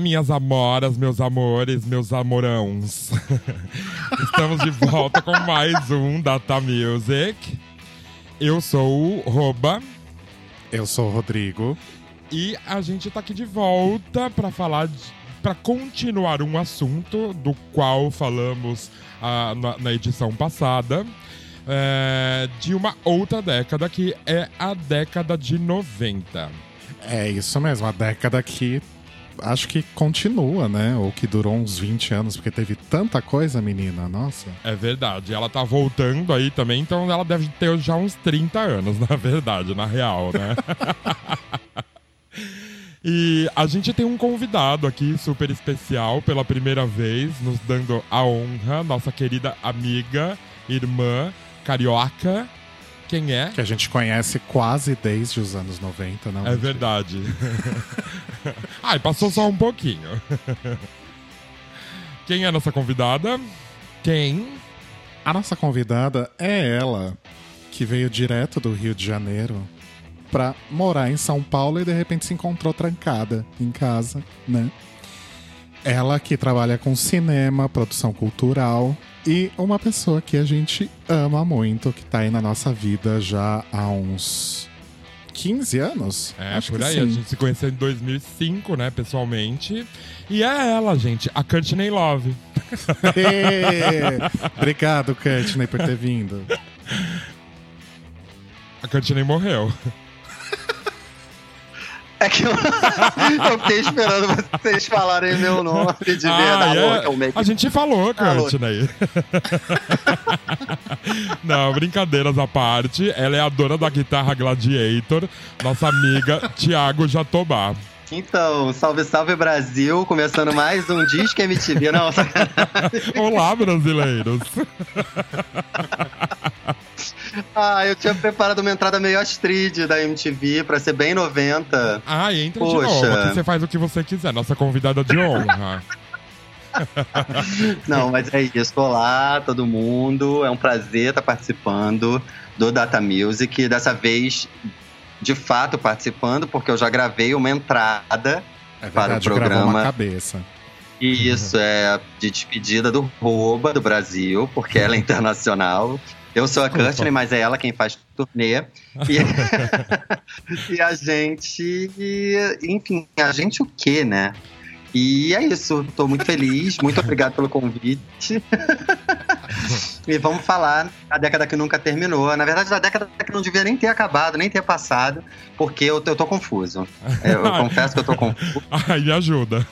Olá, minhas amoras, meus amores, meus amorãos. Estamos de volta com mais um Data Music. Eu sou o Roba. Eu sou o Rodrigo. E a gente tá aqui de volta para falar para continuar um assunto do qual falamos ah, na, na, edição passada. É, de uma outra década que é a década de 90. É isso mesmo, a década que acho que continua, né? Ou que durou uns 20 anos, porque teve tanta coisa, menina, nossa. É verdade. Ela tá voltando aí também, então ela deve ter já uns 30 anos, na verdade, na real, né? E a gente tem um convidado aqui super especial pela primeira vez, nos dando a honra, nossa querida amiga, irmã, carioca, quem é? Que a gente conhece quase desde os anos 90, não? É verdade. Ai, passou só um pouquinho. Quem é a nossa convidada? Quem? A nossa convidada é ela, que veio direto do Rio de Janeiro pra morar em São Paulo e de repente se encontrou trancada em casa, né? Ela que trabalha com cinema, produção cultural e uma pessoa que a gente ama muito, que tá aí na nossa vida já há uns 15 anos? É, Acho por aí. Sim. A gente se conheceu em 2005, né, pessoalmente. E é ela, gente, a Courtney Love. Obrigado, Courtney, por ter vindo. A Courtney morreu. É que eu, eu fiquei esperando vocês falarem meu nome de ver ah, é. é A gente falou, Courtney. Não, brincadeiras à parte. Ela é a dona da guitarra Gladiator, nossa amiga Thiago Jatobá. Então, salve, salve Brasil, começando mais um Disque MTV. Não. Olá, brasileiros. Ah, eu tinha preparado uma entrada meio Astrid da MTV pra ser bem 90. Ah, entra Poxa. de novo. Aqui você faz o que você quiser. Nossa convidada de honra. Não, mas é isso. Olá, todo mundo. É um prazer estar participando do Data Music. Dessa vez, de fato, participando, porque eu já gravei uma entrada é verdade, para o programa. Uma cabeça. Isso, é de despedida do Rouba do Brasil, porque ela é internacional. Eu sou a Courtney, mas é ela quem faz turnê. E, e a gente. Enfim, a gente o quê, né? E é isso, tô muito feliz, muito obrigado pelo convite. e vamos falar da década que nunca terminou. Na verdade, da década que não devia nem ter acabado, nem ter passado, porque eu, eu tô confuso. Eu, eu confesso que eu tô confuso. Me ajuda.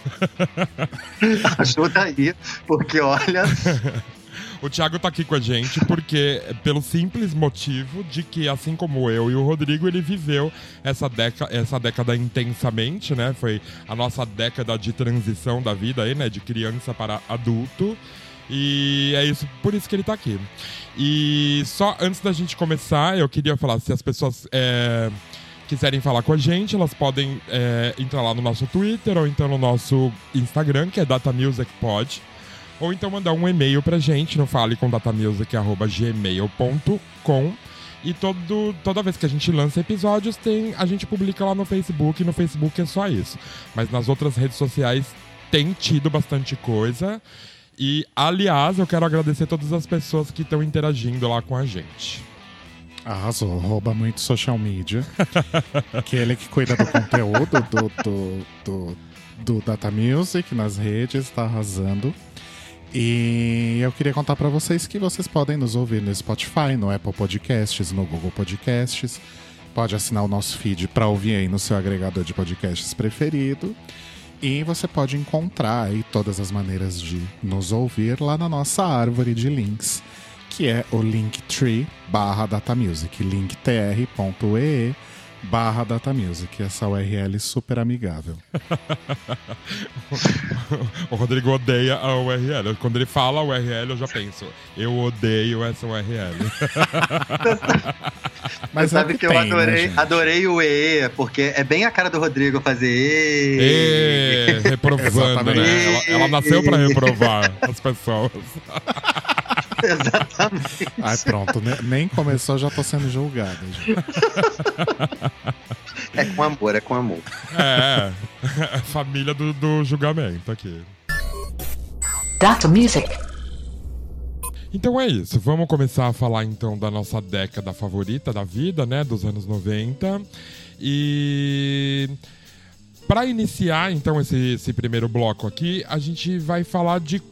ajuda aí, porque olha. O Thiago tá aqui com a gente porque, pelo simples motivo de que, assim como eu e o Rodrigo, ele viveu essa, década, essa década intensamente, né? Foi a nossa década de transição da vida aí, né? De criança para adulto. E é isso, por isso que ele tá aqui. E só antes da gente começar, eu queria falar se as pessoas. É quiserem falar com a gente, elas podem é, entrar lá no nosso Twitter ou então no nosso Instagram, que é Data Music Pod ou então mandar um e-mail pra gente no faleconDatamusic.gmail.com e todo, toda vez que a gente lança episódios, tem, a gente publica lá no Facebook, e no Facebook é só isso. Mas nas outras redes sociais tem tido bastante coisa. E, aliás, eu quero agradecer todas as pessoas que estão interagindo lá com a gente. Arrasou, rouba muito social media. que ele que cuida do conteúdo do, do, do, do Data Music nas redes, está arrasando. E eu queria contar para vocês que vocês podem nos ouvir no Spotify, no Apple Podcasts, no Google Podcasts. Pode assinar o nosso feed para ouvir aí no seu agregador de podcasts preferido. E você pode encontrar aí todas as maneiras de nos ouvir lá na nossa árvore de links, que é o linktree barra datamusic, linktr.ee barra Data Music, essa URL super amigável. o Rodrigo odeia a URL. Quando ele fala a URL, eu já penso, eu odeio essa URL. Mas sabe que, que, eu tem, né, adorei, né, adorei o E, porque é bem a cara do Rodrigo fazer E. E, reprovando, né? Ela, ela nasceu para reprovar as pessoas. Exatamente. Ai, pronto, nem começou, já tô sendo julgado. É com amor, é com amor. É, é família do, do julgamento aqui. Data Music. Então é isso, vamos começar a falar então da nossa década favorita da vida, né, dos anos 90. E para iniciar então esse, esse primeiro bloco aqui, a gente vai falar de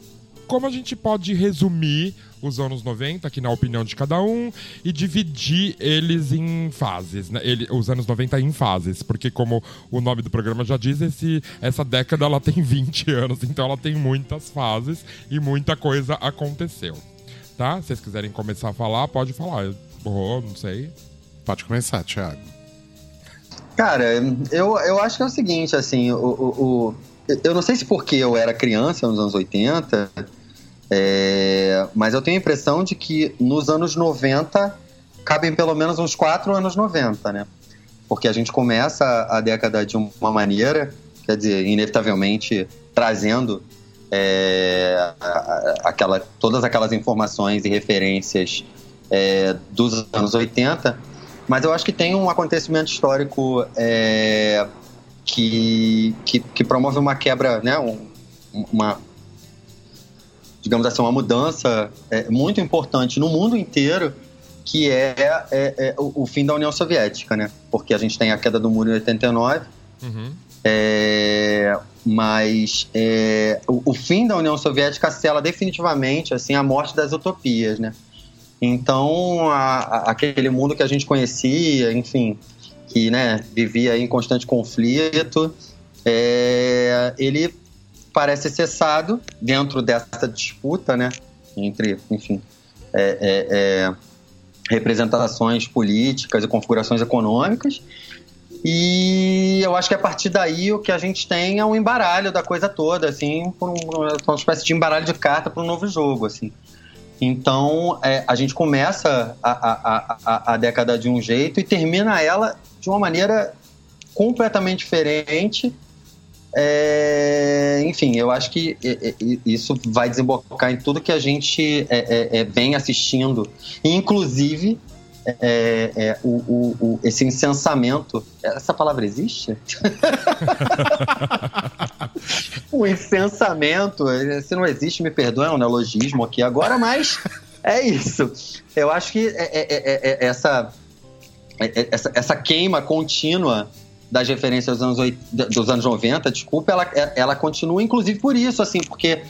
como a gente pode resumir os anos 90, aqui na opinião de cada um, e dividir eles em fases, né? Ele, os anos 90 em fases, porque como o nome do programa já diz, esse, essa década ela tem 20 anos, então ela tem muitas fases e muita coisa aconteceu. Tá? Se vocês quiserem começar a falar, pode falar. Oh, não sei. Pode começar, Thiago. Cara, eu, eu acho que é o seguinte, assim, o, o, o eu não sei se porque eu era criança nos anos 80, é, mas eu tenho a impressão de que nos anos 90 cabem pelo menos uns 4 anos 90, né? Porque a gente começa a década de uma maneira, quer dizer, inevitavelmente trazendo é, aquela, todas aquelas informações e referências é, dos anos 80, mas eu acho que tem um acontecimento histórico é, que, que, que, promove uma quebra, né, um, uma, digamos assim, uma mudança é, muito importante no mundo inteiro, que é, é, é o, o, fim da União Soviética, né? Porque a gente tem a queda do muro em 89, uhum. É, mas é, o, o, fim da União Soviética sela definitivamente assim a morte das utopias, né? Então a, a, aquele mundo que a gente conhecia, enfim, que né, vivia em constante conflito, é, ele parece cessado dentro dessa disputa, né? Entre, enfim, é, é, é, representações políticas e configurações econômicas. E eu acho que a partir daí o que a gente tem é um embaralho da coisa toda, assim, uma espécie de embaralho de carta para um novo jogo, assim. Então é, a gente começa a, a, a, a década de um jeito e termina ela de uma maneira completamente diferente é, enfim, eu acho que isso vai desembocar em tudo que a gente é, é, é vem assistindo, inclusive é, é, o, o, o, esse incensamento. Essa palavra existe? o incensamento, se não existe, me perdoe, é um neologismo aqui agora, mas é isso. Eu acho que essa, essa, essa queima contínua das referências dos anos, dos anos 90, desculpa, ela, ela continua, inclusive por isso, assim, porque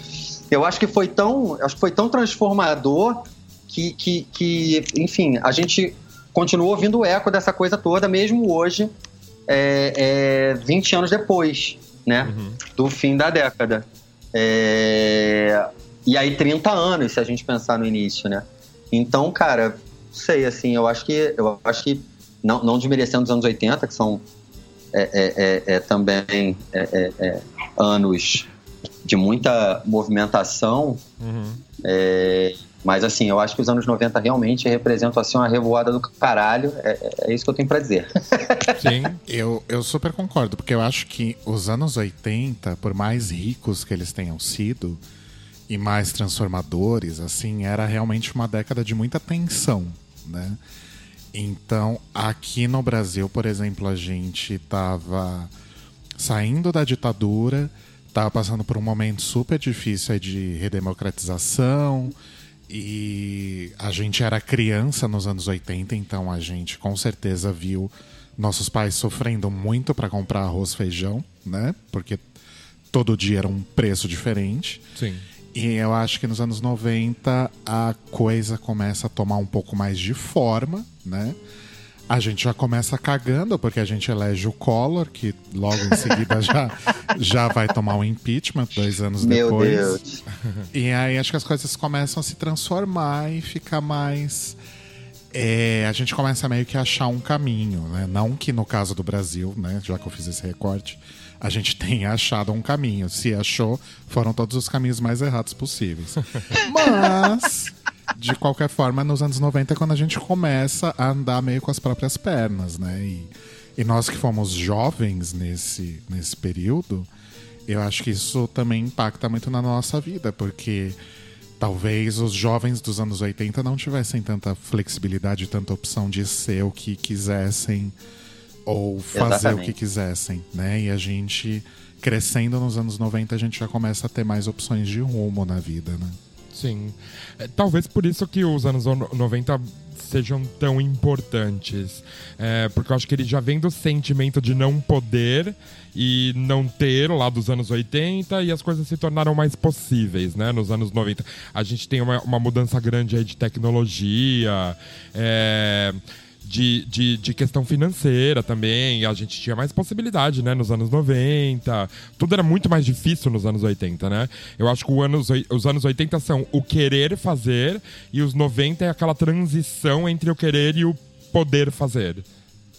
eu acho que foi tão, acho que foi tão transformador que, que, que enfim, a gente continua ouvindo o eco dessa coisa toda, mesmo hoje, é, é, 20 anos depois, né, uhum. do fim da década. É, e aí 30 anos, se a gente pensar no início, né? Então, cara, sei, assim, eu acho que, eu acho que não, não desmerecendo os anos 80, que são é, é, é, é também é, anos de muita movimentação. Uhum. mas assim, eu acho que os anos 90 realmente representam assim, uma revoada do caralho. É, isso que eu tenho para dizer. Sim, eu, eu super concordo, porque eu acho que os anos 80, por mais ricos que eles tenham sido e mais transformadores, assim, era realmente uma década de muita tensão, né? Então, aqui no Brasil, por exemplo, a gente estava saindo da ditadura, estava passando por um momento super difícil de redemocratização. E a gente era criança nos anos 80, então a gente com certeza viu nossos pais sofrendo muito para comprar arroz e feijão, né? Porque todo dia era um preço diferente. Sim. E eu acho que nos anos 90 a coisa começa a tomar um pouco mais de forma, né? A gente já começa cagando, porque a gente elege o Collor, que logo em seguida já, já vai tomar o um impeachment, dois anos Meu depois. Deus. E aí acho que as coisas começam a se transformar e ficar mais. É, a gente começa meio que a achar um caminho, né? Não que no caso do Brasil, né? Já que eu fiz esse recorte, a gente tenha achado um caminho. Se achou, foram todos os caminhos mais errados possíveis. Mas, de qualquer forma, nos anos 90 é quando a gente começa a andar meio com as próprias pernas, né? E, e nós que fomos jovens nesse, nesse período, eu acho que isso também impacta muito na nossa vida, porque talvez os jovens dos anos 80 não tivessem tanta flexibilidade, tanta opção de ser o que quisessem ou fazer Exatamente. o que quisessem, né? E a gente crescendo nos anos 90, a gente já começa a ter mais opções de rumo na vida, né? Sim. É, talvez por isso que os anos no- 90 sejam tão importantes. É, porque eu acho que ele já vem do sentimento de não poder e não ter lá dos anos 80 e as coisas se tornaram mais possíveis, né? Nos anos 90. A gente tem uma, uma mudança grande aí de tecnologia. É, de, de, de questão financeira também. A gente tinha mais possibilidade, né? Nos anos 90. Tudo era muito mais difícil nos anos 80, né? Eu acho que anos, os anos 80 são o querer fazer e os 90 é aquela transição entre o querer e o poder fazer.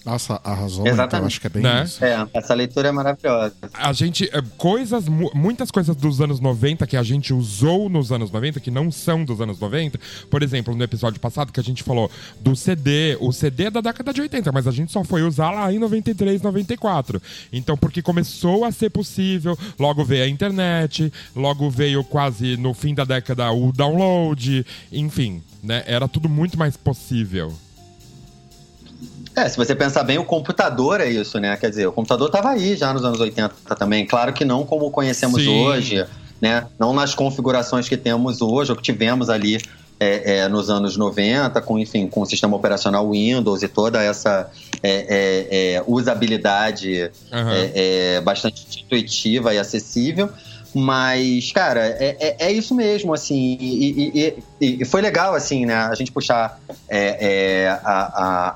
Nossa, arrasou. Eu Exatamente. acho que é bem Né? isso. É, essa leitura é maravilhosa. A gente. eh, Coisas. mu- Muitas coisas dos anos 90 que a gente usou nos anos 90, que não são dos anos 90. Por exemplo, no episódio passado que a gente falou do CD. O CD é da década de 80, mas a gente só foi usar lá em 93, 94. Então, porque começou a ser possível, logo veio a internet, logo veio quase no fim da década o download, enfim, né? Era tudo muito mais possível. É, se você pensar bem, o computador é isso, né? Quer dizer, o computador estava aí já nos anos 80 também. Claro que não como conhecemos Sim. hoje, né? Não nas configurações que temos hoje, ou que tivemos ali é, é, nos anos 90, com, enfim, com o sistema operacional Windows e toda essa é, é, é, usabilidade é bastante intuitiva e acessível. Mas, cara, é, é, isso mesmo, assim. E, e- e- e foi legal, assim, né? A gente puxar a- a,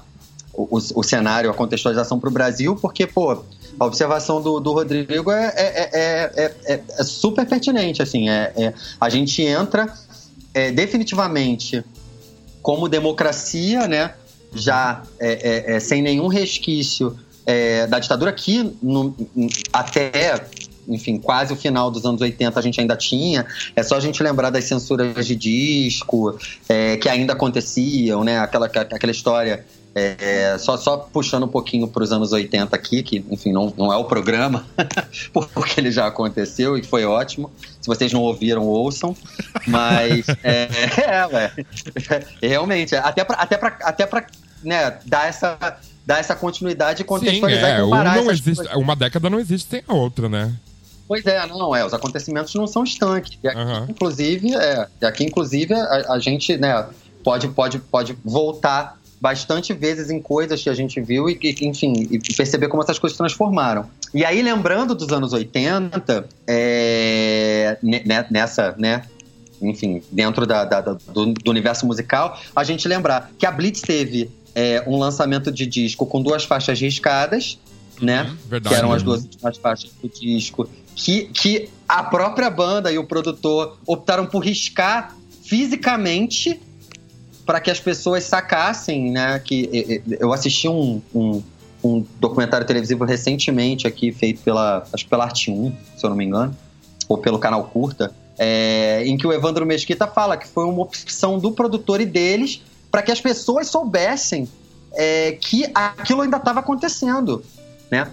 o, o cenário, a contextualização para o Brasil, porque, pô, a observação do, do Rodrigo é, é, é, é, é- é super pertinente, assim. É, é- a gente entra é, definitivamente como democracia, né? Já é, é, é, sem nenhum resquício é, da ditadura que no- até enfim, quase o final dos anos 80 a gente ainda tinha. É só a gente lembrar das censuras de disco é, que ainda aconteciam, né? Aquela, aquela história. É, só, só puxando um pouquinho para os anos 80 aqui, que enfim, não, não é o programa, porque ele já aconteceu e foi ótimo. Se vocês não ouviram, ouçam. Mas é, é, ué. realmente, até para até pra, até pra, né, dar essa dar essa continuidade e Sim, contextualizar é. e Um comparar não existe, coisas. uma década não existe sem a outra, né? Pois é, não, é, os acontecimentos não são estanques. E aqui, Aham. inclusive, é, aqui, inclusive, a, a gente, né, pode, pode, pode voltar bastante vezes em coisas que a gente viu e, que, enfim, e perceber como essas coisas se transformaram. E aí, lembrando dos anos 80, é, ne- nessa, né, enfim, dentro da, da- da- do, do universo musical, a gente lembrar que a Blitz teve é, um lançamento de disco com duas faixas riscadas, né? Verdade. que eram as duas últimas faixas do disco, que, que a própria banda e o produtor optaram por riscar fisicamente para que as pessoas sacassem, né? Que eu assisti um, um, um documentário televisivo recentemente aqui feito pela acho pela Arte 1, se eu não me engano, ou pelo canal Curta, é, em que o Evandro Mesquita fala que foi uma opção do produtor e deles para que as pessoas soubessem é, que aquilo ainda estava acontecendo, né?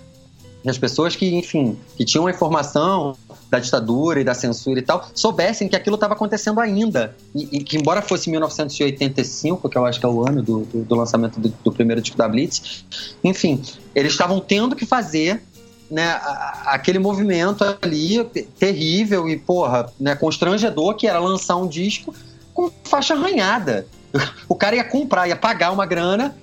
As pessoas que, enfim, que tinham a informação da ditadura e da censura e tal, soubessem que aquilo estava acontecendo ainda. E, e que, embora fosse 1985, que eu acho que é o ano do, do- do lançamento do, do primeiro disco da Blitz, enfim, eles estavam tendo que fazer né, a- aquele movimento ali terrível e, porra, né, constrangedor, que era lançar um disco com faixa arranhada. O cara ia comprar, ia pagar uma grana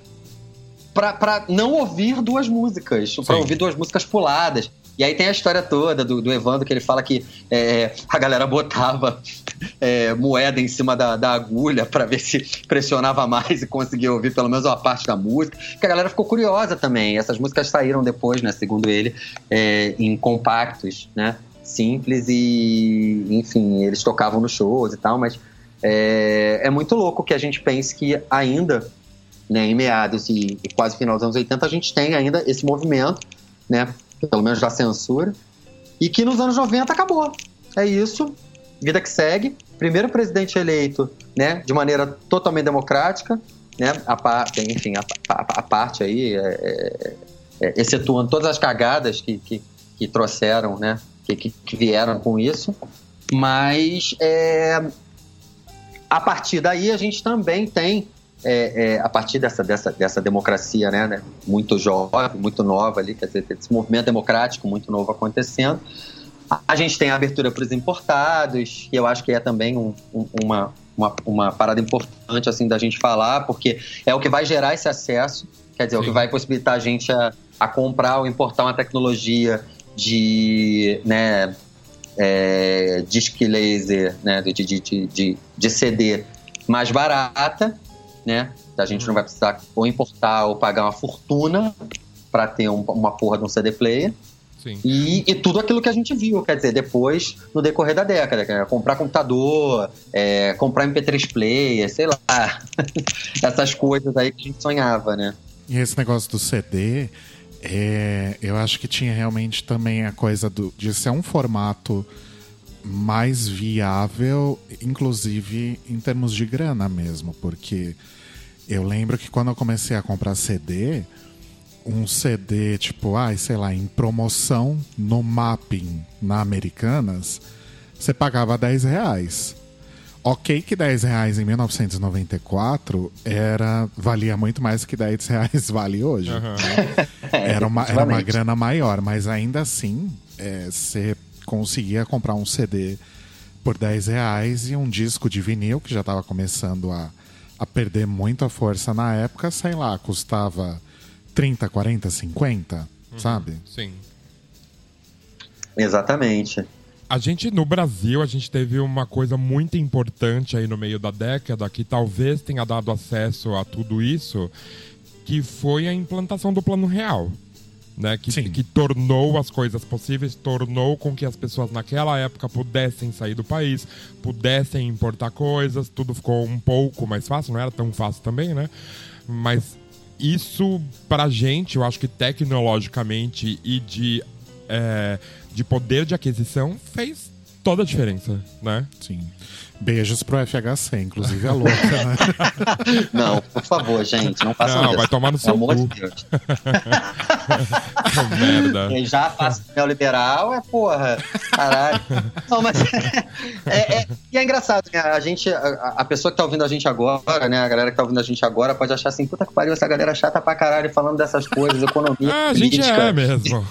pra não ouvir duas músicas, pra Sim. ouvir duas músicas puladas. E aí tem a história toda do, do Evandro, que ele fala que é, a galera botava é, moeda em cima da, da agulha pra ver se pressionava mais e conseguia ouvir pelo menos uma parte da música. Que a galera ficou curiosa também. Essas músicas saíram depois, né, segundo ele, é, em compactos, né? Simples e, enfim, eles tocavam nos shows e tal, mas é, é muito louco que a gente pense que ainda né, em meados e, e quase final dos anos 80, a gente tem ainda esse movimento, né, pelo menos da censura, e que nos anos 90 acabou. É isso, vida que segue. Primeiro presidente eleito, né, de maneira totalmente democrática, né, a parte, enfim, a, a- a parte aí, é, é, é, excetuando todas as cagadas que, que, que trouxeram, né, que, que, vieram com isso, mas é, a partir daí a gente também tem é, é, a partir dessa, dessa, dessa democracia né, né, muito jovem, muito nova ali, quer dizer, esse movimento democrático muito novo acontecendo, a gente tem a abertura para os importados, e eu acho que é também um, um, uma, uma, uma, parada importante assim da gente falar, porque é o que vai gerar esse acesso, quer dizer, Sim. é o que vai possibilitar a gente a, a comprar ou importar uma tecnologia de, né, é, disc laser, né, de, de, de, de, CD mais barata, né? A gente não vai precisar ou importar ou pagar uma fortuna para ter um, uma porra de um CD player. E, e, tudo aquilo que a gente viu, quer dizer, depois, no decorrer da década, é comprar computador, é, comprar MP3 player, sei lá, essas coisas aí que a gente sonhava, né? E esse negócio do CD, é, eu acho que tinha realmente também a coisa do, de ser um formato mais viável, inclusive em termos de grana mesmo, porque eu lembro que quando eu comecei a comprar CD, um CD, tipo, ai, sei lá, em promoção no Mapping na Americanas, você pagava 10 reais. Ok que 10 reais em 1994 era, valia muito mais que 10 reais vale hoje. Uhum. Era, uma, era uma grana maior, mas ainda assim, é, você conseguia comprar um CD por 10 reais e um disco de vinil, que já estava começando a, a perder muita força na época, sei lá, custava 30, 40, 50, uhum, sabe? Sim. Exatamente. A gente, no Brasil, a gente teve uma coisa muito importante aí no meio da década que talvez tenha dado acesso a tudo isso, que foi a implantação do Plano Real. Né, que, que, tornou as coisas possíveis, tornou com que as pessoas naquela época pudessem sair do país, pudessem importar coisas, tudo ficou um pouco mais fácil, não era tão fácil também, né? Mas isso pra gente, eu acho que tecnologicamente e de, é, de poder de aquisição fez toda a diferença, né? Sim. Beijos pro FHC, inclusive a louca, né? Não, por favor, gente, não façam não, isso. vai tomar no seu Pelo cu. amor de Deus. merda. Quem já passa neoliberal é porra, caralho. Não, mas é, é, e é engraçado, né? A gente, a, a, pessoa que tá ouvindo a gente agora, né? A galera que tá ouvindo a gente agora pode achar assim, puta que pariu, essa galera chata pra caralho falando dessas coisas, economia, ah, a gente é mesmo.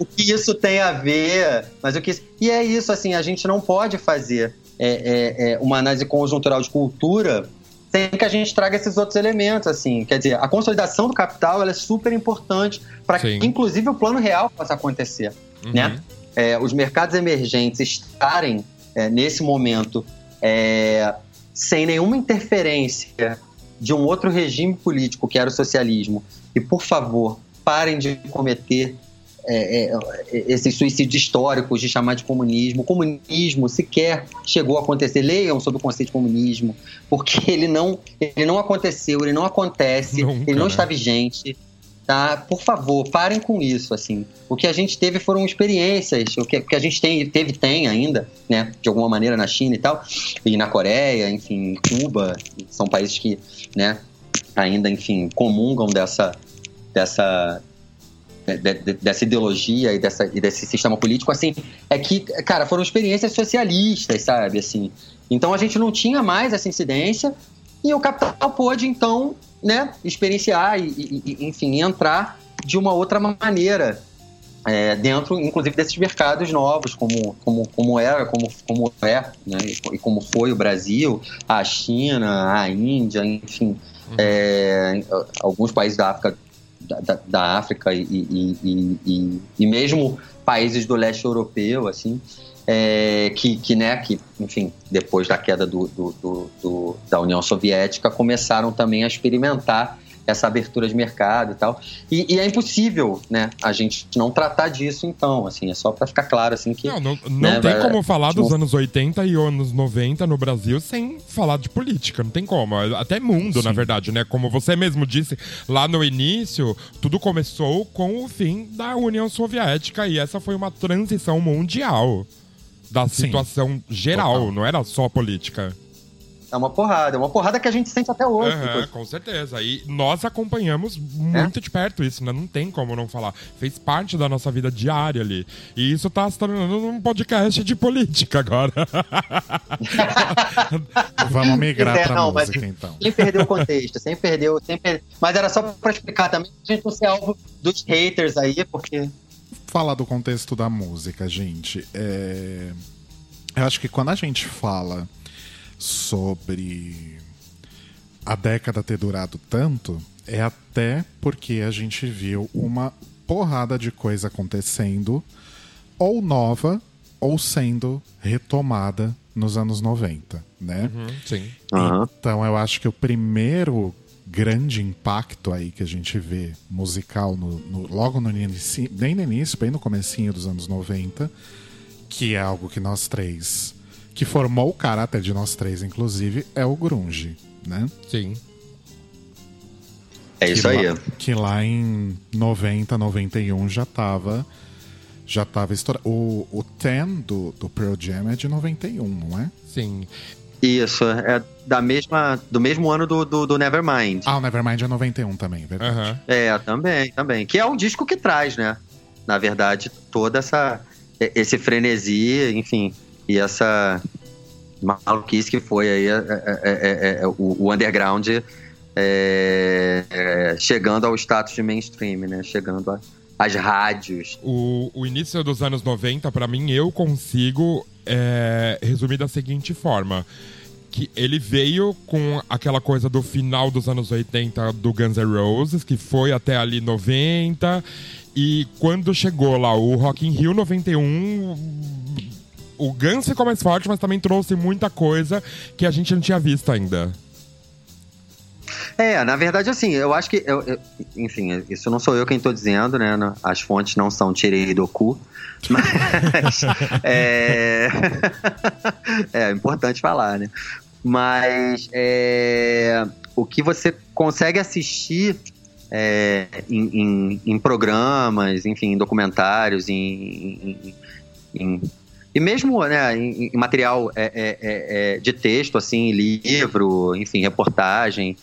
O que isso tem a ver, mas o que... E é isso, assim, a gente não pode fazer é, é, é, uma análise conjuntural de cultura sem que a gente traga esses outros elementos, assim. Quer dizer, a consolidação do capital é super importante para que, inclusive, o plano real possa acontecer, uhum. né? É, os mercados emergentes estarem, é, nesse momento, é, sem nenhuma interferência de um outro regime político, que era o socialismo, e, por favor, parem de cometer é, é, esses suicídios históricos de chamar de comunismo. O comunismo sequer chegou a acontecer. Leiam sobre o conceito de comunismo, porque ele não, ele não aconteceu, ele não acontece, Nunca, ele não né? está vigente. Tá? Por favor, parem com isso. Assim. O que a gente teve foram experiências, o que, o que a gente tem, teve tem ainda, né? de alguma maneira na China e tal, e na Coreia, enfim, Cuba, são países que né, ainda, enfim, comungam dessa, dessa, de, de, dessa ideologia e, dessa, e desse sistema político, assim, é que, cara, foram experiências socialistas, sabe, assim. Então a gente não tinha mais essa incidência e o capital pôde, então, né, experienciar e, e enfim, entrar de uma outra maneira é, dentro, inclusive, desses mercados novos, como, como, como era, como, como é, né, e como foi o Brasil, a China, a Índia, enfim, uhum. é, alguns países da África da, da África e, e, e, e, mesmo países do leste europeu, assim, é, que, que, né, que, enfim, depois da queda do, do, do, da União Soviética, começaram também a experimentar essa abertura de mercado e tal. E, e, é impossível, né, a gente não tratar disso, então, assim, é só para ficar claro, assim, que... Não, não, não né, tem como falar dos anos 80 e anos 90 no Brasil sem falar de política, não tem como. Até mundo, Sim. na verdade, né? Como você mesmo disse lá no início, tudo começou com o fim da União Soviética e essa foi uma transição mundial da situação Sim. geral, Total. não era só política. É uma porrada, é uma porrada que a gente sente até hoje. Inclusive. com certeza. E nós acompanhamos muito de perto isso, né? Não tem como não falar. Fez parte da nossa vida diária ali. E isso tá se tornando um podcast de política agora. Vamos migrar É, pra não, mas- música, então. Sem perder o contexto, sem perder. Sem per- Mas era só pra explicar também, pra gente não ser alvo dos haters aí, porque. falar do contexto da música, gente. É... Eu acho que quando a gente fala sobre a década ter durado tanto, é até porque a gente viu uma porrada de coisa acontecendo, ou nova, ou sendo retomada nos anos 90, né? Sim. Aham. Então eu acho que o primeiro grande impacto aí que a gente vê musical no, no- logo no início, bem no início, bem no comecinho dos anos 90, que é algo que nós três, que formou o caráter de nós três, inclusive, é o grunge, né? Sim. É isso que aí. Lá, que lá em 90, 91 já tava já tava estourado. O, o Ten do, do Pearl Jam é de 91, não é? Sim. Isso, é da mesma, do mesmo ano do, do, do Nevermind. Ah, o Nevermind é 91 também, verdade. Aham. É, também, também. Que é um disco que traz, né? Na verdade, toda essa. Esse frenesi, enfim, e essa maluquice que foi aí é, é, é, é, o, o underground é, é, chegando ao status de mainstream, né? Chegando a- às rádios. O, o início dos anos 90, pra mim, eu consigo é, resumir da seguinte forma. Que ele veio com aquela coisa do final dos anos 80 do Guns N' Roses, que foi até ali 90. E quando chegou lá o Rock in Rio 91, o Guns ficou mais forte, mas também trouxe muita coisa que a gente não tinha visto ainda. É, na verdade, assim, eu acho que. eu- eu- enfim, isso não sou eu quem tô dizendo, né? As fontes não são tirei do cu. Mas. é, é importante falar, né? Mas. é, o que você consegue assistir é, em, em- em programas, enfim, em documentários, em- em- e mesmo né, em, em material é, é, é, é, de texto, assim, livro, enfim, reportagem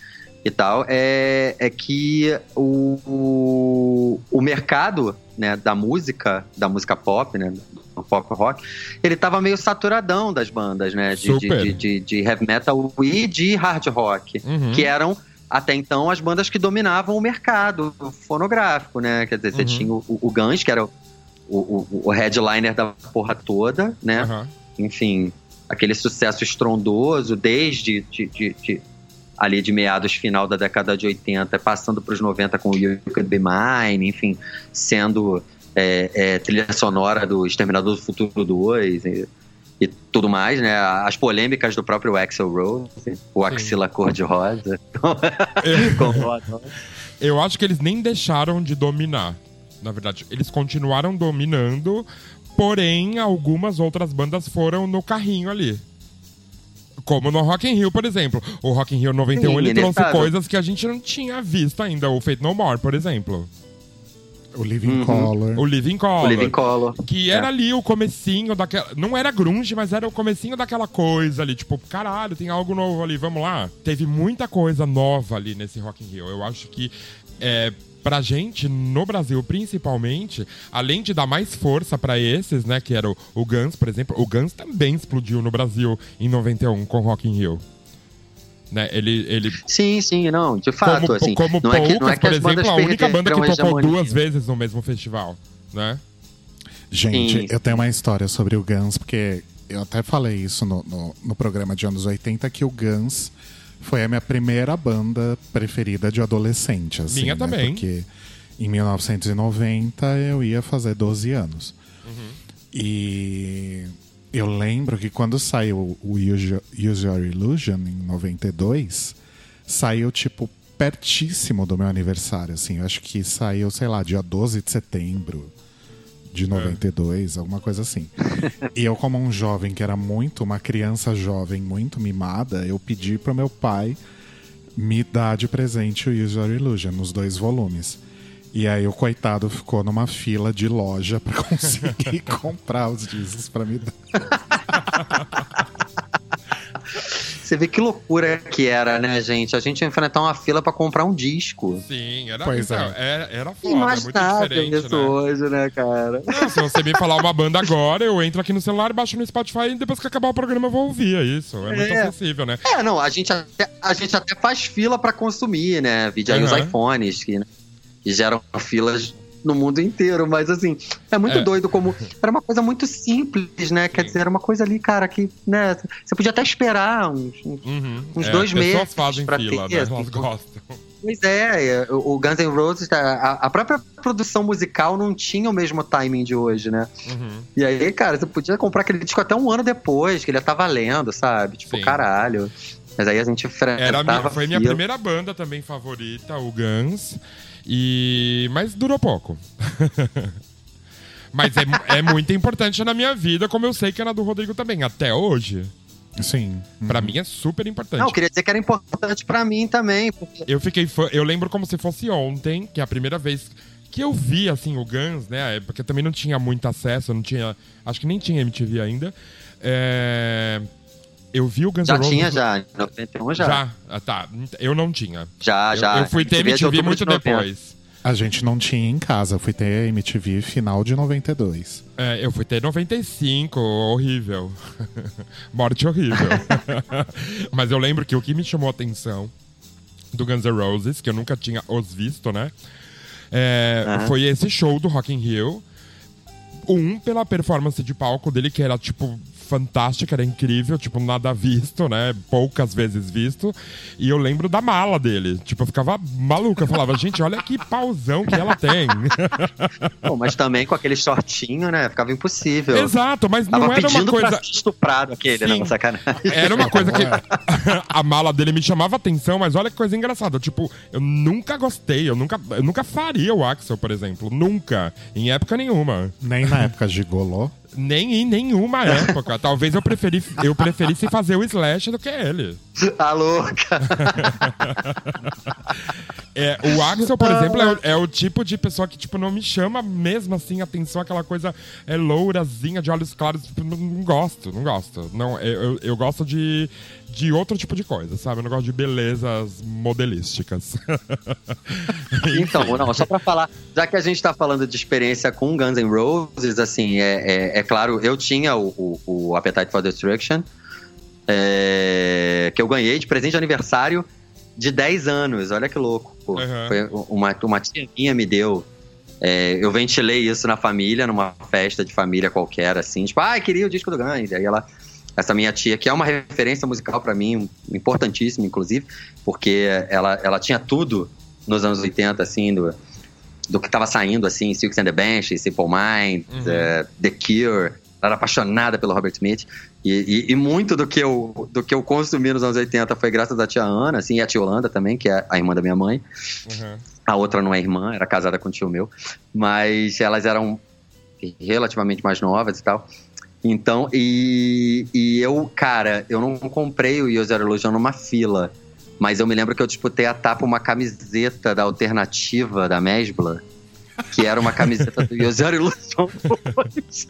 e tal, é, é que o, o, o mercado né, da música, da música pop, né, do pop rock, ele tava meio saturadão das bandas, né, de, de, de, de- heavy metal e de hard rock, Uhum. que eram até então as bandas que dominavam o mercado fonográfico, né, quer dizer, você Uhum. tinha o, o Guns, que era o, o, o headliner da porra toda, né, Aham. enfim, aquele sucesso estrondoso desde de, de- de- ali de meados final da década de 80, passando para os 90 com o You Could Be Mine, enfim, sendo é, é, trilha sonora do Exterminador do Futuro 2 e, e tudo mais, né? As polêmicas do próprio Axel Rose, o Axila Cor-de-Rosa. Com- Eu acho que eles nem deixaram de dominar. Na verdade, eles continuaram dominando, porém algumas outras bandas foram no carrinho ali. Como no Rock in Rio, por exemplo. O Rock in Rio 91 Sim, ele trouxe coisas que a gente não tinha visto ainda. O Fate No More, por exemplo. O Living Uhum. Color. O Living Color. o Living Color. Que era ali o comecinho daquela. Não era grunge, mas era o comecinho daquela coisa ali. Tipo, caralho, tem algo novo ali, vamos lá. Teve muita coisa nova ali nesse Rock in Rio. Eu acho que é, pra gente, no Brasil principalmente, além de dar mais força pra esses, né? Que era o, o Guns, por exemplo. O Guns também explodiu no Brasil em 91 com Rock in Rio. Né? Ele, ele Sim, sim, não, de fato, como, assim. como não é que, poucas, não é que por exemplo, a única banda que tocou duas vezes no mesmo festival, né? Gente, Sim. eu tenho uma história sobre o Guns, porque eu até falei isso no, no, no programa de anos 80, que o Guns foi a minha primeira banda preferida de adolescente. Assim, Minha né? também. Porque em 1990 eu ia fazer 12 anos. E eu lembro que quando saiu o Use Use Your Illusion, em 92, saiu, tipo, pertíssimo do meu aniversário, assim. Eu acho que saiu, sei lá, dia 12 de setembro de 92, alguma coisa assim. e eu, como um jovem que era muito, uma criança jovem, muito mimada, eu pedi pro meu pai me dar de presente o Use Your Illusion, nos dois volumes. E aí o coitado ficou numa fila de loja pra conseguir comprar os discos pra me dar. Você vê que loucura que era, né, gente? A gente ia enfrentar uma fila pra comprar um disco. Sim, era, Pois então, é. era, era foda, Imaginável muito diferente, isso né? hoje, né, cara? Não, se você me falar uma banda agora, eu entro aqui no celular, baixo no Spotify e depois que acabar o programa eu vou ouvir, é isso. É muito É. acessível, né? É, não, a gente até, a gente até faz fila pra consumir, né? Vide aí os Uhum. iPhones, que, né, que geram filas no mundo inteiro, mas assim, é muito É. doido como. Era uma coisa muito simples, né? Quer dizer, era uma coisa ali, cara, que, né? Você podia até esperar uns. uns- Uhum. Uns É, dois meses fazem pra fila, ter, né? assim, Elas gostam. Pois é, é, o Guns N' Roses, tá- a, própria produção musical não tinha o mesmo timing de hoje, né? Uhum. E aí, cara, você podia comprar aquele disco até um ano depois, que ele já tá valendo, sabe? Tipo, Sim. caralho. Mas aí a gente enfrentava Era foi minha primeira banda também favorita, o Guns. E... Mas durou pouco. Mas é, é muito importante na minha vida, como eu sei que era do Rodrigo também, até hoje. Sim. Pra mim é super importante. Não, eu queria dizer que era importante pra mim também, porque Eu fiquei fã, eu lembro como se fosse ontem, que é a primeira vez que eu vi assim o Guns, né? Porque também não tinha muito acesso, não tinha, acho que nem tinha MTV ainda. É, eu vi o Guns já N' Roses tinha já, em 91 já. Já, Ah, tá. Eu não tinha. Já, Eu- já. Eu, fui ter MTV muito de 90. depois. A gente não tinha em casa. Eu fui ter MTV final de 92. É, eu fui ter 95, horrível. Morte horrível. Mas eu lembro que o que me chamou a atenção do Guns N' Roses, que eu nunca tinha os visto, né? É. Foi esse show do Rock in Rio. Um, pela performance de palco dele, que era, tipo, fantástica, era incrível, tipo, nada visto, né? Poucas vezes visto. E eu lembro da mala dele. Tipo, eu ficava maluca. Eu falava, gente, olha que pauzão que ela tem. Pô, mas também com aquele shortinho, né? Ficava impossível. Exato, mas Tava não era uma coisa. pra estuprado aquele, Sim. né? Sacanagem. Era uma coisa que a mala dele me chamava atenção, mas olha que coisa engraçada. Tipo, eu nunca gostei, eu nunca, eu nunca faria o Axel, por exemplo. Nunca. Em época nenhuma. Nem na época de Golô. Nem em nenhuma época. Talvez eu, preferi, eu preferisse fazer o Slash do que ele. Tá louca. É, o Axel, por exemplo, é o, é o tipo de pessoa que, tipo, não me chama mesmo assim atenção, aquela coisa é lourazinha, de olhos claros. Tipo, não, não gosto, não gosto. Não, eu, eu gosto de, de outro tipo de coisa, sabe? Eu não gosto de belezas modelísticas. Então, não, só pra falar, já que a gente tá falando de experiência com Guns N' Roses, assim, é, é, é claro, eu tinha o, o, o Appetite for Destruction, é, que eu ganhei de presente de aniversário de 10 anos, olha que louco. Uhum. Foi uma, uma tia minha me deu. É, eu ventilei isso na família, numa festa de família qualquer, assim, tipo, ah, queria o disco do Guns. Aí ela, essa minha tia, que é uma referência musical pra mim, importantíssima, inclusive, porque ela, ela tinha tudo nos anos 80, assim, do, do que tava saindo, assim, Silks and the Bench, Simple Mind, Uhum. eh, The Cure. Ela era apaixonada pelo Robert Smith. E, e- e muito do que, eu, do que eu consumi nos anos 80 foi graças à tia Ana, assim, e a tia Holanda também, que é a irmã da minha mãe. Uhum. A outra não é irmã, era casada com um tio meu. Mas elas eram relativamente mais novas e tal. Então, e, e eu, cara, eu não comprei o User Illusion numa fila. Mas eu me lembro que eu disputei a tapa uma camiseta da alternativa da Mesbla, que era uma camiseta do User Illusion 2.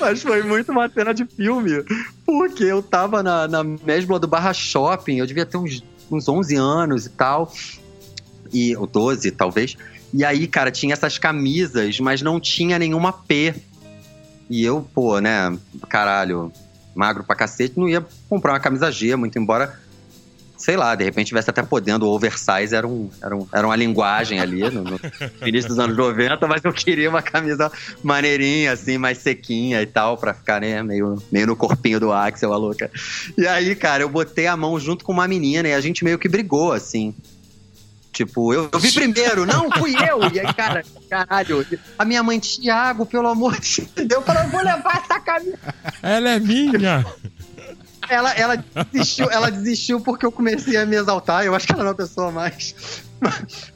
Mas foi muito uma cena de filme. Porque eu tava na, na Mesbla do Barra Shopping, eu devia ter uns, uns 11 anos e tal. E, ou 12, talvez. E aí, cara, tinha essas camisas, mas não tinha nenhuma P. E eu, pô, né, caralho, magro pra cacete, não ia comprar uma camisa G, muito embora, sei lá, de repente tivesse até podendo, o oversize era, um, era, um, era uma linguagem ali no, no início dos anos 90, mas eu queria uma camisa maneirinha, assim, mais sequinha e tal, pra ficar, né, meio, meio no corpinho do Axel, a louca. E aí, cara, eu botei a mão junto com uma menina e a gente meio que brigou, assim. Tipo, eu, eu vi primeiro, não, fui eu. E aí, cara, caralho, a minha mãe, Tiago, pelo amor de Deus, eu falei, eu vou levar essa camisa. Ela é minha! Ela, ela, desistiu, ela desistiu porque eu comecei a me exaltar. Eu acho que ela é uma pessoa mais,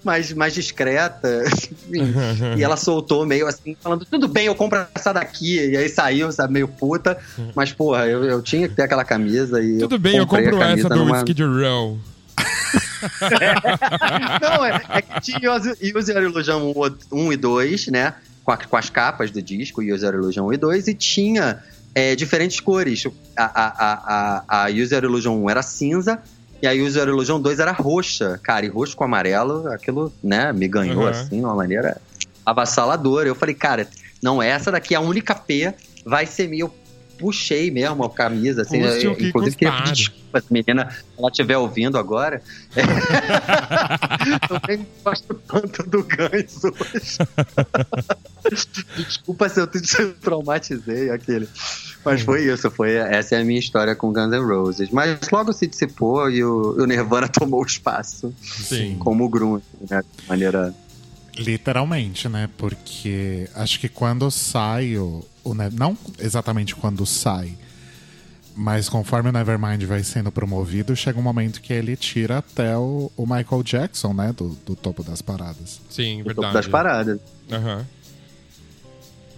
mais, mais discreta. Enfim. E ela soltou meio assim, falando: tudo bem, eu compro essa daqui. E aí saiu, sabe, meio puta. Mas, porra, eu, eu tinha que ter aquela camisa. E Tudo bem, eu comprei a compro essa do numa- Skid Row. Não, é, é que tinha User Illusion 1 e 2, né? Com, a- com as capas do disco, User Illusion 1 e 2, e tinha é, diferentes cores. A, a, a, a, User Illusion 1 era cinza e a User Illusion 2 era roxa. Cara, e roxo com amarelo, aquilo, né, me ganhou Uhum. assim, de uma maneira avassaladora. Eu falei, cara, não, essa daqui é a única P, vai ser minha. Eu puxei mesmo a camisa, assim, Custe eu- que inclusive queria pedir desculpa se a menina, ela estiver ouvindo agora. eu nem gosto tanto do Guns hoje. Desculpa se eu te traumatizei aquele. Mas foi isso, foi, essa é a minha história com Guns N' Roses. Mas logo se dissipou e o, o Nirvana tomou o espaço Sim. como o grunge, né? De maneira... Literalmente, né? Porque acho que quando sai o, o Ne- Não exatamente quando sai, mas conforme o Nevermind vai sendo promovido, chega um momento que ele tira até o, o Michael Jackson, né? Do, do topo das paradas. Sim, topo verdade. das paradas. Aham.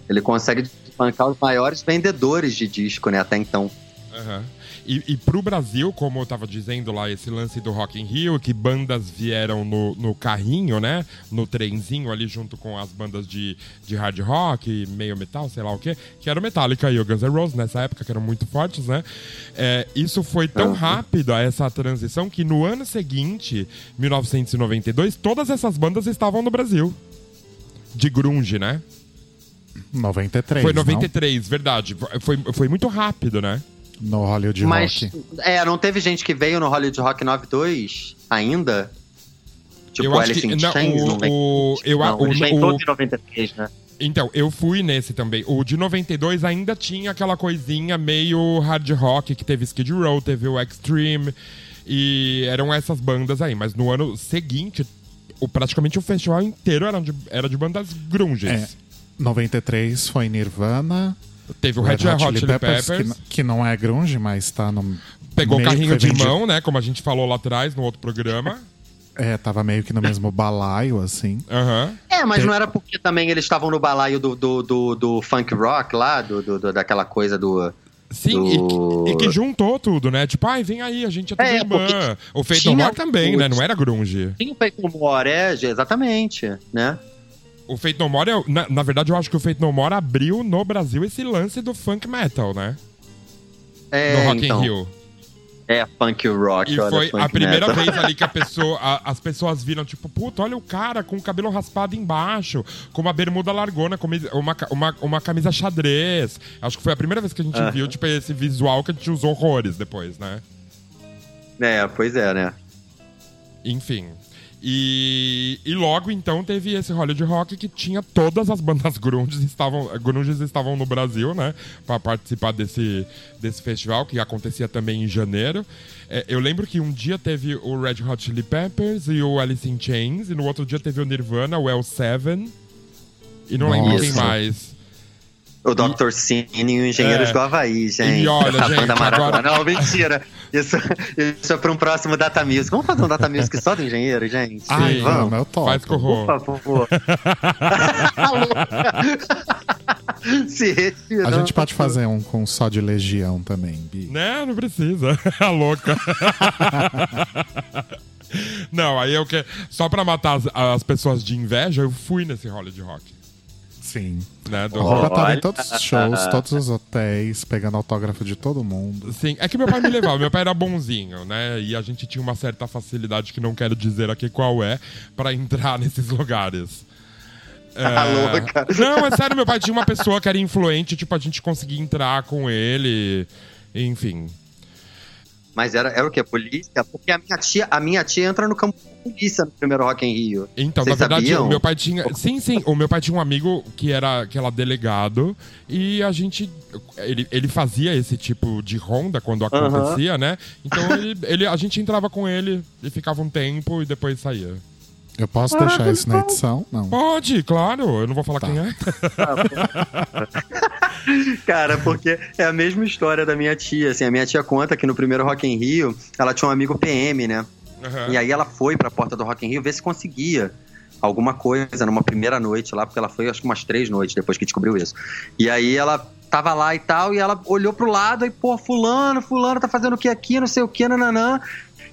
Ele consegue bancar os maiores vendedores de disco, né? Até então. Aham. E, e pro Brasil, como eu tava dizendo lá, esse lance do Rock in Rio, que bandas vieram no, no carrinho, né? No trenzinho ali junto com as bandas de, de hard rock, meio metal, sei lá o quê, que era o Metallica e o Guns N' Roses nessa época, que eram muito fortes, né? É, isso foi tão rápido, essa transição, que no ano seguinte, 1992, todas essas bandas estavam no Brasil. De grunge, né? 93. Foi não? 93, verdade. Foi, foi muito rápido, né? No Hollywood Mas, Rock. é, não teve gente que veio no Hollywood Rock 92 ainda? Tipo, Eu acho Alice que- in não, Chains? o- não vem? o- eu não, eles o- vêm o- todos em 93, né? Então, eu fui nesse também. O de 92 ainda tinha aquela coisinha meio hard rock, que teve Skid Row, teve o Extreme, e eram essas bandas aí. Mas no ano seguinte, o, praticamente o festival inteiro era de, era de bandas grunges. É. 93 foi Nirvana. Teve o Red, Hot, Chili Peppers, que, n- que não é grunge, mas tá no. pegou que carrinho de vendido- mão, né? Como a gente falou lá atrás, no outro programa. É, tava meio que no mesmo balaio, assim. Aham. É, mas Tem- não era porque também eles estavam no balaio do, do, do, do funk rock lá, do, do- do- daquela coisa do... Sim, Do- e, que- e que juntou tudo, né? Tipo, ai, vem aí, a gente é tudo É, irmã. O Feito More também, o- né? Não era grunge. Tinha o Feito More, é, exatamente, né? O Fate No More, é- na, na verdade, eu acho que o Fate No More abriu no Brasil esse lance do funk metal, né? É, no Rock então, in Rio. É, funk rock, E foi a primeira metal. vez ali que a pessoa, a- as pessoas viram, tipo, puta, olha o cara com o cabelo raspado embaixo, com uma bermuda largona, com uma, uma, uma camisa xadrez. Acho que foi a primeira vez que a gente Aham. viu, tipo, esse visual que a gente usou horrores depois, né? É, pois é, né? Enfim. E, e logo então teve esse Hollywood Rock que tinha todas as bandas grunges estavam, grunges estavam no Brasil, né? Pra participar desse, desse festival que acontecia também em janeiro. É, eu lembro que um dia teve o Red Hot Chili Peppers e o Alice in Chains, e no outro dia teve o Nirvana, o L7. E não lembro quem Nossa. mais. O Dr. Cine e o Engenheiros É. do Havaí, gente. E olha, a gente, banda agora- Não, mentira. Isso, isso é pra um próximo Data Music. Vamos fazer um Data Music só do engenheiro, gente? Ai, Sim. vamos, eu topo. Faz com o Rô. Por favor. Se retira. A gente pode fazer um com só de Legião também, Bi. Né? Não precisa. A louca. Não, aí eu que Só pra matar as, as pessoas de inveja, eu fui nesse Hollywood Rock. Sim. Né? Do O Roba tava em Olha. todos os shows, todos os hotéis, pegando autógrafo de todo mundo. Sim, é que meu pai me levava, meu pai era bonzinho, né? E a gente tinha uma certa facilidade, que não quero dizer aqui qual é, pra entrar nesses lugares. É... Tá louca. Não, é sério, meu pai tinha uma pessoa que era influente, tipo, a gente conseguia entrar com ele, enfim. Mas era, era o quê? Polícia? Porque a minha tia, a minha tia entra no campo da polícia no primeiro Rock em Rio. Então, Vocês na verdade, sabiam? o meu pai tinha. Sim, sim. O meu pai tinha um amigo que era, que era delegado e a gente. Ele, ele fazia esse tipo de ronda quando acontecia, né? Então ele, ele, a gente entrava com ele e ficava um tempo e depois saía. Eu posso deixar isso na edição? Não. Pode, claro. Eu não vou falar Tá. quem é. Cara, porque é a mesma história da minha tia. Assim, a minha tia conta que no primeiro Rock em Rio, ela tinha um amigo PM, né? Aham. E aí ela foi pra porta do Rock in Rio ver se conseguia alguma coisa numa primeira noite lá, porque ela foi acho que umas três noites depois que descobriu isso. E aí ela tava lá e tal, e ela olhou pro lado e, pô, fulano, fulano tá fazendo o que aqui, não sei o que, nananã.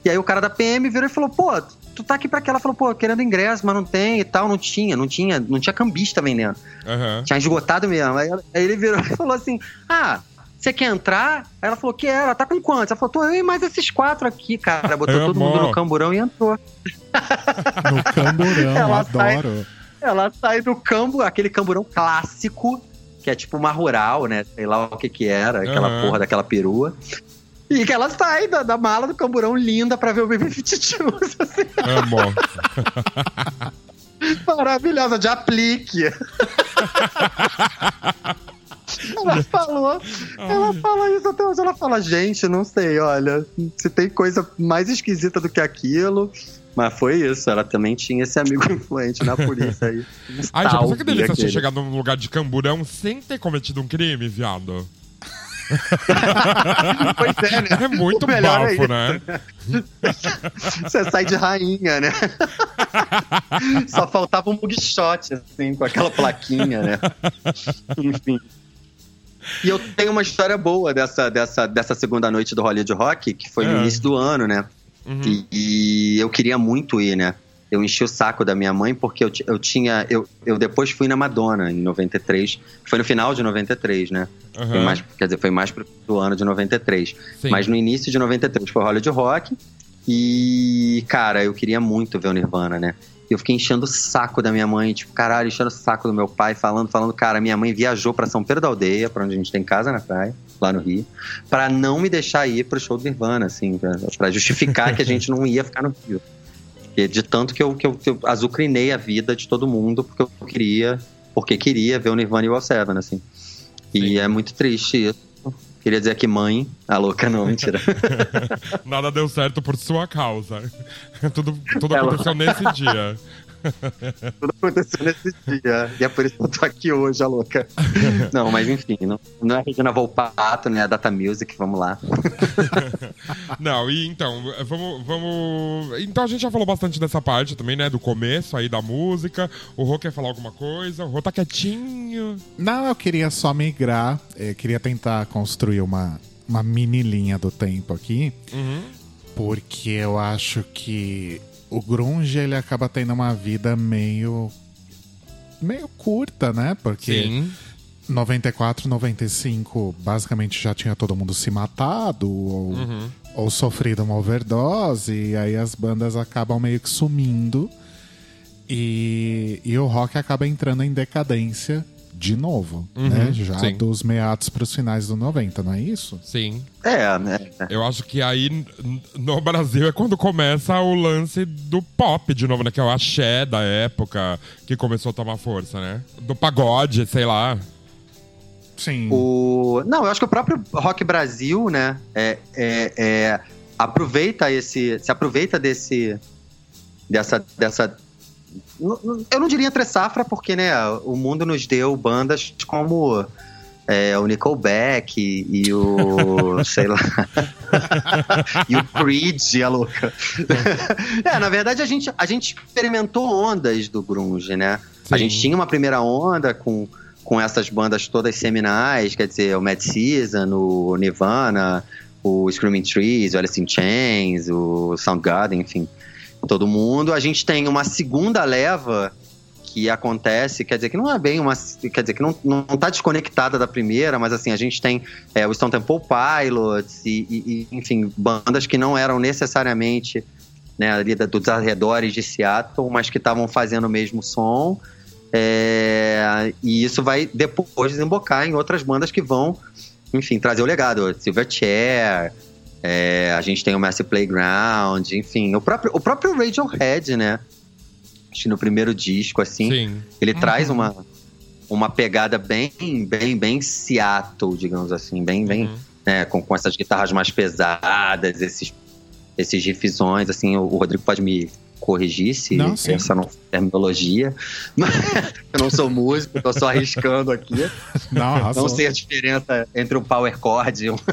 E aí o cara da PM virou e falou, pô, tu tá aqui pra quê? Ela falou, pô, querendo ingresso, mas não tem e tal, não tinha, não tinha, não tinha cambista vendendo. Aham. Tinha esgotado mesmo. Aí, aí ele virou e falou assim: Ah, você quer entrar? Aí ela falou, quero. Ela tá com quantos? Ela falou, tô eu e mais esses quatro aqui, cara. Botou todo mundo no camburão e entrou. No camburão, Ela sai- adoro. Ela sai do campo, aquele camburão clássico, que é tipo uma rural, né? Sei lá o que que era, aquela porra daquela perua. E que ela sai da, da mala do camburão linda pra ver o Baby Fit Shoes, assim, Amo. maravilhosa, de aplique. ela falou, ela fala isso até hoje, ela fala, gente, não sei, olha, se tem coisa mais esquisita do que aquilo... Mas foi isso, ela também tinha esse amigo influente na polícia aí. Ai, já pensou que delícia você chegar num lugar de camburão sem ter cometido um crime, viado? Pois é, né? É muito O melhor é bafo, isso. né? Você sai de rainha, né? Só faltava um mugshot, assim, com aquela plaquinha, né? Enfim. E eu tenho uma história boa dessa, dessa, dessa segunda noite do Hollywood Rock, que foi no É. início do ano, né? Uhum. E, e eu queria muito ir, né? Eu enchi o saco da minha mãe porque eu, eu tinha. Eu, eu depois fui na Madonna em 93. Foi no final de 93, né? Foi Aham. mais, quer dizer, foi mais pro do ano de 93. Sim. Mas no início de 93 foi Hollywood Rock. E, cara, eu queria muito ver o Nirvana, né? E eu fiquei enchendo o saco da minha mãe, tipo, caralho, enchendo o saco do meu pai, falando, falando, cara, minha mãe viajou pra São Pedro da Aldeia, pra onde a gente tem casa na praia, lá no Rio, pra não me deixar ir pro show do Nirvana, assim, pra, pra justificar que a gente não ia ficar no Rio. De tanto que eu, que, eu, que eu azucrinei a vida de todo mundo, porque eu queria, porque queria ver o Nirvana e o Seven, assim. E Sim. é muito triste isso. Queria dizer que mãe, a louca não, mentira. Nada deu certo por sua causa. Tudo, tudo aconteceu nesse dia. Tudo aconteceu nesse dia. E é por isso que eu tô aqui hoje, a louca. Não, mas enfim, não, não é a Regina Volpato, não é a Data Music, vamos lá. Não, e então, vamos, vamos. Então a gente já falou bastante dessa parte também, né? Do começo aí da música. O Rô quer falar alguma coisa? O Rô tá quietinho. Não, eu queria só migrar, eh, queria tentar construir uma, uma mini linha do tempo aqui, Uhum. porque eu acho que o grunge ele acaba tendo uma vida meio meio curta, né? Porque Sim. 94, 95, basicamente já tinha todo mundo se matado ou, Uhum. ou sofrido uma overdose, e aí as bandas acabam meio que sumindo. E, e o rock acaba entrando em decadência de novo, Uhum, né? Já sim. dos meados para os finais do 90, não é isso? Sim. É, né? Eu acho que aí no Brasil é quando começa o lance do pop de novo, né? Que é o axé da época que começou a tomar força, né? Do pagode, sei lá. Sim. O... Não, eu acho que o próprio Rock Brasil, né, é, é- é- aproveita esse. Se aproveita desse. dessa. dessa eu não diria entre safra, porque, né, o mundo nos deu bandas como é, o Nickelback e, e o. sei lá. e o Creed, a louca. é, na verdade, a gente, a gente experimentou ondas do Grunge, né? A Sim. gente tinha uma primeira onda com, com essas bandas todas seminais, quer dizer, o Mad Season, o Nirvana, o Screaming Trees, o Alice in Chains, o Soundgarden, enfim, todo mundo. A gente tem uma segunda leva que acontece, quer dizer que não é bem uma, quer dizer que não, não tá desconectada da primeira, mas assim, a gente tem é, o Stone Temple Pilots e, e- e, enfim, bandas que não eram necessariamente né, ali dos arredores de Seattle, mas que estavam fazendo o mesmo som. É, e isso vai depois desembocar em outras bandas que vão, enfim, trazer o legado. Silverchair, é, a gente tem o Massive Playground, enfim, o próprio, o próprio Radiohead, né? Acho que no primeiro disco, assim, Sim. ele traz uma, uma pegada bem, bem, bem Seattle, digamos assim, bem, bem, Uhum. né, com, com essas guitarras mais pesadas, esses, esses riffzões, assim, o, o Rodrigo pode me corrigir se Não, essa não terminologia, eu não sou músico, tô só arriscando aqui, Não, não sei a diferença entre um power chord e um...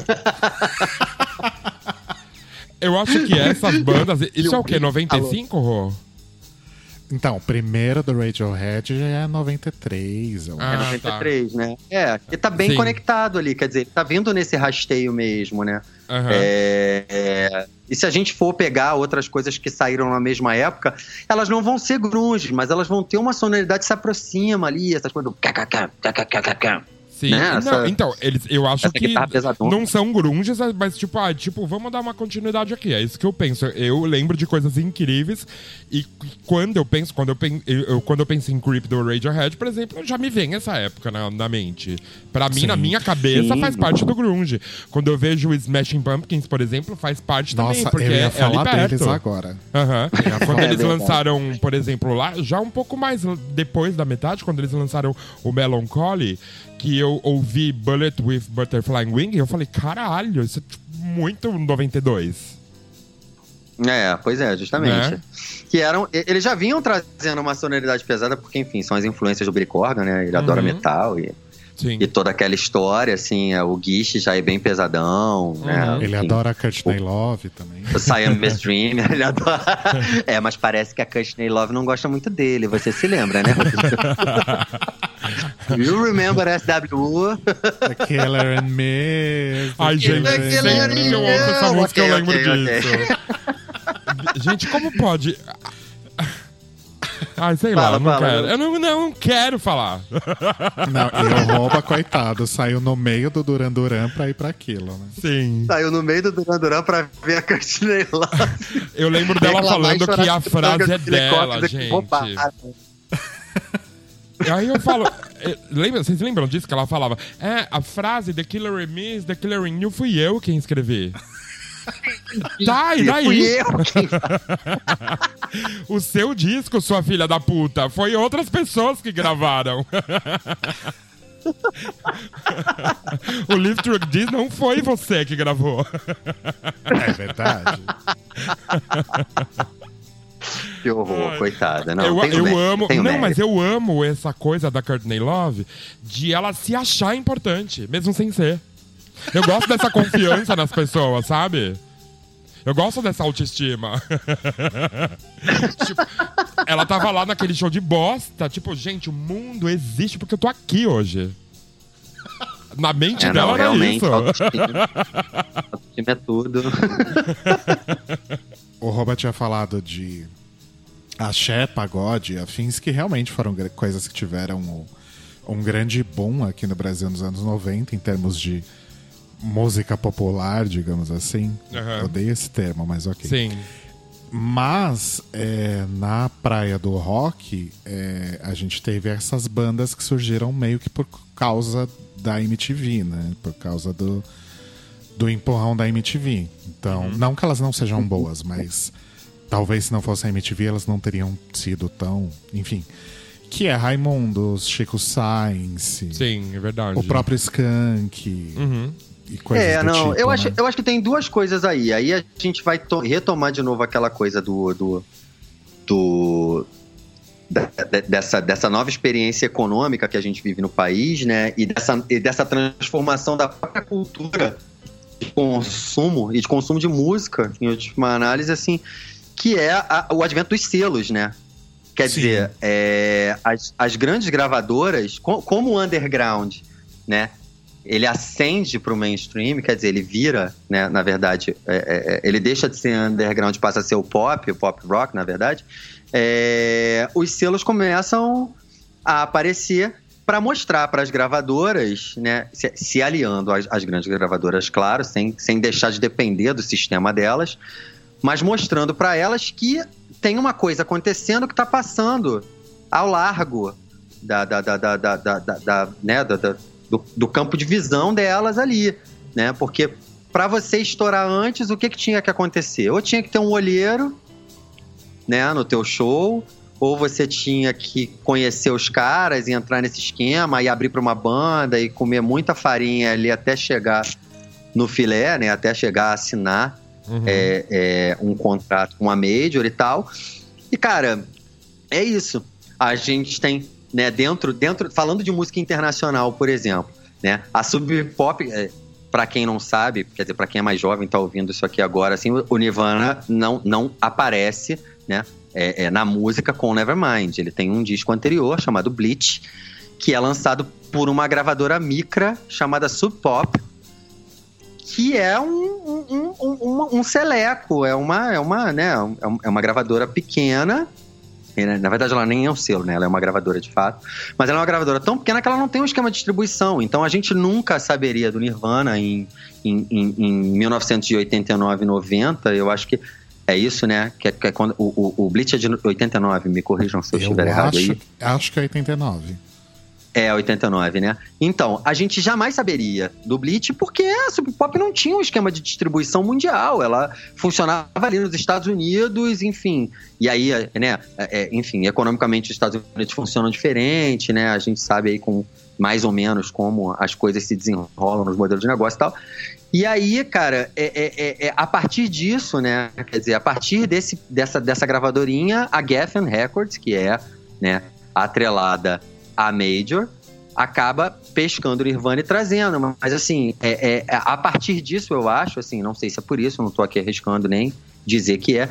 Eu acho que essas bandas. Isso é o quê? Alô? 95, Rô? Então, o primeiro do Radiohead já é 93. Eu Ah, É acho. 93, né? É, e tá bem Sim. conectado ali, quer dizer, tá vindo nesse rasteio mesmo, né? Aham. É, é, e se a gente for pegar outras coisas que saíram na mesma época, elas não vão ser grunge, mas elas vão ter uma sonoridade que se aproxima ali, essas coisas do. Sim, Né? não, Essa- então, eles, eu acho que não são grunges, mas tipo, ah, tipo, vamos dar uma continuidade aqui. É isso que eu penso. Eu lembro de coisas incríveis e quando eu penso, quando eu, pen, eu- eu- quando eu penso em Creep do Radiohead, por exemplo, já me vem essa época na, na mente. Pra mim, Sim. na minha cabeça, Sim. faz parte do grunge. Quando eu vejo o Smashing Pumpkins, por exemplo, faz parte também, Nossa, porque eu é, ia é ali falar perto. deles agora. Aham. Quando É eles verdade. lançaram, por exemplo, lá, já um pouco mais depois da metade, quando eles lançaram o Melancholy, que eu ouvi Bullet with Butterfly Wing, eu falei, caralho, isso é tipo, muito 92. É, pois é, justamente. Né? Que eram. Eles já vinham trazendo uma sonoridade pesada, porque, enfim, são as influências do Corgan, né? Ele adora Uhum. metal e, Sim. e toda aquela história, assim, é, o Guiche já é bem pesadão, né? Uhum. Ele Enfim, adora Courtney Love também. O Siamese Dream, ele adora. É, mas parece que a Courtney Love não gosta muito dele, você se lembra, né? you remember SWU? The Killer and Me. Ai, gente, sempre eu ouço essa música, eu Ok, lembro ok, ok. disso. gente, como pode... Ai, sei Fala, lá, não fala. quero. Eu não, não quero falar. Não, e o Rouba, coitado, saiu no meio do Duran Duran pra ir pra aquilo, né? Sim. Saiu no meio do Duran Duran pra ver a Courtney Love. Eu lembro dela reclamar falando que a frase é dela, gente. E aí eu falo. eh, Lembra, vocês lembram disso que ela falava? É, a frase The Killer in Me is The Killer in You fui eu quem escrevi. tá, e daí? Fui eu quem O seu disco, sua filha da puta, foi outras pessoas que gravaram. o Live Through This não foi você que gravou. É verdade. Que horror, Ai. coitada. Não, eu tenho eu mérito, amo. tenho Não, mérito. mas eu amo essa coisa da Courtney Love de ela se achar importante, mesmo sem ser. Eu gosto dessa confiança nas pessoas, sabe? Eu gosto dessa autoestima. Tipo, ela tava lá naquele show de bosta, tipo, gente, o mundo existe porque eu tô aqui hoje. Na mente É, dela não, era isso. autoestima. autoestima é tudo. O Rouba tinha falado de axé, pagode, afins que realmente foram coisas que tiveram um, um grande boom aqui no Brasil nos anos 90 em termos de música popular, digamos assim. Eu Odeio esse termo, mas ok. Sim. Mas é, na praia do rock, é, a gente teve essas bandas que surgiram meio que por causa da MTV, né? Por causa do, do empurrão da MTV. Então, não que elas não sejam boas, mas talvez se não fosse a MTV elas não teriam sido tão. Enfim. Que é Raimundos, Chico Science, Sim, é verdade. o próprio Skank Uhum. e coisas É, do não, tipo, eu, né? acho, eu acho que tem duas coisas aí. Aí a gente vai to- retomar de novo aquela coisa do. do, do- da- da- dessa, dessa nova experiência econômica que a gente vive no país, né? E dessa, e dessa transformação da própria cultura de consumo e de consumo de música, em última análise, assim, que é a- o advento dos selos, né? Quer Sim. dizer, é, as, as grandes gravadoras, co- como o underground, né? Ele ascende para o mainstream, quer dizer, ele vira, né? Na verdade, é, é, é, ele deixa de ser underground, passa a ser o pop, o pop rock, na verdade. É, os selos começam a aparecer para mostrar para as gravadoras, né, se, se aliando às, às grandes gravadoras, claro, sem, sem deixar de depender do sistema delas, mas mostrando para elas que tem uma coisa acontecendo que está passando ao largo da, da, da, da, da, da, da- né, da- da- do, do campo de visão delas ali, né? Porque para você estourar antes, o que, que tinha que acontecer? Ou tinha que ter um olheiro, né, no teu show, ou você tinha que conhecer os caras e entrar nesse esquema e abrir para uma banda e comer muita farinha ali até chegar no filé, né? Até chegar a assinar Uhum. é, é, um contrato com a Major e tal. E, cara, é isso. A gente tem, né, dentro, dentro falando de música internacional, por exemplo, né, a Sub Pop, é, para quem não sabe, quer dizer, para quem é mais jovem tá ouvindo isso aqui agora, assim, o Nirvana não, não aparece, né, é, é, na música com Nevermind. Ele tem um disco anterior chamado Bleach, que é lançado por uma gravadora micra chamada Sub Pop, que é um, um, um, um, seleco, é uma, é uma, né, é é uma gravadora pequena né, Na verdade, ela nem é um selo, né? Ela é uma gravadora de fato. Mas ela é uma gravadora tão pequena que ela não tem um esquema de distribuição. Então a gente nunca saberia do Nirvana em, em, em, em 1989, 90. Eu acho que é isso, né? Que é, que é quando o, o, o Bleach é de 89, me corrijam se eu, Eu estiver errado acho, aí. acho que é 89. É, 89, né? Então, a gente jamais saberia do Bleach porque a Sub Pop não tinha um esquema de distribuição mundial. Ela funcionava ali nos Estados Unidos, enfim. E aí, né? é, enfim, economicamente os Estados Unidos funcionam diferente, né? A gente sabe aí com mais ou menos como as coisas se desenrolam nos modelos de negócio e tal. E aí, cara, é, é- é- é a partir disso, né? Quer dizer, a partir desse, dessa, dessa gravadorinha, a Geffen Records, que é né, atrelada à Major, acaba pescando o Nirvana e trazendo. Mas assim, é, é- a partir disso eu acho, assim, não sei se é por isso, não tô aqui arriscando nem dizer que é,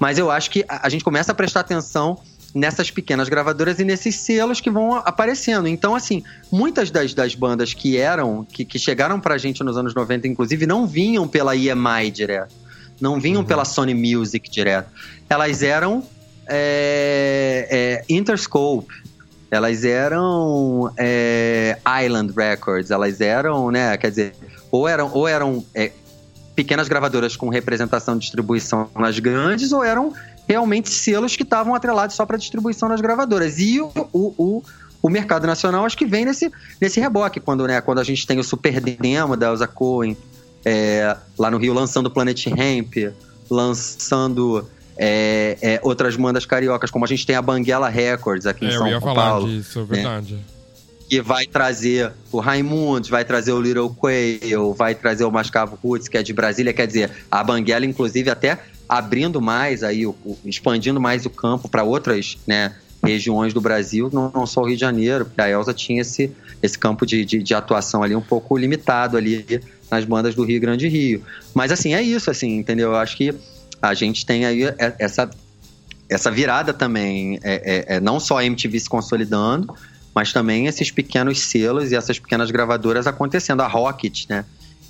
mas eu acho que a a gente começa a prestar atenção nessas pequenas gravadoras e nesses selos que vão aparecendo. Então, assim, muitas das, das bandas que eram, que, que chegaram pra gente nos anos 90, inclusive, não vinham pela EMI direto. Não vinham pela Sony Music direto. Elas eram é, é, Interscope. Elas eram é, Island Records. Elas eram, né? Quer dizer, ou eram, ou eram é, pequenas gravadoras com representação e distribuição nas grandes, ou eram realmente selos que estavam atrelados só para distribuição nas gravadoras. E o, o, o, o mercado nacional acho que vem nesse, nesse reboque, quando, né, quando a gente tem o Super Demo da Elza Cohen, é, lá no Rio lançando Planet Ramp, lançando é, é, outras bandas cariocas, como a gente tem a Banguela Records aqui em É, eu São ia falar Paulo disso, é verdade. que vai trazer o Raimundos, vai trazer o Little Quail, vai trazer o Mascavo Roots, que é de Brasília. Quer dizer, a Banguela, inclusive, até abrindo mais aí, o- o- expandindo mais o campo para outras né, regiões do Brasil, não, não só o Rio de Janeiro, porque a Elza tinha esse, esse campo de, de, de atuação ali um pouco limitado ali nas bandas do Rio Grande Rio. Mas assim, é isso, assim, entendeu? Eu acho que a gente tem aí e- essa essa virada também, é, é- é não só a MTV se consolidando, mas também esses pequenos selos e essas pequenas gravadoras acontecendo. A Rocket, né?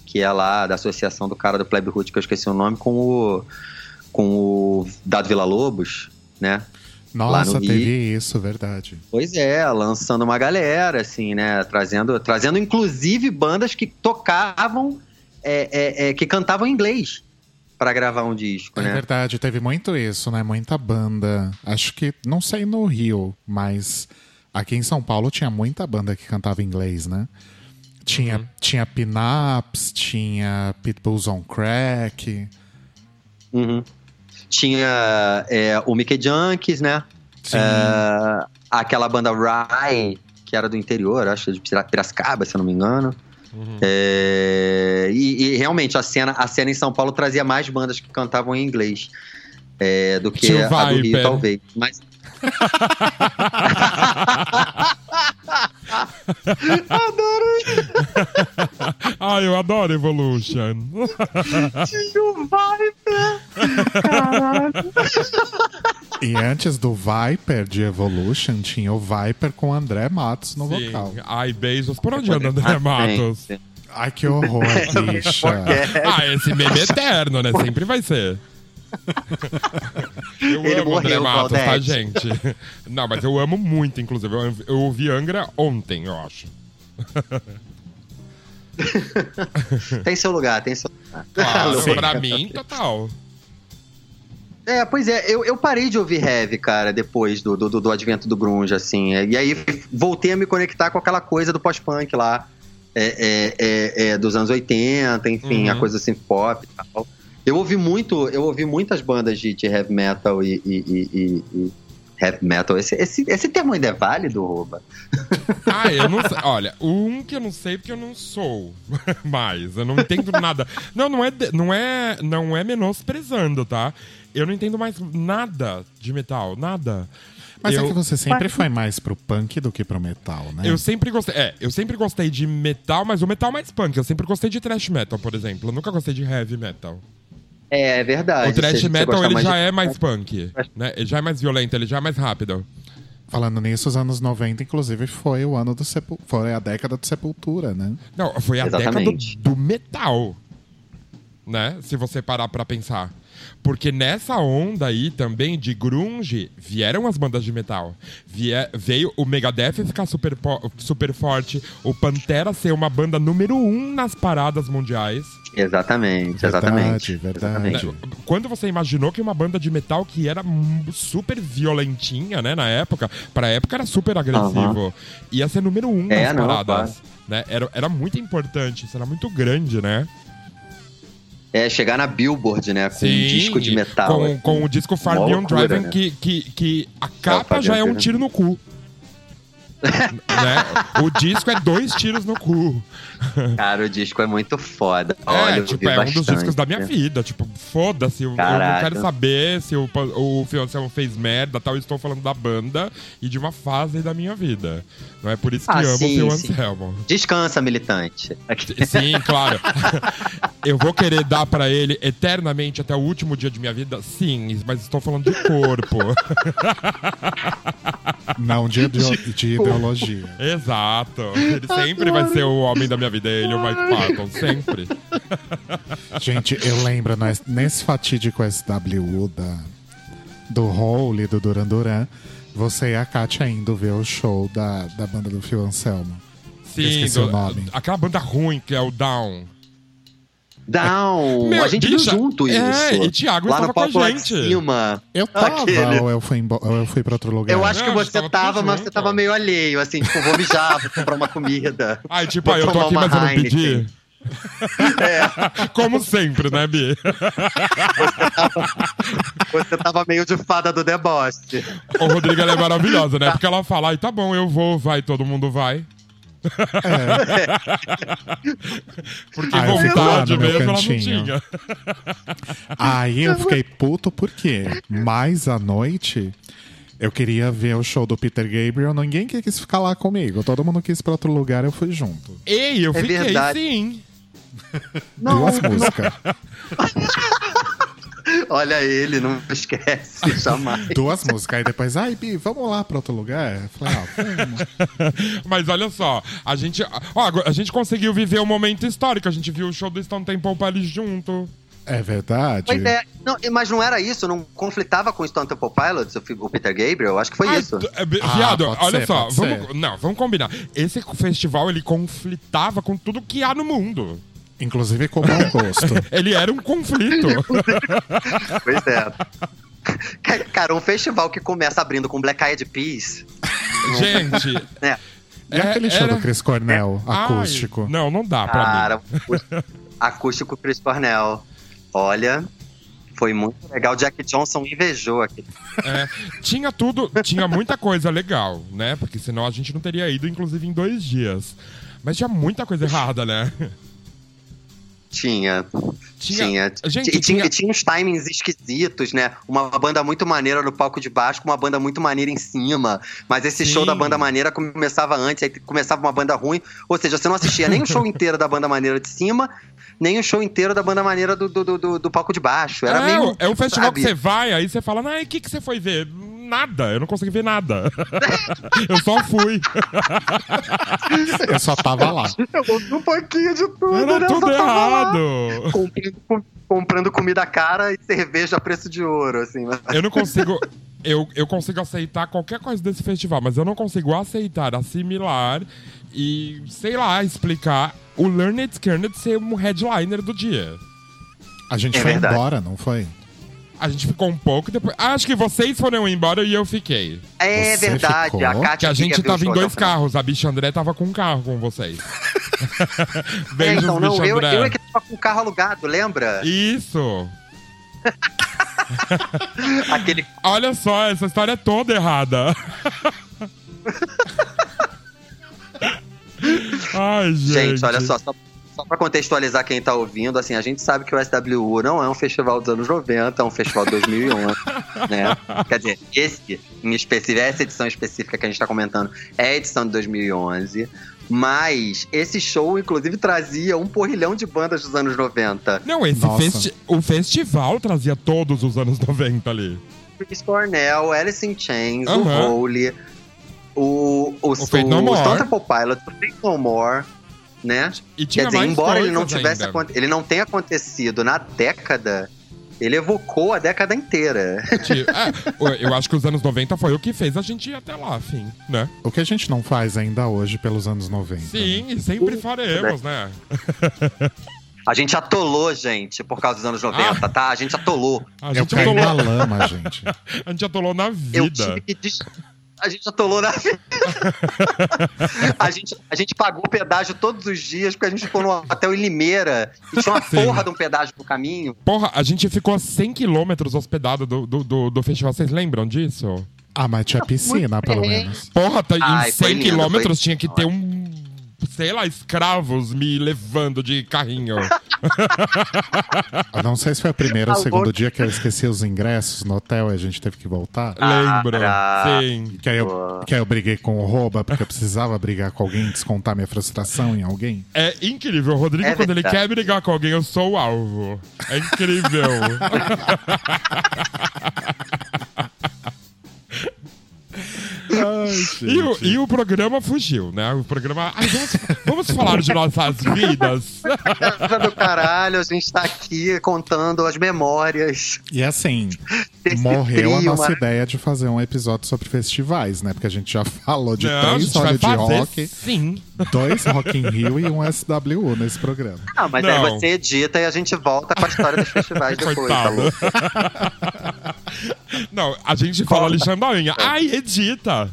Que é lá da associação do cara do Plebe Hood, que eu esqueci o nome, com o, com o Dado Vila Lobos, né? Nossa, no Rio. teve isso, verdade. Pois é, lançando uma galera, assim, né? Trazendo, trazendo inclusive bandas que tocavam, é, é, é, que cantavam em inglês para gravar um disco, É né? verdade, teve muito isso, né? Muita banda. Acho que, não sei no Rio, mas aqui em São Paulo tinha muita banda que cantava inglês, né? Tinha, tinha Pin-Ups, tinha Pitbulls on Crack. Uhum. Tinha é, o Mickey Junkies, né? Sim. É, aquela banda Rye, que era do interior, acho de Pira- Piracicaba, se eu não me engano. É, e, e realmente a cena, a cena em São Paulo trazia mais bandas que cantavam em inglês é, do que Tinha o a do Rio, Viper. talvez. Mas Ah, eu adoro Evolution. tinha o Viper! Caralho! E antes do Viper de Evolution, tinha o Viper com o André Matos no Sim. vocal. Ai, beijos. Por onde anda André Matos? Ai, que horror, bicha. Ah, esse meme é eterno, né? Sempre vai ser. Eu Ele amo André morreu, Matos, tá, gente? Não, mas eu amo muito, inclusive. Eu, eu ouvi Angra ontem, eu acho. Tem seu lugar, tem seu lugar. Claro, pra mim, total. É, pois é, eu, eu parei de ouvir heavy, cara, depois do, do, do advento do grunge, assim. é, E aí voltei a me conectar com aquela coisa do pós-punk lá, é, é, é, é, dos anos 80, enfim, Uhum. a coisa assim, pop e tal. Eu ouvi muito, eu ouvi muitas bandas de, de heavy metal e, e- e- e- e heavy metal. Esse, esse, esse termo ainda é válido, Rouba? Ah, eu não sei. Olha, um que eu não sei porque eu não sou mais. Eu não entendo nada. Não, não é, não é, não é menosprezando, tá? Eu não entendo mais nada de metal, nada. Mas eu, é que você sempre foi mais pro punk do que pro metal, né? eu sempre gostei, é, eu sempre gostei de metal, mas o metal mais punk. Eu sempre gostei de thrash metal, por exemplo. Eu nunca gostei de heavy metal. É, é verdade. o thrash metal ele já de- é mais punk, né? Ele já é mais violento, ele já é mais rápido. Falando nisso, os anos 90, inclusive, foi o ano do sepul... foi a década de Sepultura, né? Não, foi a Exatamente. década do metal. né? Se você parar pra pensar. Porque nessa onda aí também de grunge vieram as bandas de metal. Vie- veio o Megadeth ficar super, super forte, o Pantera ser uma banda número um nas paradas mundiais. Exatamente, exatamente. Verdade, verdade. Né? Quando você imaginou que uma banda de metal que era super violentinha, né, na época, pra época era super agressivo, ia ser número um É, nas não, paradas. Né? Era, era muito importante, isso era muito grande, né? É, chegar na Billboard, né? Com um disco de metal. Com, assim. com o disco Far Mó Beyond loucura, Driven, né? que, que, que a capa Far já é um tiro no cu. né? O disco é dois tiros no cu. Cara, o disco é muito foda. É, Olha, tipo, é um dos bastante. discos da minha vida. Tipo, foda-se. Eu, eu não quero saber se o, o Fiancelmo fez merda tal. Eu estou falando da banda e de uma fase da minha vida. Não é por isso que Ah, amo sim, o Anselmo. Descansa, militante. Sim, claro. eu vou querer dar pra ele eternamente até o último dia de minha vida? Sim, mas estou falando de corpo. Não de, ideo- de ideologia. Exato. Ele sempre vai ser o homem da minha vida, ele e o Mike Patton. Sempre. Gente, eu lembro nós- nesse fatídico SWU da, do Hole, do Duran Duran, você e a Kátia indo ver o show da, da banda do Phil Anselmo. Sim, esqueci do- o nome. aquela banda ruim que é o Down. Down! Meu, a gente viu bicha, junto é, isso. e Thiago Lá no com a palco lá de gente. cima. Eu tava Aquele. ou eu fui, ou eu fui pra outro lugar? Eu acho que você tava tava, mas junto. você tava meio alheio, assim, tipo, vou mijar, vou comprar uma comida. Ai, tipo, ah, eu tô aqui, mas eu não pedi. Como sempre, né, Bi? Você tava meio de fada do deboche. O Rodrigo ela é maravilhosa, né? Porque ela fala, ai, tá bom, eu vou, vai, todo mundo vai. Porque eu fico lá vontade no meu mesmo ela não cantinho. tinha. Aí eu fiquei puto porque mais à noite eu queria ver o show do Peter Gabriel, ninguém quis ficar lá comigo. Todo mundo quis ir pra outro lugar, eu fui junto. Ei, eu É fiquei verdade. sim. Duas músicas. Olha ele, não esquece, jamais. Duas músicas. Aí depois, ai, Bi, vamos lá pra outro lugar? Falei, ah, vamos. Mas olha só, a gente, ó, a gente conseguiu viver um momento histórico. A gente viu o show do Stone Temple Pilots junto. É verdade? Pois é, não, mas não era isso, não conflitava com o Stone Temple Pilots, o Peter Gabriel? Acho que foi Ai, isso. é, Ah, Viado, pode olha ser, só, vamos, ser. não, vamos combinar. Esse festival ele conflitava com tudo que há no mundo. Inclusive com mau gosto. Ele era um conflito. Pois é. Ca- Cara, um festival que começa abrindo com Black Eyed Peas. Gente, né? E aquele show era- do Chris Cornell, Ai, acústico? não, não dá pra Cara, mim. acústico- acústico Chris Cornell. Olha, foi muito legal. Jack Johnson invejou aqui. É, tinha tudo, tinha muita coisa legal, né? Porque senão a gente não teria ido, inclusive, em dois dias. Mas tinha muita coisa errada, né? Tinha. Tinha- Tinha. Gente, e, tinha, tinha- tinha uns timings esquisitos, né? Uma banda muito maneira no palco de baixo, com uma banda muito maneira em cima. Mas esse Sim. show da banda maneira começava antes, aí começava uma banda ruim. Ou seja, você não assistia nem o show inteiro da banda maneira de cima, nem o show inteiro da banda maneira do, do, do- do, do palco de baixo. Era é, meio. é um festival sabe? que você vai, aí você fala, ai, o que, que você foi ver? Nada, eu não consegui ver nada. eu só fui. Eu só tava lá. Eu ouvi um pouquinho de tudo, Era né? Eu tudo errado. Comprando, com- comprando comida cara e cerveja a preço de ouro, assim. Eu não consigo. Eu, eu consigo aceitar qualquer coisa desse festival, mas eu não consigo aceitar, assimilar e, sei lá, explicar o Learned Skirned ser um headliner do dia. A gente É foi verdade. embora, não foi? A gente ficou um pouco depois. Acho que vocês foram embora e eu fiquei. É Você verdade, ficou? a Kátia Que a gente tava em dois carros. A bicha André tava com um carro com vocês. É, Beijos, então, não, bicha eu, André. eu é que tava com o carro alugado, lembra? Isso! Aquele Olha só, essa história é toda errada. Ai, gente. Gente, olha só, só, só pra contextualizar quem tá ouvindo, assim, a gente sabe que o SWU não é um festival dos anos 90, é um festival de 2011, né? Quer dizer, esse, em específico, essa edição específica que a gente tá comentando é a edição de 2011, mas esse show, inclusive, trazia um porrilhão de bandas dos anos 90. Não, esse festi o festival trazia todos os anos 90 ali. Chris Cornell, Alice in Chains, o. Hole, o, o, o, No o More. Stone Temple Pilots, o Faith No More, né? E tinha Quer dizer, mais embora ele não tivesse ainda. ele não tenha acontecido na década, ele evocou a década inteira. É, eu acho que os anos 90 foi o que fez a gente ir até lá, fim, né? O que a gente não faz ainda hoje pelos anos 90. Sim, né? e sempre faremos, né? A gente atolou, gente, por causa dos anos 90, tá? A gente atolou. A Eu gente, atolou, na lama, gente. a gente atolou na Eu vida. tive que des... A gente atolou na vida. a, gente, a gente pagou pedágio todos os dias, porque a gente ficou no hotel em Limeira e tinha uma Sim. porra de um pedágio pro caminho. Porra, a gente ficou a 100 quilômetros hospedado do, do, do, do festival. Vocês lembram disso? Ah, mas tinha piscina, pelo menos. Porra, tá, Ai, em foi 100 lindo, quilômetros foi- tinha que ter um. Sei lá, escravos me levando de carrinho. Eu não sei se foi o primeiro ou o segundo dia que eu esqueci os ingressos no hotel e a gente teve que voltar. Lembro. Ah, Sim. Que aí, eu, que aí eu briguei com o Rouba, porque eu precisava brigar com alguém, descontar minha frustração em alguém. É incrível. O Rodrigo, É quando ele quer brigar com alguém, eu sou o alvo. É incrível. e, o, e o programa fugiu, né? O programa. Ai, vamos, vamos falar de nossas vidas. Do caralho, a gente tá aqui contando as memórias. E assim, Desse morreu a trio nossa maravilhoso. ideia de fazer um episódio sobre festivais, né? Porque a gente já falou de Não, a três olhos de rock, sim. dois Rock in Rio e um SWU nesse programa. Ah, mas Não. aí você edita e a gente volta com a história dos festivais depois, tá? Não, a gente fala lixandainha. Ai, edita!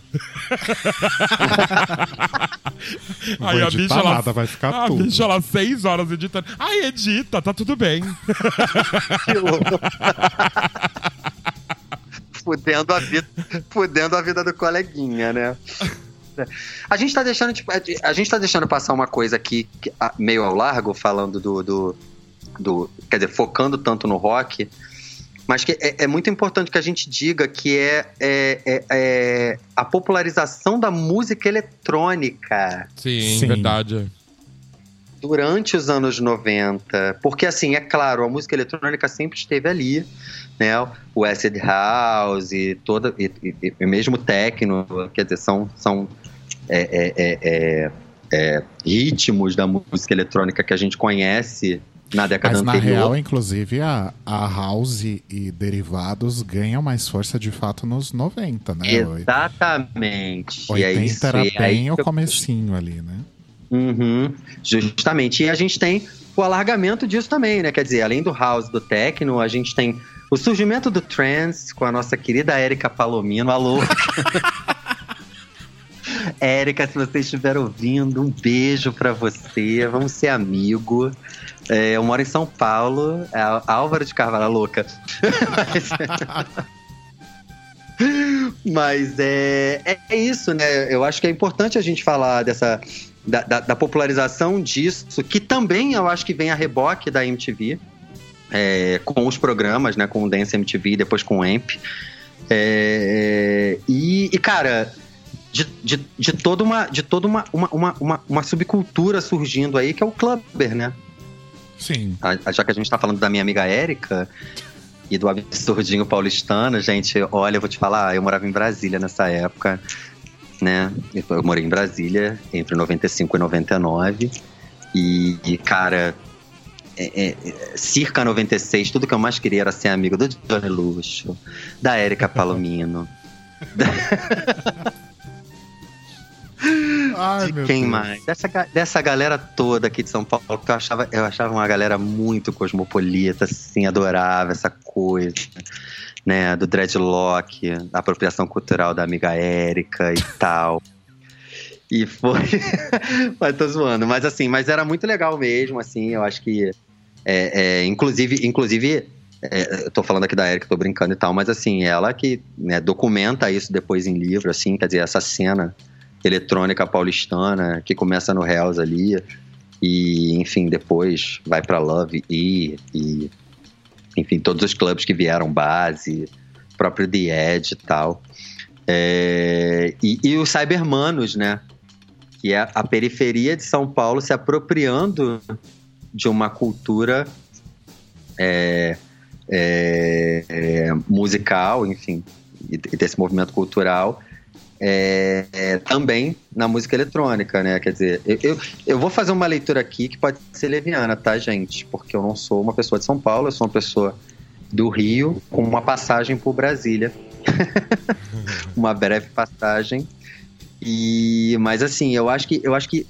Não vou editar nada, vai ficar a tudo. bicha lá, seis horas editando. Ai, edita, tá tudo bem. fudendo a vida, fudendo a vida do coleguinha, né? A gente tá deixando, tipo, a gente tá deixando passar uma coisa aqui que- meio ao largo, falando do, do, do- Quer dizer, focando tanto no rock, mas que é, é muito importante que a gente diga que é, é, é- é a popularização da música eletrônica Sim, Sim. verdade. durante os anos 90. Porque, assim, é claro, a música eletrônica sempre esteve ali, né? O acid house e toda... E, e- e mesmo o techno, quer dizer, são... são é, é, é, é, é, ritmos da música eletrônica que a gente conhece na década Mas na anterior. real, inclusive, a, a House e derivados ganham mais força de fato nos 90, né? Exatamente. E é 80 isso. era aí bem o comecinho ali, né? Uhum, justamente. E a gente tem o alargamento disso também, né? Quer dizer, além do house, do techno, a gente tem o surgimento do trance com a nossa querida Érica Palomino. Alô? Érica, se você estiver ouvindo, um beijo pra você. Vamos ser amigo. É, eu moro em São Paulo, é Álvaro de Carvalho, a louca. Mas, mas é, é, é isso, né? Eu acho que é importante a gente falar dessa da, da- da popularização disso, que também eu acho que vem a reboque da MTV, é, com os programas, né? Com o Dance MTV, depois com o AMP. É, e, e, cara, de, de, de toda, uma, de toda uma, uma, uma, uma subcultura surgindo aí, que é o clubber, né? Sim. A- Já que a gente tá falando da minha amiga Érica e do absurdinho paulistano, gente, olha, eu vou te falar, eu morava em Brasília nessa época, né? Eu morei em Brasília entre 95 e 99. E, e, cara, é, é, circa 96, tudo que eu mais queria era ser amigo do Johnny Luxo, da Érica Palomino. Ai, De quem mais? Dessa, dessa galera toda aqui de São Paulo, que eu achava, eu achava uma galera muito cosmopolita, assim, adorava essa coisa, né? Do dreadlock, da apropriação cultural da amiga Érica e tal. E foi. mas tô zoando. Mas assim, mas era muito legal mesmo, assim, eu acho que. é, é, inclusive, inclusive é, eu tô falando aqui da Érica, tô brincando e tal, mas assim, ela que né, documenta isso depois em livro, assim, quer dizer, essa cena eletrônica paulistana que começa no Hells ali e enfim depois vai pra Love e, e enfim todos os clubes que vieram base próprio The Edge e tal. É, e, e os Cybermanos né? Que é a periferia de São Paulo se apropriando de uma cultura é, é, é, musical enfim e desse movimento cultural é, é, também na música eletrônica, né? Quer dizer, eu, eu, eu, vou fazer uma leitura aqui que pode ser leviana, tá, gente? Porque eu não sou uma pessoa de São Paulo, eu sou uma pessoa do Rio com uma passagem por Brasília. uma breve passagem. E, mas assim, eu acho que eu acho que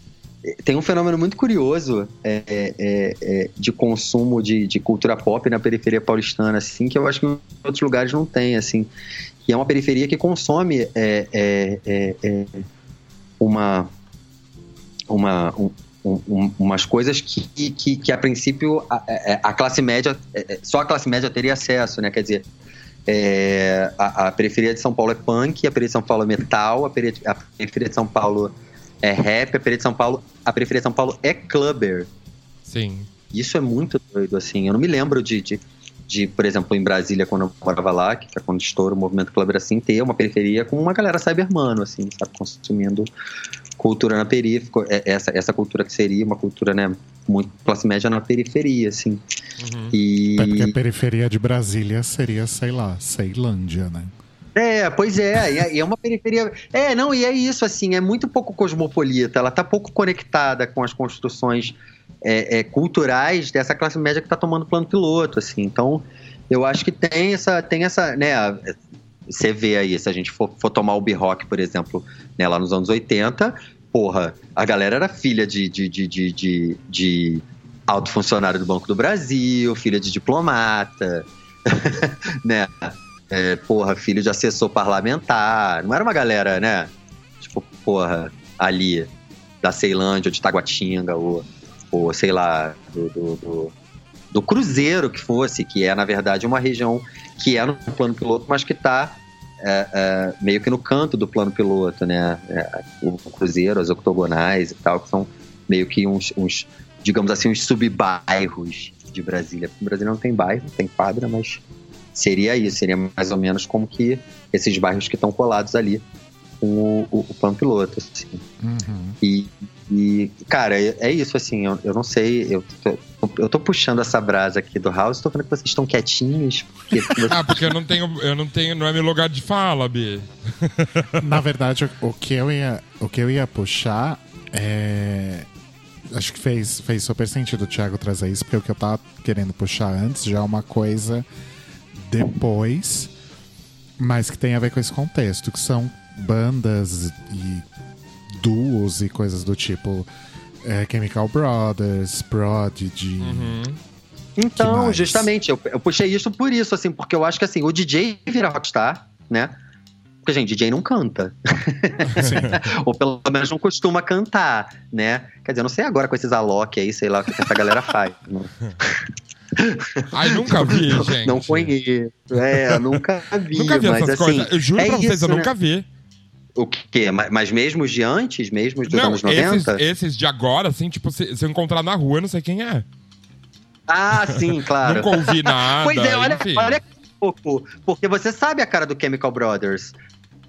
tem um fenômeno muito curioso é, é, é, de consumo de, de, cultura pop na periferia paulistana, assim, que eu acho que em outros lugares não tem, assim. E é uma periferia que consome é, é, é, uma, uma, um, um, umas coisas que, que, que, a princípio a, a classe média, só a classe média teria acesso, né? Quer dizer, a, a, periferia de São Paulo é punk, a periferia de São Paulo é metal, a periferia, a periferia de São Paulo é rap, a periferia de São Paulo, a periferia de São Paulo é clubber. Sim. Isso é muito doido, assim. Eu não me lembro de, de, de por exemplo, em Brasília, quando eu morava lá, que é quando estoura o movimento clubber, assim, ter uma periferia com uma galera cybermano, assim, sabe? Consumindo cultura na periferia, é, essa, essa cultura que seria uma cultura, né, muito classe média na periferia, assim. Uhum. E... É porque a periferia de Brasília seria, sei lá, Ceilândia, né? É, pois é, é, e é uma periferia. É, não, e é isso, assim, é muito pouco cosmopolita, ela tá pouco conectada com as construções é, é, culturais dessa classe média que tá tomando plano piloto, assim. Então, eu acho que tem essa, tem essa, né, você vê aí, se a gente for, for tomar o B-Rock, por exemplo, né, lá nos anos 80, porra, a galera era filha de, de, de, de, de, de alto funcionário do Banco do Brasil, filha de diplomata, né? É, porra, filho de assessor parlamentar. Não era uma galera, né? Tipo, porra, ali da Ceilândia ou de Taguatinga, ou, ou sei lá, do, do, do, do, Cruzeiro que fosse, que é, na verdade, uma região que é no plano piloto, mas que está é, é, meio que no canto do plano piloto, né? É, o Cruzeiro, as octogonais e tal, que são meio que uns, uns digamos assim, uns subbairros de Brasília. Brasília não tem bairro, tem quadra, mas seria isso, seria mais ou menos como que esses bairros que estão colados ali com o, o, o. Assim. Uhum. E, e, cara, é, é, isso, assim, eu, eu não sei, eu tô, eu tô puxando essa brasa aqui do House, tô vendo que vocês estão quietinhos. Porque ah, porque eu não tenho, eu não tenho, não é meu lugar de fala, Bi. Na verdade, o que eu ia, o que eu ia puxar é acho que fez, fez super sentido o Thiago trazer isso, porque o que eu tava querendo puxar antes já é uma coisa depois, mas que tem a ver com esse contexto, que são bandas e duos e coisas do tipo é, Chemical Brothers, Prodigy. Uhum. Então, justamente, eu, eu, puxei isso por isso, assim, porque eu acho que assim, o DJ vira rockstar, né? Porque, gente, DJ não canta. Ou pelo menos não costuma cantar, né? Quer dizer, eu não sei agora com esses Alok aí, sei lá o que essa galera faz. Ai, nunca vi, gente. Não conheço. É, nunca vi. nunca vi mas, essas assim, coisas. Eu juro é pra vocês, eu né? nunca vi. O quê? Mas, mas mesmo de antes? Mesmo dos não, anos 90? Esses, esses de agora, assim, tipo, se, se eu encontrar na rua, eu não sei quem é. Ah, sim, claro. Nunca ouvi nada. pois é, olha, enfim. olha pouco. Porque você sabe a cara do Chemical Brothers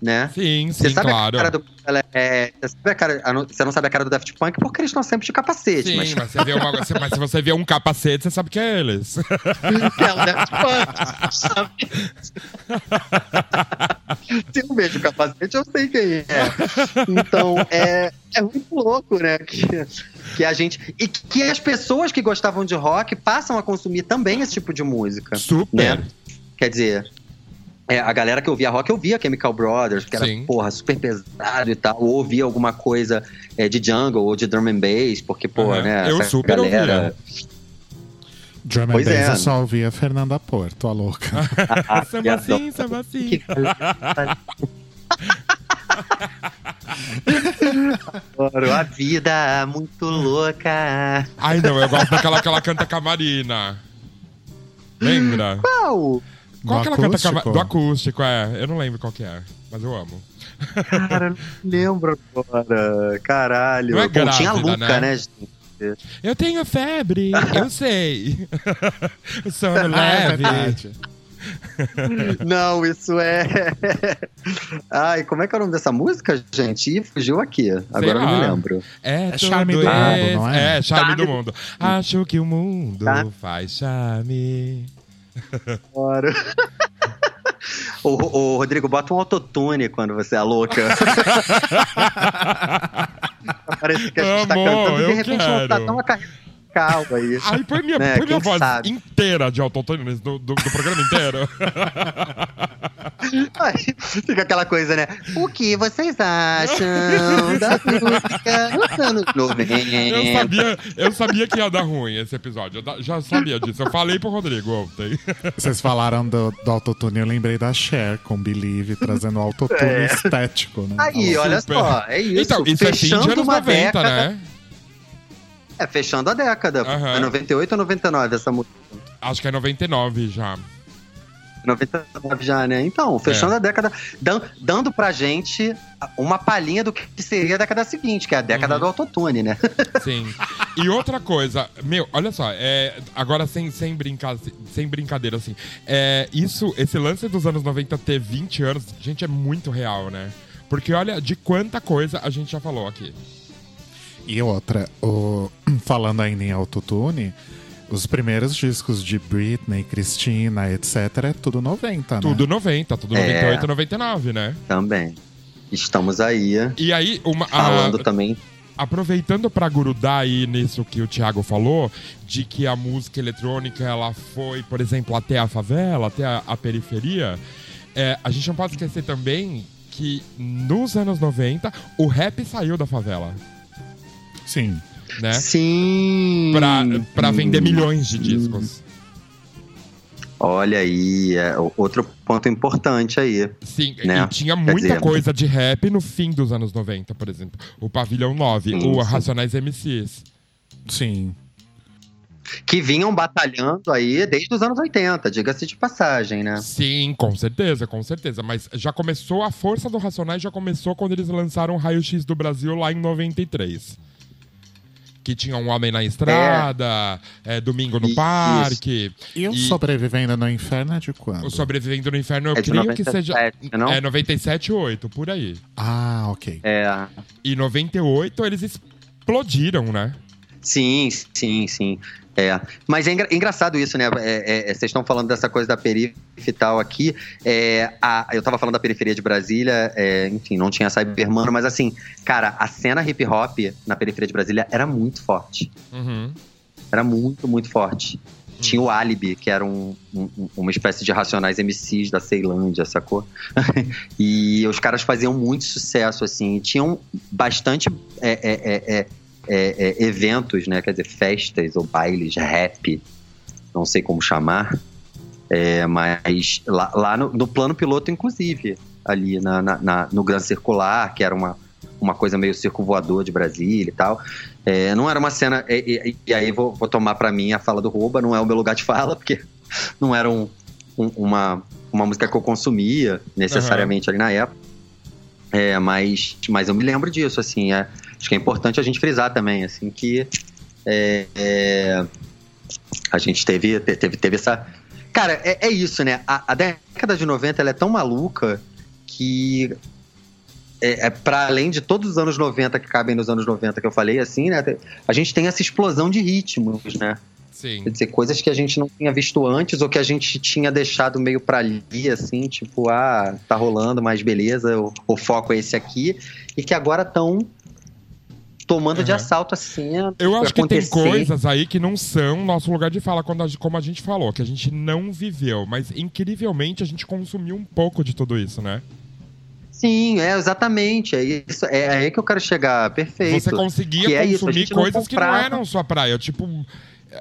né? Sim, sim, sabe claro. A cara do, ela é, você, sabe a cara, você não sabe a cara do Daft Punk porque eles estão sempre de capacete. Sim, mas... Mas, você vê uma, mas se você vê um capacete, você sabe que é eles. É o Daft Punk, sabe? se eu vejo o capacete, eu sei quem é. Então, é, é muito louco, né? Que, que a gente. E que as pessoas que gostavam de rock passam a consumir também esse tipo de música. Super. Né? Quer dizer, é, a galera que ouvia rock, eu via Chemical Brothers, que era, Sim. porra, super pesado e tal. Ou ouvia alguma coisa é, de jungle ou de drum and bass, porque, porra, uhum. né? Eu super galera... ouvia. Drum and pois bass é. eu só ouvia Fernanda Porto, a louca. samba sim, samba sim. a vida muito louca. Ai, não, eu gosto daquela que ela canta com a Marina. Lembra? Qual? Qual que ela canta do acústico? É, eu não lembro qual que é, mas eu amo. Cara, não lembro agora. Caralho. Não é grávida, tinha a Luca, né? né eu tenho febre, eu sei. Sono leve. Não, isso é. Ai, como é que é o nome dessa música, gente? Ih, fugiu aqui. Agora eu não me lembro. É, é charme do mundo, não é? É, charme, charme do mundo. Acho que o mundo tá. faz charme. Claro. Ô, Rodrigo, bota um autotune quando você é louca. Parece que a gente tá Amor, cantando e de repente não tá quero. tão uma carreira calma aí. Aí põe minha, Né, põe minha voz sabe? inteira de autotune do, do, do programa inteiro. Aí fica aquela coisa, né? O que vocês acham da música nos anos 90? Eu sabia, eu sabia que ia dar ruim esse episódio. Eu já sabia disso. Eu falei pro Rodrigo ontem. Vocês falaram do, do autotune, eu lembrei da Cher com Believe, trazendo autotune É. estético, né? Aí, olha Super. só, é isso. Então, isso é fim de fechando anos uma 90, década. né? É, fechando a década. Aham. É 98 ou 99 essa música? Acho que é 99 já. 99 já, né? Então, fechando É. a década, dan- dando pra gente uma palhinha do que seria a década seguinte, que é a década Uhum. do autotune, né? Sim. E outra coisa, meu, olha só, é, agora sem, sem, brincar, sem brincadeira, assim, é, isso, esse lance dos anos 90 ter 20 anos, gente, é muito real, né? Porque olha de quanta coisa a gente já falou aqui. E outra, o- falando ainda em autotune, os primeiros discos de Britney, Christina, etc., é tudo 90, né? Tudo 90, tudo É. 98, 99, né? Também. Estamos aí E aí, uma, a- falando também. aproveitando pra grudar aí nisso que o Thiago falou, de que a música eletrônica ela foi, por exemplo, até a favela, até a, a periferia, é, a gente não pode esquecer também que nos anos 90 o rap saiu da favela, Sim. né? Sim. Pra, pra vender milhões de discos. Olha aí, é outro ponto importante aí. Sim, Né? e tinha muita dizer- coisa de rap no fim dos anos 90, por exemplo. O Pavilhão 9, Sim, o sim. Racionais MCs. Sim. Que vinham batalhando aí desde os anos 80, diga-se de passagem, né? Sim, com certeza, com certeza. Mas já começou, a força do Racionais já começou quando eles lançaram o Raio X do Brasil lá em 93. Que tinha um Homem na Estrada, é, Domingo no Isso. Parque. E o E- Sobrevivendo no Inferno é de quando? O Sobrevivendo no Inferno, eu É creio 97, que seja. não? É 97 8, por aí. Ah, ok. É. E 98 eles explodiram, né? Sim, sim, sim. É. Mas é engra- engraçado isso, né? É, é, é, vocês estão falando dessa coisa da periferia e tal aqui. É, a- eu tava falando da periferia de Brasília, é, enfim, não tinha Cybermano, mas assim, cara, a cena hip hop na periferia de Brasília era muito forte. Uhum. Era muito, muito forte. Tinha o Alibi, que era um- um- uma espécie de racionais MCs da Ceilândia, sacou? e os caras faziam muito sucesso, assim. Tinham bastante é, é, é, é, é, é, eventos, né? Quer dizer, festas ou bailes, rap, não sei como chamar. É, mas lá, lá no, no plano piloto, inclusive, ali na, na- na- no Gran Circular, que era uma, uma coisa meio circo voador de Brasília e tal. É, não era uma cena. E, e- e aí vou, vou tomar pra mim a fala do Rouba, não é o meu lugar de fala, porque não era um- um- uma, uma música que eu consumia necessariamente ali na época. É, mas, mas eu me lembro disso, assim. é- acho que é importante a gente frisar também, assim, que é, é, a gente teve, te- teve, teve essa. Cara, é, é isso, né? A, a década de 90 ela é tão maluca que é, é para além de todos os anos 90 que cabem nos anos 90 que eu falei, assim, né? A gente tem essa explosão de ritmos, né? Sim. Quer dizer, coisas que a gente não tinha visto antes ou que a gente tinha deixado meio pra ali, assim, tipo, ah, tá rolando, mas beleza, o, o foco é esse aqui, e que agora estão tomando de Uhum. assalto assim. Eu acho que tem acontecer. coisas aí que não são nosso lugar de fala, quando a, como a gente falou, que a gente não viveu, mas incrivelmente a gente consumiu um pouco de tudo isso, né? Sim, é exatamente. É, isso, é aí que eu quero chegar. Perfeito. Você conseguia Que é isso, consumir gente não coisas que não eram sua praia. Tipo,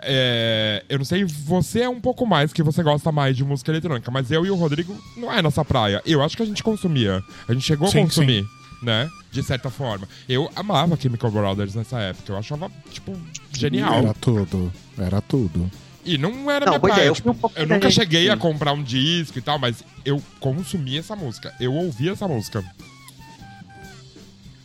é, eu não sei, você é um pouco mais, que você gosta mais de música eletrônica, mas eu e o Rodrigo não é nossa praia. Eu acho que a gente consumia. A gente chegou Sim, a consumir, né? De certa forma. Eu amava Chemical Brothers nessa época. Eu achava, tipo, genial. Era tudo. Era tudo. E não era Não, minha pois é, eu tipo, um eu nunca cheguei a comprar um disco e tal, mas eu consumi essa música. Eu ouvi essa música.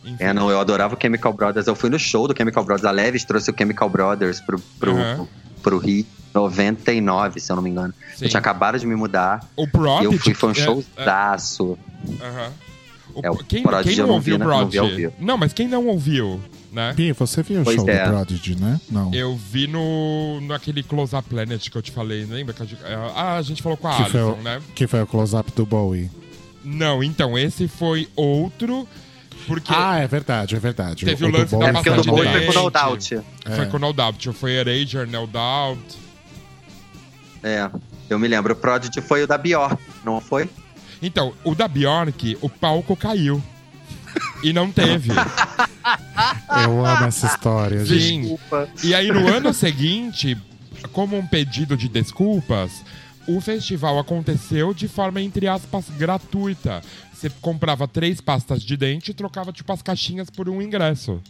Enfim. É, não, eu adorava o Chemical Brothers. Eu fui no show do Chemical Brothers. A Levis trouxe o Chemical Brothers pro, pro, Aham. pro Rio 99, se eu não me engano. Sim. Eu tinha acabado de me mudar. O e Prodigy... eu fui, foi um é- showzaço. Aham. O- É, o quem, Prodigy quem não não vi, ouviu o né? Não vi Prodigy? Não, mas quem não ouviu, né? Pi, você viu o Pois show é. do Prodigy, né? Não. Eu vi no naquele Close Up Planet que eu te falei, lembra? Que a gente, ah, a gente falou com a Que foi, Alison, o, né? que foi o close-up do Bowie. Não, então, esse foi outro, porque Ah, é verdade, é verdade. Teve o do lance da É porque o do passagem não Bowie foi com dá. No. Doubt. foi É. com No Doubt. Foi Eraser, No Doubt. É, eu me lembro. O Prodigy foi o da Bjork, não foi? Então, o da Bjork, o palco caiu. E não teve. Eu amo essa história, gente. Sim. Desculpa. E aí, no ano seguinte, como um pedido de desculpas, o festival aconteceu de forma, entre aspas, gratuita. Você comprava três pastas de dente e trocava, tipo, as caixinhas por um ingresso.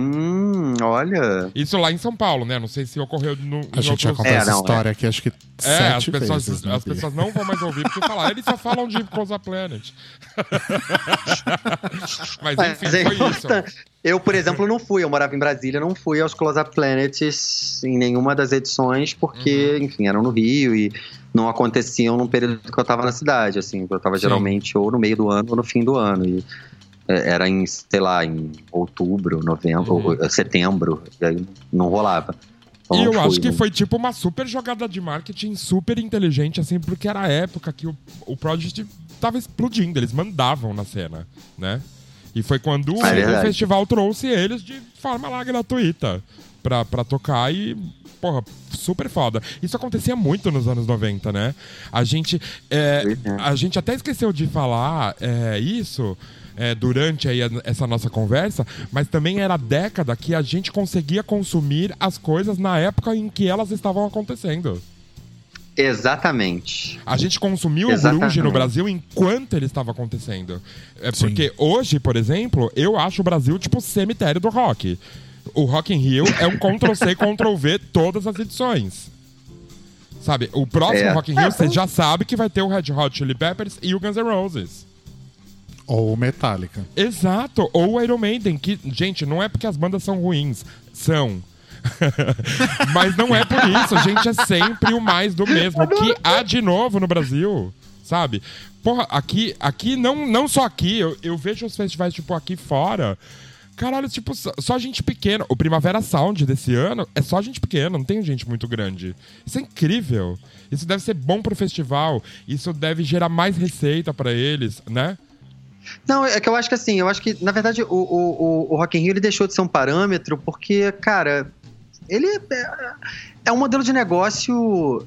Hum, olha. Isso lá em São Paulo, né? Não sei se ocorreu no, A gente já outros... contou É, essa não, história aqui, acho que É, as sete pessoas, vezes, né, as Bia? pessoas não vão mais ouvir porque falar, eles só falam de Cosa Planet. Mas enfim, Mas é foi isso. importante. Eu, por exemplo, não fui. Eu morava em Brasília, não fui aos Close Up Planets em nenhuma das edições, porque, Uhum. enfim, eram no Rio e não aconteciam num período que eu tava na cidade, assim. Eu tava Sim. geralmente ou no meio do ano ou no fim do ano. E é, era em, sei lá, em outubro, novembro, Uhum. ou, setembro, e aí não rolava. Então E eu fui, acho que não. foi tipo uma super jogada de marketing, super inteligente, assim, porque era a época que o, o Project tava explodindo, eles mandavam na cena, né? E foi quando o, É o festival trouxe eles de forma lá gratuita pra, pra tocar e, porra, super foda. Isso acontecia muito nos anos 90, né? A gente, Pois é. a gente até esqueceu de falar é, isso é, durante aí a- essa nossa conversa, mas também era a década que a gente conseguia consumir as coisas na época em que elas estavam acontecendo. Exatamente. A gente consumiu o Exatamente. grunge no Brasil enquanto ele estava acontecendo. É Sim. porque hoje, por exemplo, eu acho o Brasil tipo o cemitério do rock. O Rock in Rio é um Ctrl-C, Ctrl-V todas as edições. Sabe, o próximo É. Rock in Rio você já sabe que vai ter o Red Hot Chili Peppers e o Guns N' Roses. Ou Metallica. Exato, ou o Iron Maiden, que, gente, não é porque as bandas são ruins, são. Mas não é por isso, a gente é sempre o mais do mesmo. O que há de novo no Brasil, sabe? Porra, aqui, aqui não, não só aqui, eu, eu vejo os festivais, tipo, aqui fora. Caralho, tipo, só, só gente pequena. O Primavera Sound desse ano é só gente pequena, não tem gente muito grande. Isso é incrível. Isso deve ser bom pro festival. Isso deve gerar mais receita pra eles, né? Não, é que eu acho que assim, eu acho que, na verdade, o, o, o, o Rock in Rio ele deixou de ser um parâmetro porque, cara, ele é, é um modelo de negócio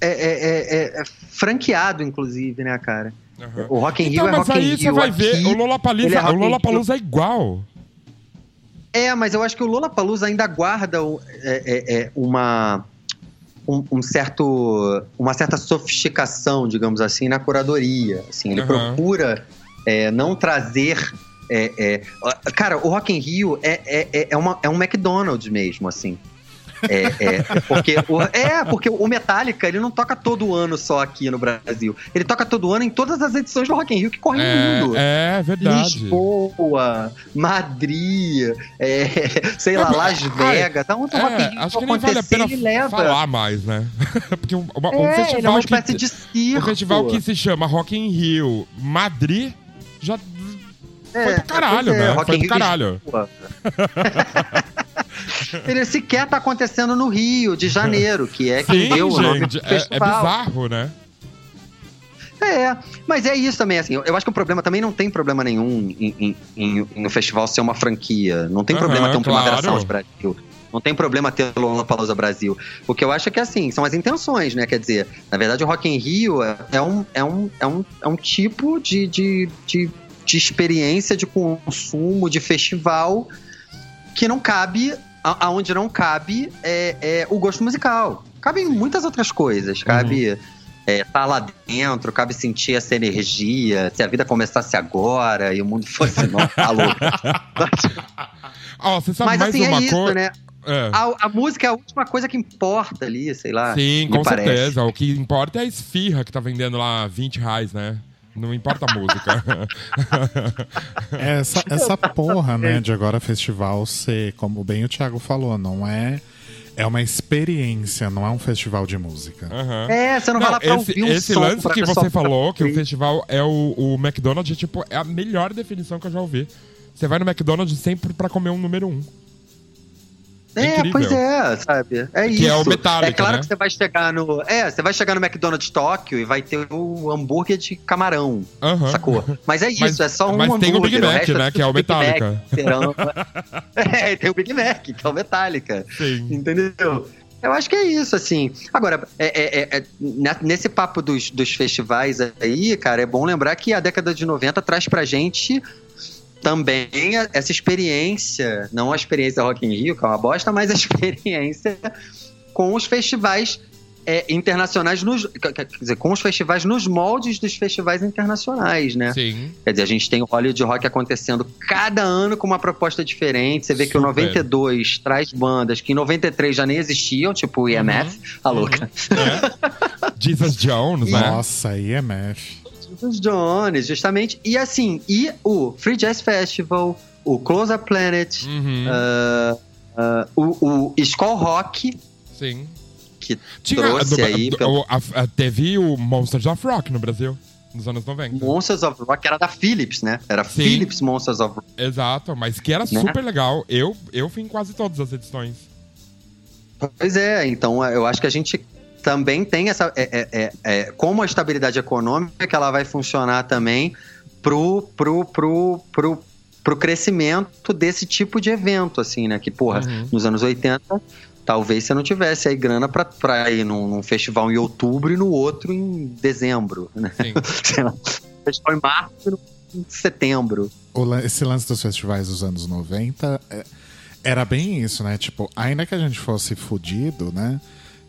é, é- é- é franqueado, inclusive, né, cara? Aham. O Rock in Rio Então, é mas Rock in aí Rio. você vai ver, aqui- o Lollapalooza, é o Lollapalooza é igual. É, mas eu acho que o Lollapalooza ainda guarda é, é- é uma um, um certo uma certa sofisticação, digamos assim, na curadoria. Assim, ele Aham. procura é, não trazer é, é, cara, o Rock in Rio é, é, é, é uma, é um McDonald's mesmo, assim. É, é, porque o, é, porque o Metallica, ele não toca todo ano só aqui no Brasil. Ele toca todo ano em todas as edições do Rock in Rio que correm no mundo. É, é verdade. Lisboa, Madrid, é, sei lá, É, Las ai, Vegas. Então, o Rock in É, Rio acho que nem vale a pena ele leva. falar mais, né? Porque um, uma- um é, festival ele é uma que, espécie de circo. um festival que se chama Rock in Rio Madrid já É, foi pro caralho, pois é, né? Rock Foi in pro Rio caralho. Ele sequer tá acontecendo no Rio, de janeiro, que é quem Sim, deu o nome gente, do é, é festival. bizarro, né? É, mas é isso também, assim, eu acho que o problema também não tem problema nenhum em, em, em- em o festival ser uma franquia. Não tem Aham, problema ter um Primavera claro. Sound Brasil. Não tem problema ter o Lollapalooza Brasil. O que eu acho é que, assim, são as intenções, né? Quer dizer, na verdade, o Rock in Rio é, é um, é, um, é, um, é um tipo de, de, de, de experiência, de consumo, de festival que não cabe, a- aonde não cabe é, é o gosto musical. Cabe em muitas outras coisas. Cabe é, estar lá dentro, cabe sentir essa energia. Se a vida começasse agora e o mundo fosse não, tá louco. Ó, você sabe Mas mais assim, uma é isso, coisa. né? É. A, a música é a última coisa que importa ali, sei lá. Sim, com parece. certeza. O que importa é a esfirra que tá vendendo lá 20 reais, né? Não importa a música. Essa, essa porra, né, de agora festival ser, como bem o Thiago falou, não é. É uma experiência, não é um festival de música. Aham. É, você não, vai lá pra esse, ouvir um esse som, lance que você falou, que o festival é o, o McDonald's, é, tipo, é a melhor definição que eu já ouvi. Você vai no McDonald's sempre pra comer um número um. É, É, incrível. pois é, sabe? É Que isso. é o Metallica, É claro né? que você vai chegar no. É, você vai chegar no McDonald's Tóquio e vai ter o hambúrguer de camarão. Sacou? Mas é isso, Mas- é só um mas hambúrguer. tem o Big Mac, resto né, que é o Mac, Metallica. serão- é, tem o Big Mac, que é o Metallica. Sim. Entendeu? Eu acho que é isso, assim. Agora, é- é- é- é- nesse papo dos, dos festivais aí, cara, é bom lembrar que a década de 90 traz pra gente também essa experiência, não a experiência Rock in Rio, que é uma bosta, mas a experiência com os festivais é, internacionais, nos, quer dizer, com os festivais nos moldes dos festivais internacionais, né? Sim. Quer dizer, a gente tem o Hollywood Rock acontecendo cada ano com uma proposta diferente. Você vê que o Super. 92 traz bandas que em 93 já nem existiam, tipo o IMF, a louca. É. Jesus Jones, né? Nossa, IMF. Os Jones, justamente. E assim, e o Free Jazz Festival, o Close Up Planet, Uhum. ah, ah, o, o Skull Rock, Sim. que Tinha, trouxe aí pelo- a- teve o Monsters of Rock no Brasil, nos anos 90. Monsters of Rock era da Philips, né? Era Sim. Philips Monsters of Rock. Exato, mas que era Né? super legal. Eu, eu fui em quase todas as edições. Pois é, então eu acho que a gente também tem essa. É, é, é, é, como a estabilidade econômica que ela vai funcionar também pro, pro, pro, pro, pro crescimento desse tipo de evento, assim, né? Que, porra, Uhum. nos anos 80, talvez você não tivesse aí grana pra, pra ir num, num festival em outubro e no outro em dezembro, né? Sim. Sei lá, festival em março e no- em setembro. O esse lance dos festivais dos anos 90 é, era bem isso, né? Tipo, ainda que a gente fosse fudido, né?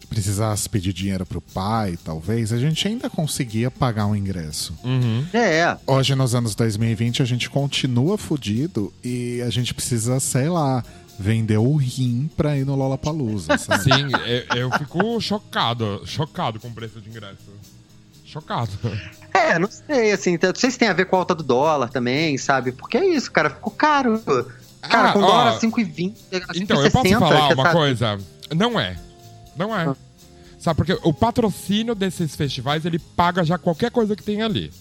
Precisasse pedir dinheiro pro pai, talvez, a gente ainda conseguia pagar um ingresso. Uhum. É, Hoje, nos anos 2020, a gente continua fudido e a gente precisa, sei lá, vender o rim pra ir no Lollapalooza, sabe? Sim, eu, eu fico chocado, chocado com o preço de ingresso. Chocado. É, não sei, assim, não sei se tem a ver com a alta do dólar também, sabe? Porque é isso, cara, ficou caro. Cara, Ah, com ó, dólar 5,20. Então, eu posso falar uma tá- coisa? Não é. Não é. Sabe, porque o patrocínio desses festivais, ele paga já qualquer coisa que tem ali.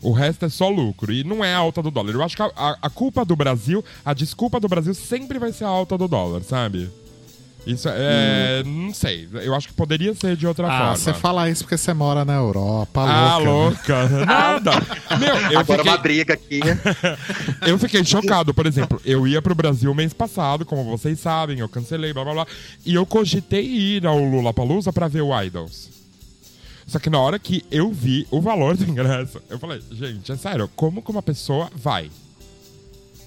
O resto é só lucro. E não é a alta do dólar. Eu acho que a, a- a culpa do Brasil, a desculpa do Brasil sempre vai ser a alta do dólar, sabe? Isso é. Não sei. Eu acho que poderia ser de outra Ah, forma. você fala isso porque você mora na Europa, Ah, louca. né? Nada. Meu, eu Agora fiquei, uma briga aqui. eu fiquei chocado. Por exemplo, eu ia pro Brasil mês passado, como vocês sabem, eu cancelei, blá blá blá. E eu cogitei ir ao Lula Palusa pra ver o Idols. Só que na hora que eu vi o valor do ingresso, eu falei, gente, é sério, como que uma pessoa vai?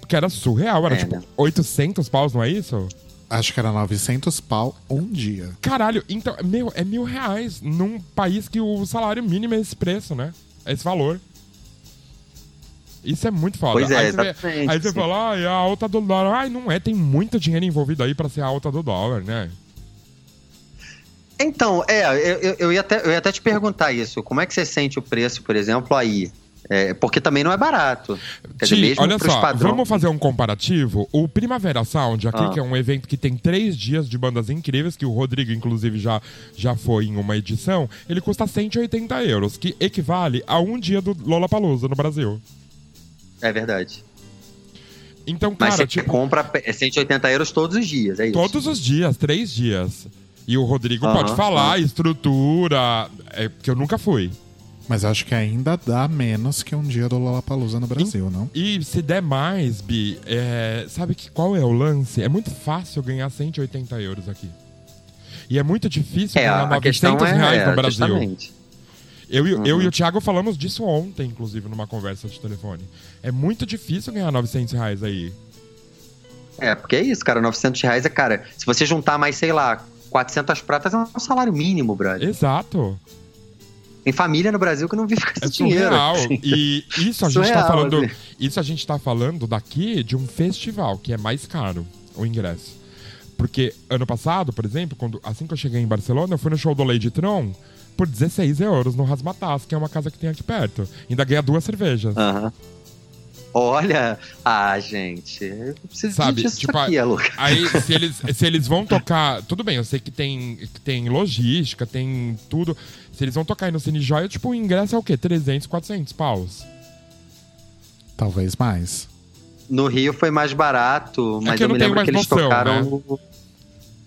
Porque era surreal, era É, tipo né? 800 paus, não é isso? Acho que era 900 pau um dia. Caralho, então, meu, é mil reais num país que o salário mínimo é esse preço, né? É esse valor. Isso é muito foda. Pois é, aí, você, vê- aí você fala, ah, é a alta do dólar. Ai, não é, tem muito dinheiro envolvido aí pra ser a alta do dólar, né? Então, é, eu- eu ia até, eu ia até te perguntar isso. Como é que você sente o preço, por exemplo, aí? É, porque também não é barato. Quer dizer, Ti, mesmo olha só, padrões. vamos fazer um comparativo. O Primavera Sound aqui, Ah. que é um evento que tem três dias de bandas incríveis, que o Rodrigo, inclusive, já, já foi em uma edição, ele custa 180 euros, que equivale a um dia do Lollapalooza no Brasil. É verdade. Então, Mas cara, você tipo, compra é 180 euros todos os dias, é isso? Todos os dias, três dias. E o Rodrigo pode falar, estrutura, é, porque eu nunca fui. Mas eu acho que ainda dá menos que um dia do Lollapalooza no Brasil, não? E se der mais, Bi, é, sabe que qual é o lance? É muito fácil ganhar 180 euros aqui. E é muito difícil É, ganhar a 900 questão é, reais é no Brasil. justamente. Eu, e- eu Uhum. e o Thiago falamos disso ontem, inclusive, numa conversa de telefone. É muito difícil ganhar 900 reais aí. É, porque é isso, cara, 900 reais é, cara, se você juntar mais, sei lá, 400 pratas é um salário mínimo, brother. Exato. Tem família no Brasil que não vive com esse É dinheiro. surreal. assim. E isso a gente tá Surreal, falando. assim. Isso a gente tá falando daqui de um festival, que é mais caro o ingresso. Porque ano passado, por exemplo, quando, assim que eu cheguei em Barcelona, eu fui no show do Lady Tron por 16 euros no Rasmatas, que é uma casa que tem aqui perto. Ainda ganha duas cervejas. Aham. Olha, ah, gente, eu preciso Sabe, disso tipo, aqui, é louco. Aí, se eles, se eles vão tocar. Tudo bem, eu sei que tem, que tem logística, tem tudo. Se eles vão tocar aí no Cine Joia, tipo, o ingresso é o quê? 300, 400 paus. Talvez mais. no Rio foi mais barato, mas É eu eu me lembro mais que eles noção, tocaram né? no.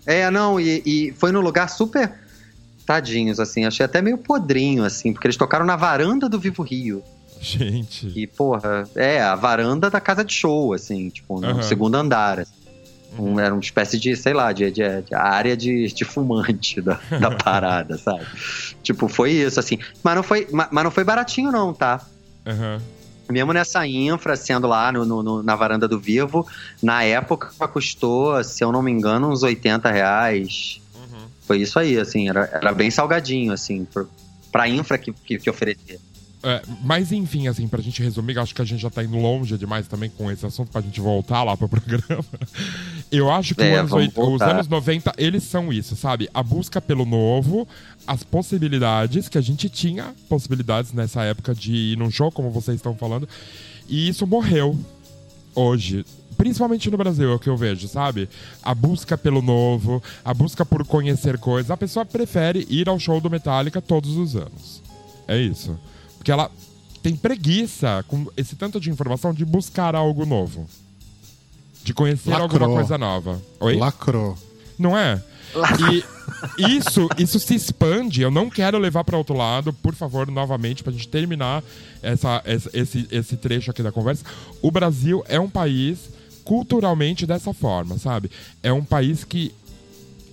É, não, e, e foi num lugar super tadinhos, assim. Achei até meio podrinho, assim, porque eles tocaram na varanda do Vivo Rio. Gente. E, porra, é a varanda da casa de show, assim, tipo, no Aham. segundo andar. assim. Uhum. Um- era uma espécie de, sei lá, de, de- de área de, de fumante da, da parada, sabe? Tipo, foi isso, assim. Mas não foi, ma- mas não foi baratinho, não, tá? Aham. Mesmo nessa infra, sendo lá no, no- na varanda do Vivo, na época custou, se eu não me engano, uns 80 reais. Uhum. Foi isso aí, assim, era, era bem salgadinho, assim, pro, pra infra que, que, que oferecia. É, mas enfim, assim, pra gente resumir, acho que a gente já tá indo longe demais também com esse assunto pra gente voltar lá pro programa. Eu acho que É, os, anos, vamos oit- os voltar. anos 90, eles são isso, sabe? A busca pelo novo, as possibilidades, que a gente tinha possibilidades nessa época de ir num show, como vocês estão falando, e isso morreu hoje. Principalmente no Brasil, é o que eu vejo, sabe? A busca pelo novo, a busca por conhecer coisas. A pessoa prefere ir ao show do Metallica todos os anos. É isso. Porque ela tem preguiça com esse tanto de informação de buscar algo novo. De conhecer Lacrou. alguma coisa nova. Oi? Lacrou. Não é? E isso, isso se expande. Eu não quero levar para outro lado, por favor, novamente, para a gente terminar essa, essa- esse, esse trecho aqui da conversa. O Brasil é um país culturalmente dessa forma, sabe? É um país que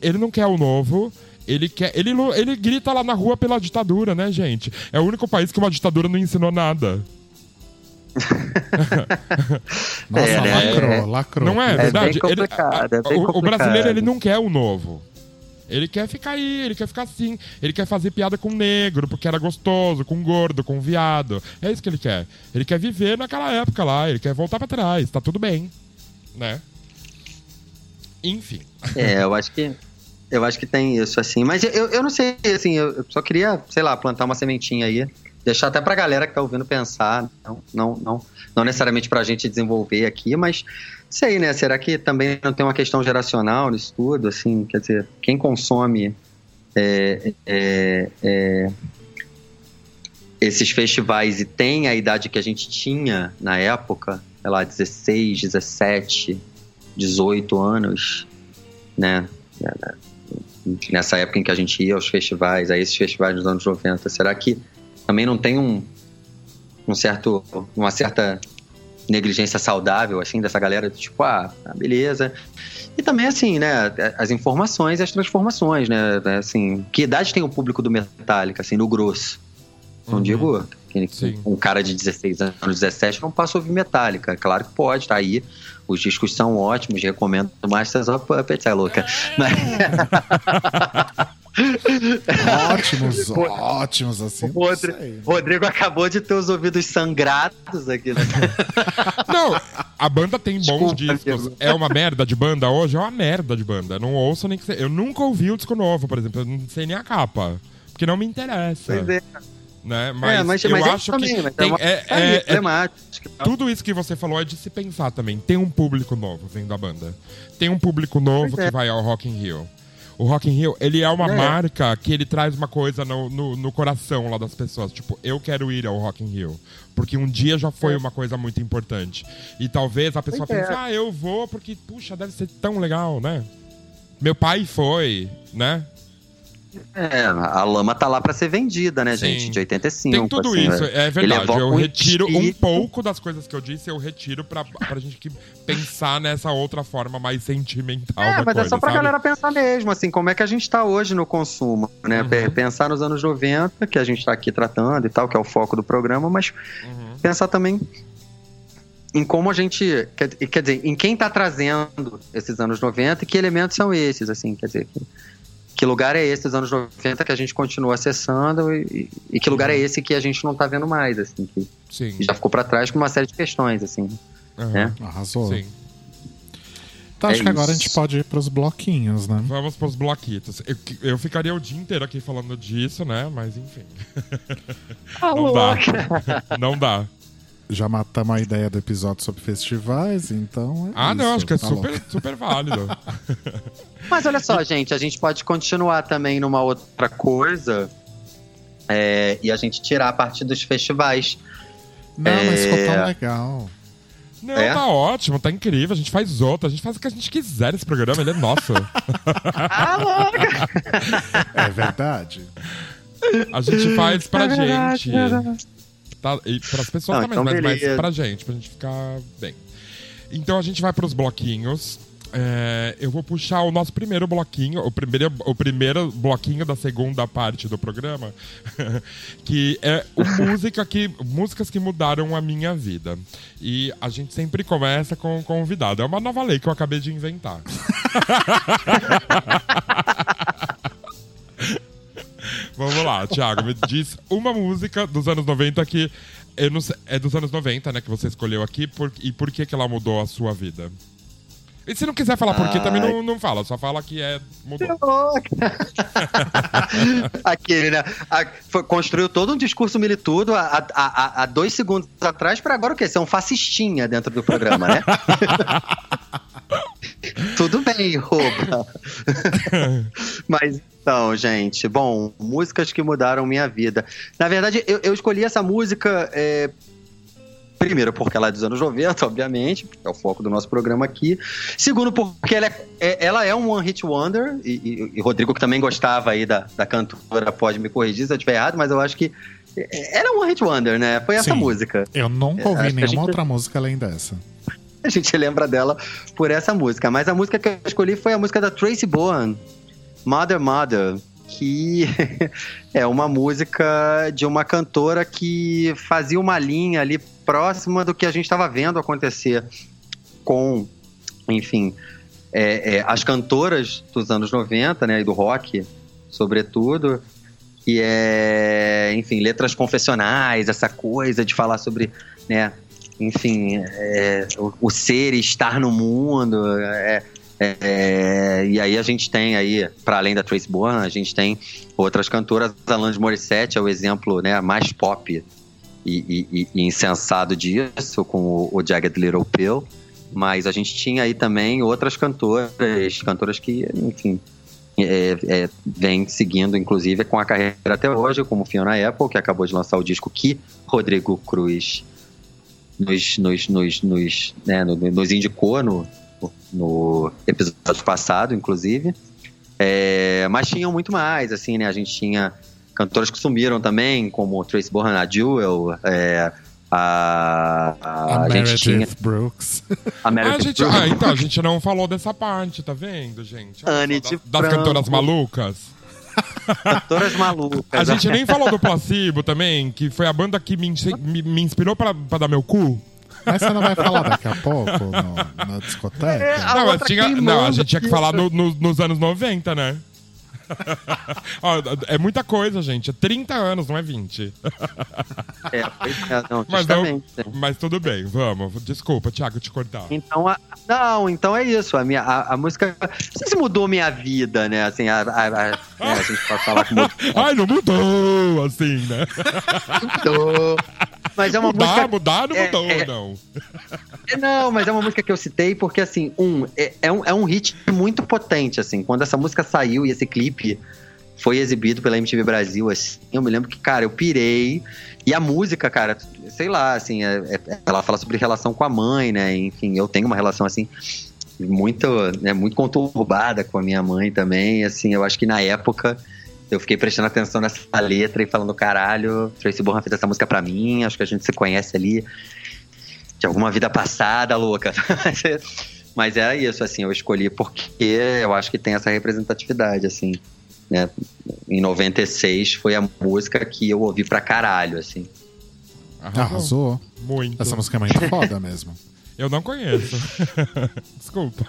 ele não quer o novo. Ele quer. Ele, ele grita lá na rua pela ditadura, né, gente? É o único país que uma ditadura não ensinou nada. Nossa, É, né? lacrou, lacrou. Não é, É verdade? bem complicado, Ele- é bem o, o brasileiro ele não quer o novo. Ele quer ficar aí, ele quer ficar assim. Ele quer fazer piada com negro, porque era gostoso, com gordo, com viado. É isso que ele quer. Ele quer viver naquela época lá, ele quer voltar pra trás, tá tudo bem. Né? Enfim. É, eu acho que. Eu acho que tem isso, assim. Mas eu, eu não sei, assim, eu só queria, sei lá, plantar uma sementinha aí. Deixar até pra galera que tá ouvindo pensar. Não, não, não, não necessariamente pra gente desenvolver aqui, mas sei, né? Será que também não tem uma questão geracional nisso tudo? Assim, quer dizer, quem consome é, é, é, esses festivais e tem a idade que a gente tinha na época, sei lá, 16, 17, 18 anos, né? Nessa época em que a gente ia aos festivais, a esses festivais dos anos 90, será que também não tem um, um certo, uma certa negligência saudável, assim, dessa galera, tipo, ah, tá, beleza. E também, assim, né, as informações e as transformações, né, assim, que idade tem o público do Metallica, assim, no grosso? Não Uhum. digo um cara de 16 anos, 17 não passa a ouvir Metallica. Claro que pode, tá aí. Os discos são ótimos, recomendo Masters of Puppets, é louca. Mas, Ótimos, ótimos, assim. O outro- não sei. Rodrigo acabou de ter os ouvidos sangrados aqui, né? Não, a banda tem bons Desculpa, discos. É uma merda de banda hoje? É uma merda de banda. Não ouço nem que. Eu nunca ouvi o disco novo, por exemplo. Eu não sei nem a capa. Porque não me interessa. Pois é. Né? Mas, é, mas, eu mas é acho também, que mas tem- é, é- tá é- é problemática. Tudo isso que você falou é de se pensar também. Tem um público novo vendo a banda. Tem um público novo é. que vai ao Rock in Rio. O Rock in Rio, ele é uma É. marca que ele traz uma coisa no, no, no coração lá das pessoas. Tipo, eu quero ir ao Rock in Rio. Porque um dia já foi uma coisa muito importante. E talvez a pessoa é. pense, ah, eu vou porque, puxa, deve ser tão legal, né? Meu pai foi, né? É, a lama tá lá pra ser vendida, né, Sim. gente? De 85. Tem tudo assim, isso, né? é verdade. evoca Eu retiro um pouco das coisas que eu disse, eu retiro pra, pra gente que pensar nessa outra forma mais sentimental É, mas coisa, é só pra sabe? galera pensar mesmo, assim, como é que a gente tá hoje no consumo, né? Uhum. Pe- Pensar nos anos 90, que a gente tá aqui tratando e tal, que é o foco do programa, mas Uhum. pensar também em como a gente, quer, quer dizer, em quem tá trazendo esses anos 90 e que elementos são esses, assim, quer dizer, que, que lugar é esse dos anos 90 que a gente continua acessando e, e que lugar é esse que a gente não tá vendo mais, assim, que Sim. já ficou pra trás com uma série de questões, assim. Aham. né? Arrasou. Sim. Então acho É que agora a gente pode ir pros bloquinhos, né? Vamos pros bloquitos. Eu, eu ficaria o dia inteiro aqui falando disso, né? Mas enfim. Não dá. Não dá. Já matamos a ideia do episódio sobre festivais, então. É Ah, não, isso, acho que é tá super, super válido. Mas olha só, gente, a gente pode continuar também numa outra coisa é, e a gente tirar a partir dos festivais. Não, mas ficou É. tão legal. Não, É? tá ótimo, tá incrível. A gente faz outra, a gente faz o que a gente quiser nesse programa, ele é nosso. É verdade. A gente faz pra gente. Tá, e pras pessoas Não, também, então mas, beleza. pra gente, pra gente ficar bem. Então a gente vai pros bloquinhos. É, eu vou puxar o nosso primeiro bloquinho, o primeiro, o primeiro bloquinho da segunda parte do programa, que é o música que, músicas que mudaram a minha vida. E a gente sempre começa com um convidado. É uma nova lei que eu acabei de inventar. Vamos lá, Thiago, me diz uma música dos anos 90 que eu não sei- é dos anos 90, né, que você escolheu aqui, por- e por que que ela mudou a sua vida? E se não quiser falar por quê, também não, não fala, só fala que é mudou. Aquele, né? A- foi- construiu todo um discurso militudo há, há- há- dois segundos atrás para agora o quê? Ser um fascistinha dentro do programa, né? Tudo bem, rouba. Mas então, gente, bom, músicas que mudaram minha vida. Na verdade, eu, eu escolhi essa música. é, Primeiro, porque ela é dos anos 90, obviamente, porque é o foco do nosso programa aqui. Segundo, porque ela é, é- ela é um One Hit Wonder, e, e- e Rodrigo, que também gostava aí da, da cantora, pode me corrigir se eu estiver errado, mas eu acho que é- ela é um One Hit Wonder, né? Foi essa Sim. música. Eu nunca É, ouvi a nenhuma gente- outra música além dessa. A gente lembra dela por essa música. Mas a música que eu escolhi foi a música da Tracy Bowen, Mother Mother, que é uma música de uma cantora que fazia uma linha ali próxima do que a gente estava vendo acontecer com, enfim, é, é, as cantoras dos anos 90, né, e do rock, sobretudo, que é, enfim, letras confessionais, essa coisa de falar sobre, né, enfim, é, o, o ser e estar no mundo. é, é, e aí a gente tem aí, para além da Trace Bowen, a gente tem outras cantoras. Alanis Morissette é o exemplo né, mais pop e, e- e- insensado disso, com o, o Jagged Little Pill. Mas a gente tinha aí também outras cantoras, cantoras que, enfim, é, é, vem seguindo, inclusive, com a carreira até hoje, como Fiona Apple, que acabou de lançar o disco que Rodrigo Cruz nos, nos, nos, nos, né, no- nos indicou no, no episódio passado, inclusive. É, mas tinham muito mais, assim, né? A gente tinha cantoras que sumiram também, como Trace Bohan, a Jewel, é, a, a, A, gente tinha Brooks. a Ah, Meredith a gente, Brooks. ah, então, a gente não falou dessa parte, tá vendo, gente? Olha só, Anite das, Franco. cantoras malucas. cantoras malucas. A gente nem falou do Placebo também, que foi a banda que me, me- me inspirou pra, pra dar meu cu. Mas você não vai falar daqui a pouco no- na discoteca? É, a não, tinha, não, a gente tinha que falar no- no- nos anos 90, né? Ó, é muita coisa, gente. É 30 anos, não é 20. É, não, Mas, não, justamente. mas tudo bem, vamos. Desculpa, Thiago, te cortar. Então, a- não, então é isso. A, minha, a, a música. Não sei se mudou minha vida, né? Assim, a, a, a- né, a gente pode falar que mudou. Ai, não mudou, assim, né? Mas é uma mudar, música. mudar, não é- mudou, é- não. É, Não, mas é uma música que eu citei porque, assim, um, é, é um, é um hit muito potente, assim. Quando essa música saiu e esse clipe foi exibido pela MTV Brasil, assim, eu me lembro que, cara, eu pirei. E a música, cara, sei lá, assim, é- é- ela fala sobre relação com a mãe, né? Enfim, eu tenho uma relação, assim, muito, né, muito conturbada com a minha mãe também. Assim, eu acho que na época eu fiquei prestando atenção nessa letra e falando, caralho, Tracy Borman fez essa música pra mim, acho que a gente se conhece ali de alguma vida passada, louca. Mas era isso, assim, eu escolhi porque eu acho que tem essa representatividade, assim, né? Em 96 foi a música que eu ouvi pra caralho, assim. Arrasou. Muito. Essa música é muito foda mesmo. Eu não conheço. Desculpa.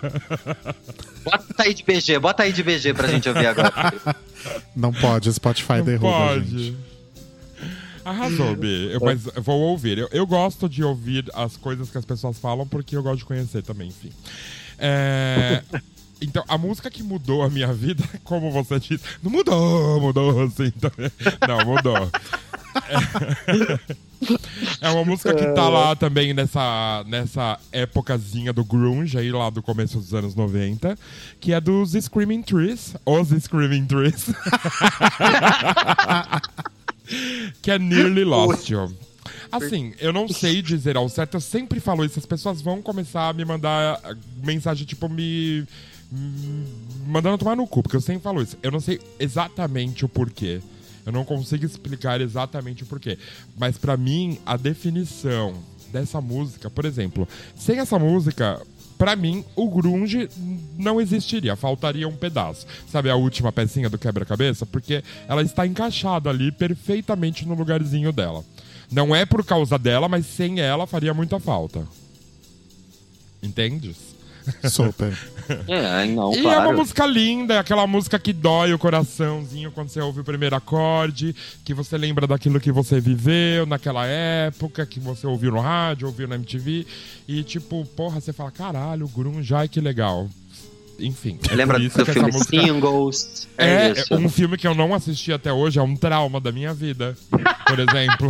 Bota aí de BG, bota aí de BG pra gente ouvir agora. Não pode, Spotify Não derruba a pode. gente. Arrasou, B. Eu, mas vou ouvir. Eu, eu gosto de ouvir as coisas que as pessoas falam porque eu gosto de conhecer também, enfim. É, Então, a música que mudou a minha vida, como você disse, não mudou, mudou assim também. Não, mudou. É, uma música que tá lá também nessa, nessa épocazinha do grunge, aí lá do começo dos anos 90, que é dos Screaming Trees, os Screaming Trees. que é Nearly Lost You. Assim, eu não sei dizer ao certo, eu sempre falo isso, as pessoas vão começar a me mandar ah, mensagem, tipo, me. me mandando tomar no cu, porque eu sempre falo isso. Eu não sei exatamente o porquê. Eu não consigo explicar exatamente o porquê. Mas pra mim, a definição dessa música, por exemplo, sem essa música, pra mim, o grunge não existiria, faltaria um pedaço. Sabe a última pecinha do quebra-cabeça? Porque ela está encaixada ali perfeitamente no lugarzinho dela. Não é por causa dela, mas sem ela faria muita falta. Entendes? Super. É, não, E é claro. uma música linda, é aquela música que dói o coraçãozinho quando você ouve o primeiro acorde, que você lembra daquilo que você viveu naquela época, que você ouviu no rádio, ouviu na MTV, e tipo, porra, você fala, caralho, grunge, ai que legal. Enfim, é Lembra do que filme música... Singles? É, É, isso. é um filme que eu não assisti até hoje, é um trauma da minha vida, por exemplo.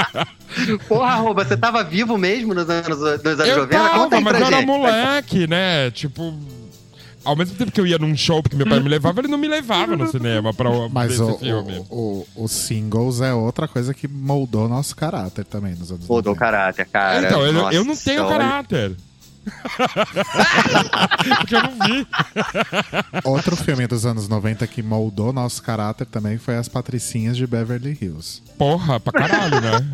Porra, Arroba, você tava vivo mesmo nos anos, nos anos eu 90? Conta tava, aí mas pra eu era gente. moleque, né? Tipo... Ao mesmo tempo que eu ia num show porque meu pai me levava, ele não me levava no cinema pra ver Mas esse o, filme. o, o, os singles é outra coisa que moldou nosso caráter também nos anos Mudou o 90. caráter, cara. então, eu, Nossa, eu não tenho olha. caráter. Porque eu não vi. Outro filme dos anos 90 que moldou nosso caráter também foi As Patricinhas de Beverly Hills. Porra, pra caralho, né?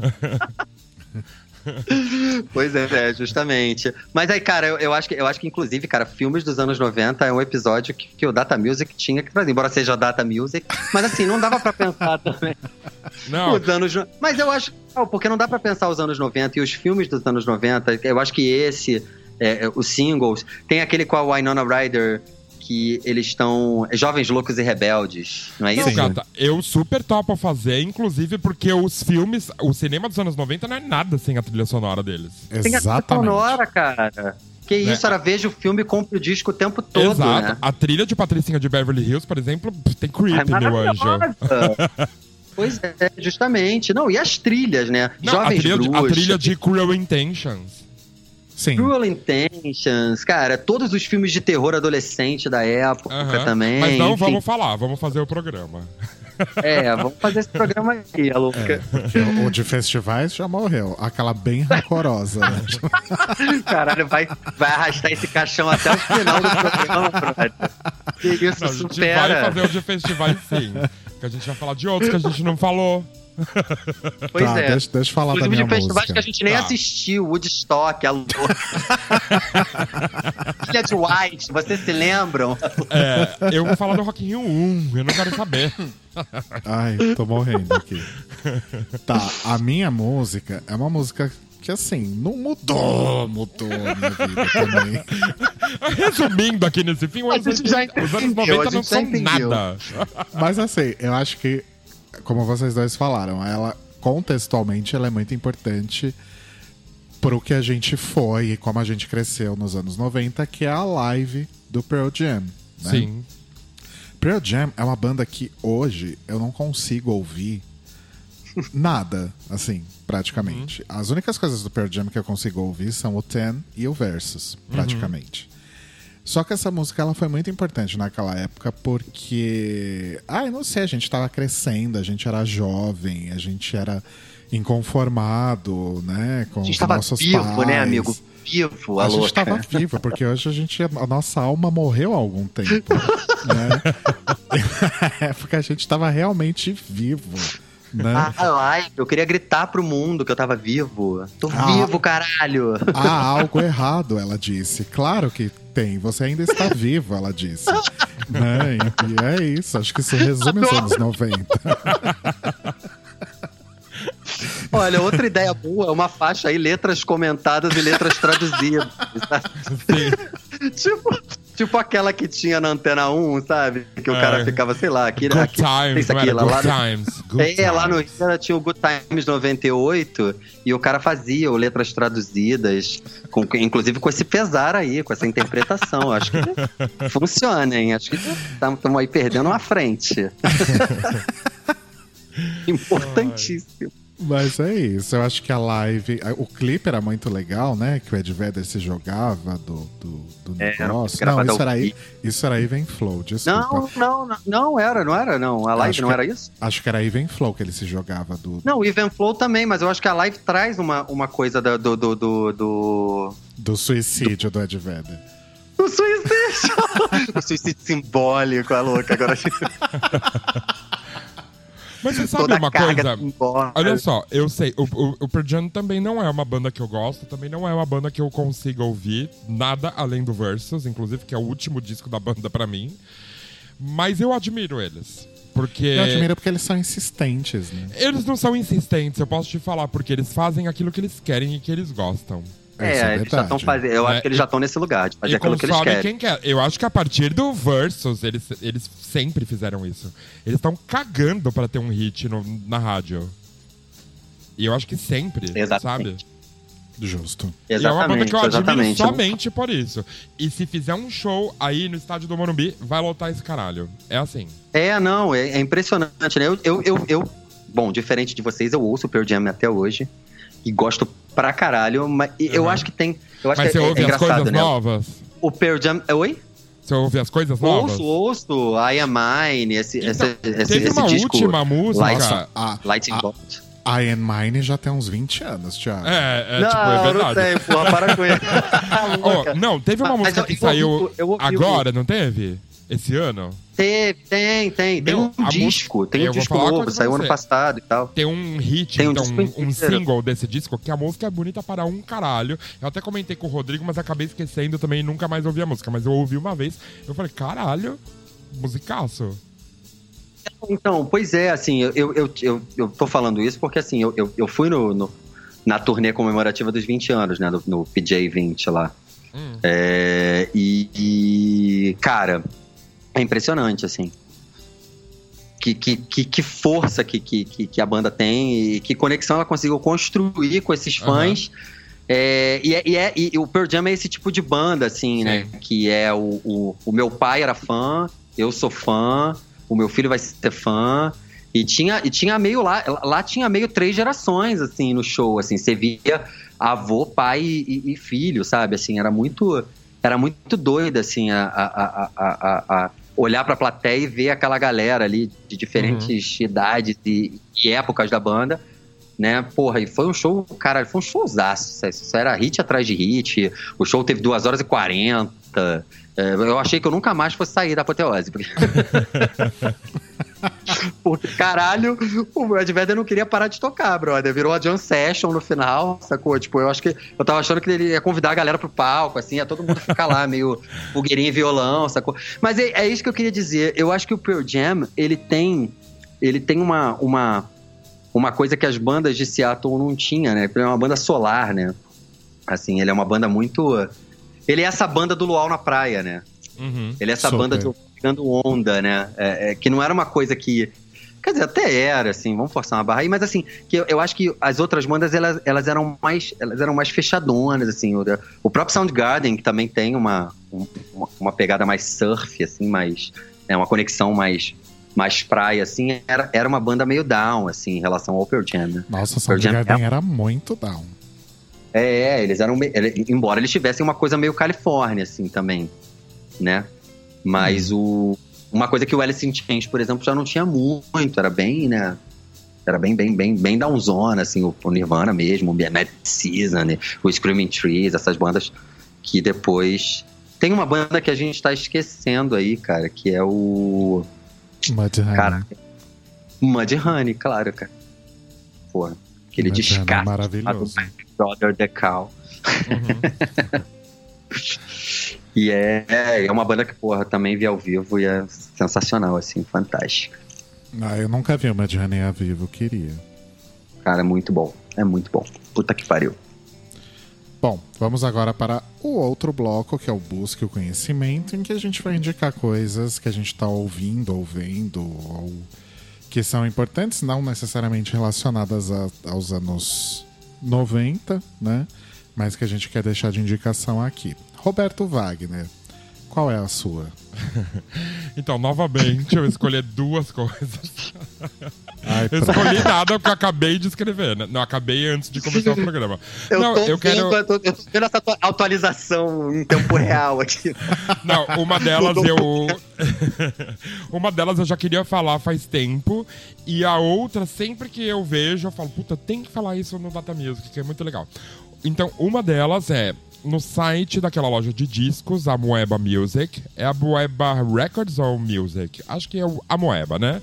Pois é, é, justamente. Mas aí, cara, eu, eu acho que, eu acho que, inclusive, cara, filmes dos anos 90 é um episódio que, que o Data Music tinha que trazer, embora seja Data Music. Mas assim, não dava pra pensar também Não, os anos. no- Mas eu acho. Porque não dá pra pensar os anos 90 e os filmes dos anos 90. Eu acho que esse, é, é, os singles, tem aquele com a Winona Ryder. Que eles estão. é, Jovens Loucos e Rebeldes, não é isso? não, Sim. gata, eu super topo fazer, inclusive porque os filmes, o cinema dos anos 90 não é nada sem a trilha sonora deles. Tem a trilha Exatamente. sonora, cara. Que isso, era veja o filme e compre o disco o tempo todo, Né? Exato. né? A trilha de Patricinha de Beverly Hills, por exemplo, tem Creep, É meu anjo. Pois é, justamente. Não, e as trilhas, né? Não, a Jovens trilha, de, a trilha de Cruel Intentions. Sim. Cruel Intentions, cara, todos os filmes de terror adolescente da época também. Mas não enfim. vamos falar, vamos fazer o programa. É, vamos fazer esse programa aí, a louca. Porque o, de festivais já morreu. Aquela bem rancorosa. né? Caralho, vai, vai arrastar esse caixão até o final do programa, brother. Que isso Não, a gente vai supera. fazer o de festivais sim. Que a gente vai falar de outros que a gente não falou. Pois tá, é. deixa, deixa eu falar da Inclusive minha de festivais música. que a gente nem Tá. assistiu, Woodstock, a louca. Ilha de White, vocês se lembram? É, eu vou falar do Rock in Rio 1, eu não quero saber. Ai, tô morrendo aqui. Tá, a minha música é uma música que, assim, não mudou, mudou a minha vida também. Resumindo aqui nesse fim, os A gente já anos, os anos entendeu, 90 a não são entendeu. nada. Mas, assim, eu acho que, como vocês dois falaram, ela, contextualmente, ela é muito importante pro que a gente foi e como a gente cresceu nos anos 90, que é a live do Pearl Jam. Né? Sim. Pearl Jam é uma banda que hoje eu não consigo ouvir nada, assim, praticamente. As únicas coisas do Pearl Jam que eu consigo ouvir são o Ten e o Versus, praticamente. Só que essa música ela foi muito importante naquela época porque, ai, não sei, a gente tava crescendo, a gente era jovem, a gente era inconformado, né, com A gente os tava nossos vivo, pais. né, amigo? Vivo, a, A gente louca. tava vivo, porque hoje a gente, a nossa alma morreu há algum tempo. né? Na época a gente tava realmente vivo. Né? Ah, live, eu queria gritar pro mundo que eu tava vivo. Tô Ah. vivo, caralho. Há algo errado, ela disse. Claro que tem, você ainda está vivo, ela disse. né? E é isso, acho que isso resume os anos 90. Olha, outra ideia boa é uma faixa aí, letras comentadas e letras traduzidas. tipo, tipo aquela que tinha na Antena 1, sabe? Que o É. cara ficava, sei lá, aqui, Good aqui times, isso aqui, lá, Good lá no- times. Good É, lá no Rio times. tinha o Good Times 98 e o cara fazia o letras traduzidas, com, inclusive com esse pesar aí, com essa interpretação. Acho que funciona, hein? Acho que estamos aí perdendo uma frente. Importantíssimo. Mas é isso, eu acho que a live. O clipe era muito legal, né? Que o Ed Vedder se jogava do, do, do É, negócio. Não, isso era, vivo. isso era Even Flow, desculpa. Não, não, não, não era, não era, não. A live Acho não que- era isso? Acho que era Even Flow que ele se jogava do. Não, o Even Flow também, mas eu acho que a live traz uma, uma coisa da- do, do, do, do, Do suicídio do Ed Vedder. do suicídio. o suicídio simbólico, a louca. Agora Mas você sabe toda uma coisa? Olha só, eu sei, o, o, o Pearl Jam também não é uma banda que eu gosto, também não é uma banda que eu consiga ouvir, nada além do Versus, inclusive, que é o último disco da banda pra mim. Mas eu admiro eles. Porque. Eu admiro porque eles são insistentes, né? Eles não são insistentes, eu posso te falar, porque eles fazem aquilo que eles querem e que eles gostam. É, é eles já estão fazendo. Eu É, acho que eles já estão nesse lugar de fazer e aquilo que eles querem. quem quer. Eu acho que a partir do Versus, eles, eles sempre fizeram isso. Eles estão cagando pra ter um hit no- na rádio. E eu acho que sempre, sabe? Exatamente. Justo. E é uma banda Exatamente, que eu admiro exatamente. somente por isso. E se fizer um show aí no estádio do Morumbi, vai lotar esse caralho. É assim. É, não, é, é impressionante, né? Eu, eu, eu, eu- bom, diferente de vocês, eu ouço o Pearl Jam até hoje e gosto pra caralho, mas e eu Uhum. acho que tem, eu acho Mas que você é, é ouve as engraçado, coisas né? novas? O Pearl Jam, é, oi? Você ouve as coisas novas? Ouço, ouço, I Am Mine, esse, Então, esse, esse, Teve esse uma disco última música. Lights- A, Lightning a, Bolt. a Ian Mine já tem uns 20 anos, Thiago. É, é não, tipo, é não verdade. tem, porra, para com ele. Ó, não, teve uma Mas música eu- que eu saiu ouvi- eu ouvi agora, não teve? Esse ano? Teve, tem, tem, tem Meu, um disco, tem um disco novo, saiu ano passado e tal. Tem um hit, Tem um então, um, inteiro. single desse disco, que a música é bonita para um caralho. Eu até comentei com o Rodrigo, mas acabei esquecendo também e nunca mais ouvi a música. Mas eu ouvi uma vez, eu falei, caralho, musicaço. Então, pois é, assim, eu, eu, eu, eu, eu tô falando isso porque, assim, eu, eu, eu fui no, no- na turnê comemorativa dos 20 anos, né, no, no PJ 20 lá. Hum. É, e, e, cara, é impressionante, assim. Que, que, que, que força que, que, que a banda tem e que conexão ela conseguiu construir com esses fãs. É, e, é, e, é- e o Pearl Jam é esse tipo de banda, assim, né? Que é o, o, o meu pai era fã, eu sou fã, o meu filho vai ser fã. E tinha, e tinha meio lá, lá tinha meio três gerações, assim, no show, assim. Você via avô, pai e, e filho, sabe? Assim, era muito, era muito doido, assim, a, a, a, a, a- a olhar pra plateia e ver aquela galera ali de diferentes idades e, e épocas da banda, né? Porra, e foi um show, cara, foi um showzaço. Isso era hit atrás de hit. O show teve 2 horas e 40. É, eu achei que eu nunca mais fosse sair da apoteose. Porque... Porque, caralho, o Ed Vedder não queria parar de tocar, brother. Virou a John Session no final, sacou? Tipo, eu acho que. Eu tava achando que ele ia convidar a galera pro palco, assim, ia todo mundo ficar lá, meio fogueirinho e violão, sacou? Mas é, é isso que eu queria dizer. Eu acho que o Pearl Jam, ele tem. Ele tem uma, uma, uma coisa que as bandas de Seattle não tinha, né? Ele é uma banda solar, né? Assim, ele é uma banda muito. Ele é essa banda do Luau na praia, né? Uhum. Ele é essa Super. banda de pegando onda, né? É, é, que não era uma coisa que. Quer dizer, até era, assim, vamos forçar uma barra aí, mas assim, que eu, eu acho que as outras bandas, elas, elas eram mais elas eram mais fechadonas, assim. O, o próprio Soundgarden, que também tem uma, um- uma, uma pegada mais surf, assim, mais. É uma conexão mais, mais praia, assim, era, era uma banda meio down, assim, em relação ao Pearl Jam, né? Nossa, Pearl Jam Soundgarden é- era muito down. É, eles eram. embora eles tivessem uma coisa meio Califórnia, assim, também, né? Mas o. Uma coisa que o Alice in Chains, por exemplo, já não tinha muito, era bem, né? Era bem, bem, bem, bem downzona, assim, o, o Nirvana mesmo, o Mad Season, né? o Screaming Trees, essas bandas que depois. Tem uma banda que a gente tá esquecendo aí, cara, que é o. Mudhoney. Cara, Mudhoney, claro, cara. Porra. Aquele é descarte. maravilhoso. lá do Brother The Cow. Uhum. E é, é uma banda que, porra, também vi ao vivo e é sensacional, assim, fantástica. Ah, eu nunca vi o Mudhoney a vivo, queria. Cara, é muito bom. É muito bom. Puta que pariu. Bom, vamos agora para o outro bloco, que é o Busque o Conhecimento, em que a gente vai indicar coisas que a gente está ouvindo ou vendo, ou que são importantes, não necessariamente relacionadas a- aos anos 90, né? Mas que a gente quer deixar de indicação aqui. Roberto Wagner, qual é a sua? Então, novamente, eu escolhi duas coisas. Ai, escolhi nada porque eu acabei de escrever, né? Não, acabei antes de começar o programa. Eu, não, tô eu quero. vendo, eu, tô, eu tô vendo essa atua- atualização em tempo real aqui. Não, uma delas eu. uma delas eu já queria falar faz tempo. E a outra, sempre que eu vejo, eu falo, puta, tem que falar isso no Data Music, que é muito legal. Então, uma delas é no site daquela loja de discos, a Moeba Music. É a Moeba Records ou Music? Acho que é a Moeba, né?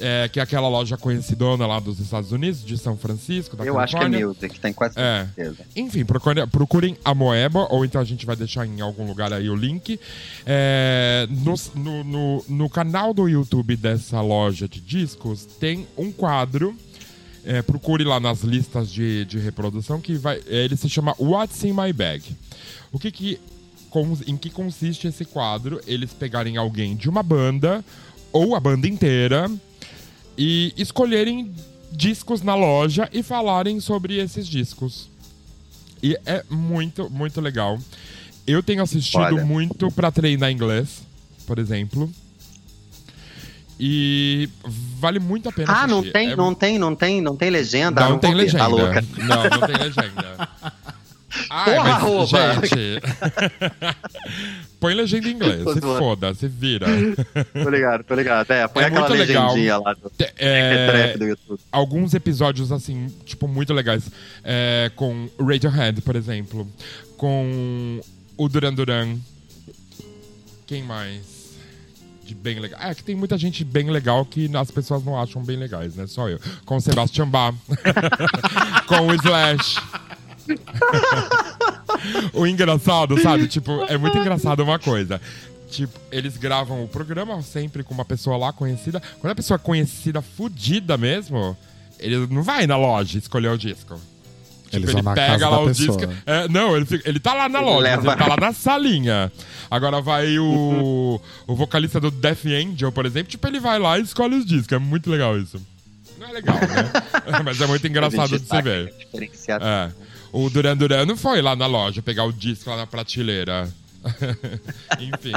É, que é aquela loja conhecidona lá dos Estados Unidos, de São Francisco, da Eu acho que é Califórnia. music, tem quase É. certeza. Enfim, procure- procurem a Moeba, ou então a gente vai deixar em algum lugar aí o link. É, no, no- no- no canal do YouTube dessa loja de discos tem um quadro. é, procure lá nas listas de, de reprodução que vai. é, Ele se chama What's in My Bag. O que que. em que consiste esse quadro? Eles pegarem alguém de uma banda, ou a banda inteira, e escolherem discos na loja e falarem sobre esses discos. E é muito, muito legal. Eu tenho assistido Olha. muito pra treinar inglês, por exemplo. E vale muito a pena Ah, não assistir. tem, É- não tem, não tem, não tem legenda? não, Ah, tem ver, legenda. Tá louca. Não, não tem legenda. Ai, Porra, mas, arroba. gente. Põe legenda em inglês, se foda, se vira. Tô ligado, tô ligado. É, põe É aquela muito legal. legendinha lá do é, do YouTube. alguns episódios, assim, tipo, muito legais. É, com Radiohead, por exemplo. Com o Duran Duran. Quem mais? De bem legal. É que tem muita gente bem legal que as pessoas não acham bem legais, né? Só eu. Com o Sebastian Bach. com o Slash. O engraçado, sabe? Tipo, é muito engraçado uma coisa. Tipo, eles gravam o programa sempre com uma pessoa lá conhecida. Quando a pessoa é conhecida, fudida mesmo, ele não vai na loja escolher o disco. Tipo, Eles ele pega lá o pessoa. disco. É, não, ele, fica- ele tá lá na Ele loja, mas leva. ele tá lá na salinha. Agora vai o, o vocalista do Death Angel, por exemplo, tipo, ele vai lá e escolhe os discos. É muito legal isso. Não é legal, né? mas é muito engraçado de se ver. é. É. O Duran Duran não foi lá na loja pegar o disco lá na prateleira. Enfim.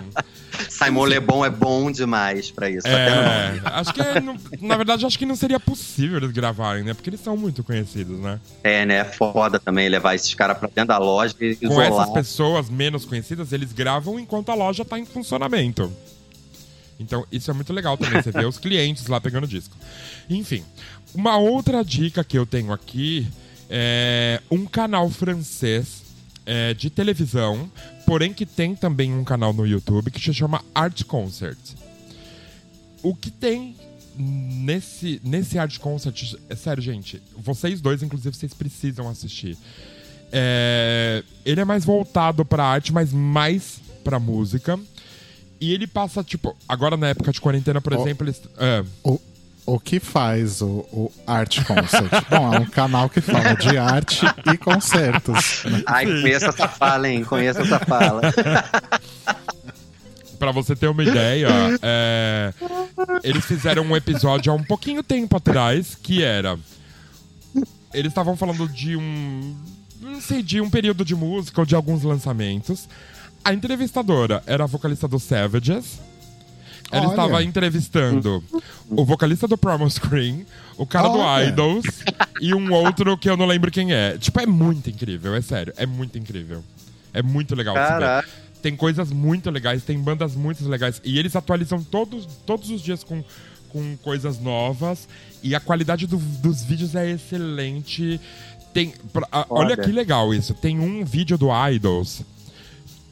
Simon Le Bon é bom demais pra isso. É, acho que, não- na verdade, acho que não seria possível eles gravarem, né? Porque eles são muito conhecidos, né? É, né? É foda também levar esses caras pra dentro da loja e Com isolar. essas pessoas menos conhecidas, eles gravam enquanto a loja tá em funcionamento. Então, isso é muito legal também, você vê os clientes lá pegando disco. Enfim, uma outra dica que eu tenho aqui é um canal francês é, de televisão, porém que tem também um canal no YouTube que se chama Art Concert. O que tem nesse, nesse Art Concert, é sério, gente, vocês dois, inclusive, vocês precisam assistir. É, ele é mais voltado pra arte, mas mais pra música. E ele passa, tipo, agora na época de quarentena, por exemplo, eles. é, O, o que faz o, o Art Concert? Bom, é um canal que fala de arte e concertos. né? Ai, conheço essa fala, hein? Conheço essa fala. Pra você ter uma ideia, é, eles fizeram um episódio há um pouquinho tempo atrás que era. Eles estavam falando de um. Não sei, de um período de música ou de alguns lançamentos. A entrevistadora era a vocalista do Savages. Ela Olha. estava entrevistando o vocalista do Promo Screen, o cara do Olha. Idols e um outro que eu não lembro quem é. Tipo, é muito incrível, é sério. É muito incrível. É muito legal de se ver. Caraca. Tem coisas muito legais, tem bandas muito legais. E eles atualizam todos, todos os dias com, com coisas novas. E a qualidade do- dos vídeos é excelente. Tem, pra- a- olha Olha. que legal isso. Tem um vídeo do Idols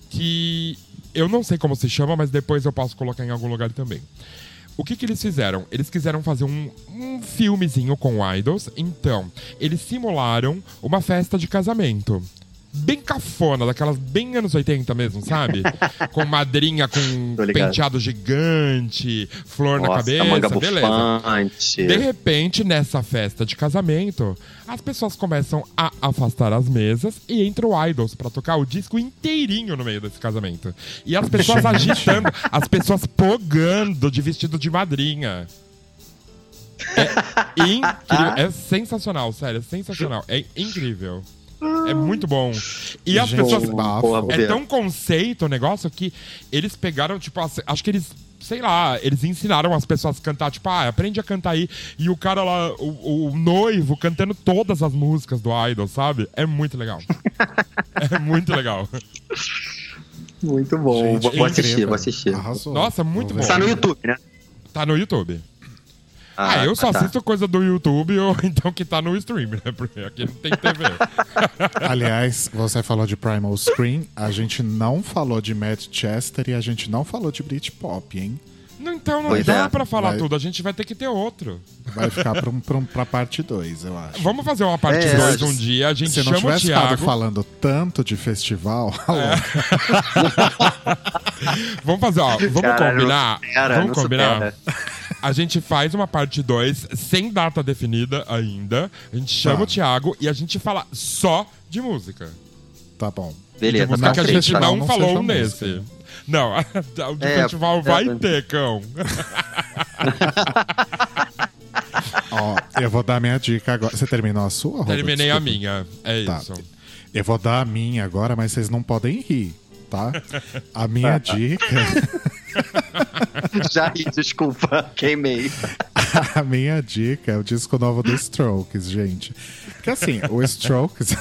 que eu não sei como se chama, mas depois eu posso colocar em algum lugar também. O que, que eles fizeram? Eles quiseram fazer um, um filmezinho com Idols. Então, eles simularam uma festa de casamento. Bem cafona, daquelas bem anos 80 mesmo, sabe? com madrinha com penteado gigante, flor na Nossa, cabeça, beleza. bufante. De repente, nessa festa de casamento, as pessoas começam a afastar as mesas e entra o Idols pra tocar o disco inteirinho no meio desse casamento. E as pessoas agitando, as pessoas pogando de vestido de madrinha. É incrível, é sensacional, sério, é sensacional, é incrível. É muito bom. E as Gente, pessoas. bafo. É tão conceito o negócio que eles pegaram, tipo, as- acho que eles. Sei lá, eles ensinaram as pessoas a cantar, tipo, ah, aprende a cantar aí. E o cara lá, o, o noivo, cantando todas as músicas do Idol, sabe? É muito legal. é muito legal. Muito bom. Gente, vou, vou assistir, vou assistir. Arrasou. Nossa, muito bom. Tá no YouTube, né? Tá no YouTube. Ah, eu só tá. assisto coisa do YouTube ou então que tá no stream, né? Porque aqui não tem TV. Aliás, você falou de Primal Screen, a gente não falou de Matt Chester e a gente não falou de Britpop, hein? Não, então não Pois dá é. pra falar Vai. tudo, a gente vai ter que ter outro. Vai ficar pra, um, pra, um- pra parte 2, eu acho. Vamos fazer uma parte É, 2 a um dia, a gente Se não chama o tivesse estado Thiago. falando tanto de festival, Vamos fazer, ó, vamos Cara, combinar. não supera, vamos não combinar. supera. A gente faz uma parte 2 sem data definida ainda. A gente chama Tá. o Thiago e a gente fala só de música. tá bom. Beleza, Tipo, tá que a gente tá não, não falou seja nesse. Não, o de É, festival é, vai é. ter, cão. Ó, eu vou dar minha dica agora. Você terminou a sua? Roba? Terminei a minha. É Tá. isso. Eu vou dar a minha agora, mas vocês não podem rir, tá? A minha dica. Já ri, desculpa, queimei. A minha dica é o disco novo do Strokes, gente. Porque assim, o Strokes.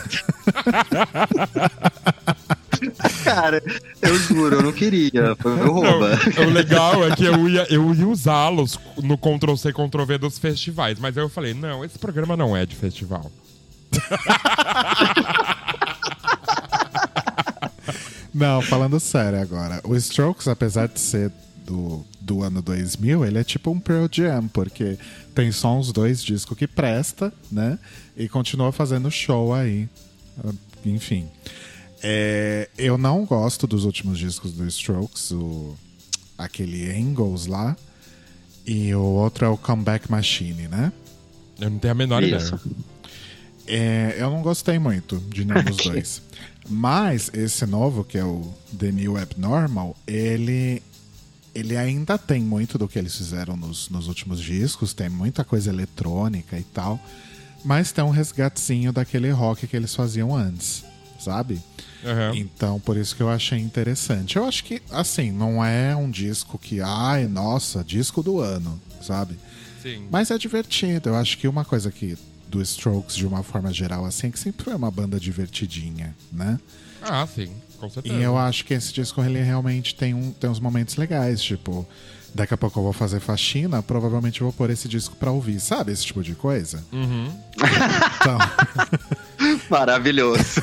Cara, eu juro, eu não queria. Foi meu Não, rouba. o legal é que eu ia, eu ia usá-los no Ctrl-C, Ctrl-V dos festivais. Mas aí eu falei, não, esse programa não é de festival. Não, falando sério agora. O Strokes, apesar de ser do, do ano 2000, ele é tipo um Pearl Jam, porque tem só uns dois discos que presta, né? E continua fazendo show aí. Ah, Enfim. É, eu não gosto dos últimos discos do Strokes, o, aquele Angles lá. E o outro é o Comeback Machine, né? Eu não tenho a menor Isso. ideia. É, eu não gostei muito de nenhum dos dois. Mas esse novo, que é o The New Abnormal, ele, ele ainda tem muito do que eles fizeram nos, nos últimos discos, tem muita coisa eletrônica e tal, mas tem um resgatezinho daquele rock que eles faziam antes, sabe? Aham. Então, por isso que eu achei interessante. Eu acho que, assim, não é um disco que, ai, nossa, disco do ano, sabe? Sim. Mas é divertido. Eu acho que uma coisa que do Strokes, de uma forma geral, assim, é que sempre foi uma banda divertidinha, né? Ah, sim, com certeza. E eu acho que esse disco ele realmente tem, um, tem uns momentos legais, tipo, daqui a pouco eu vou fazer faxina, provavelmente eu vou pôr esse disco pra ouvir, sabe? Esse tipo de coisa. Uhum. Então, Maravilhoso.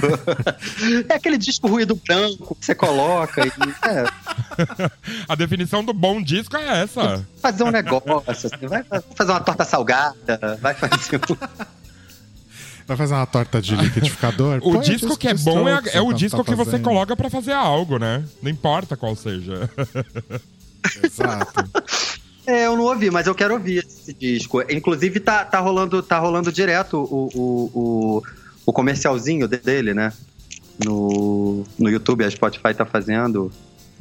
É aquele disco ruído branco que você coloca e é, A definição do bom disco é essa. fazer um negócio, assim, vai fazer uma torta salgada, vai fazer um... vai fazer uma torta de liquidificador? O Põe disco que é bom é, é o enquanto disco tá que você coloca pra fazer algo, né? Não importa qual seja. Exato. É, eu não ouvi, mas eu quero ouvir esse disco. Inclusive, tá, tá, rolando, tá rolando direto o, o, o, o comercialzinho de- dele, né? No, no YouTube, a Spotify tá fazendo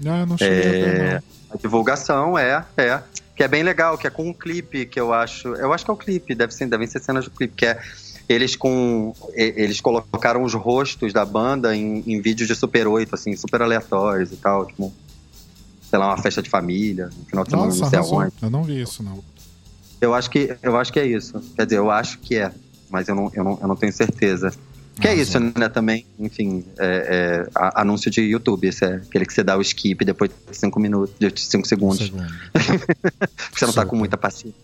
Ah, não cheguei é, a divulgação, é, é. Que é bem legal, que é com um clipe que eu acho. Eu acho que é o clipe, deve ser, devem ser cenas do clipe, que é. Eles com. Eles colocaram os rostos da banda em, em vídeos de Super 8, assim, super aleatórios e tal. Tipo, sei lá, uma festa de família, no final de semana, Nossa, não sei arrasou. aonde. Eu não vi isso, não. Eu acho que, eu acho que é isso. Quer dizer, eu acho que é, mas eu não, eu não, eu não tenho certeza. Que é isso, né? Também, enfim, é, é, a- anúncio de YouTube. Esse é aquele que você dá o skip depois de 5 minutos, de 5 Um segundos. segundo. Porque você não tá Super. com muita paciência.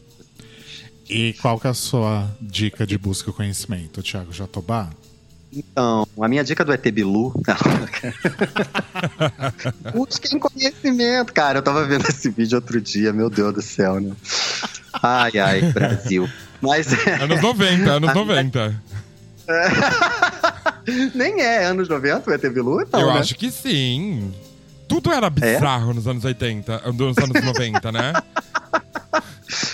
E qual que é a sua dica de busca e conhecimento, Thiago Jatobá? Então, a minha dica do ET Bilu. Busquem conhecimento. Cara, eu tava vendo esse vídeo outro dia, meu Deus do céu, né? Ai, ai, Brasil. Mas é, Anos 90, anos 90. nem é anos 90 o ET Bilu, então, Eu né? acho que sim. Tudo era bizarro nos anos 80, nos anos 90, né?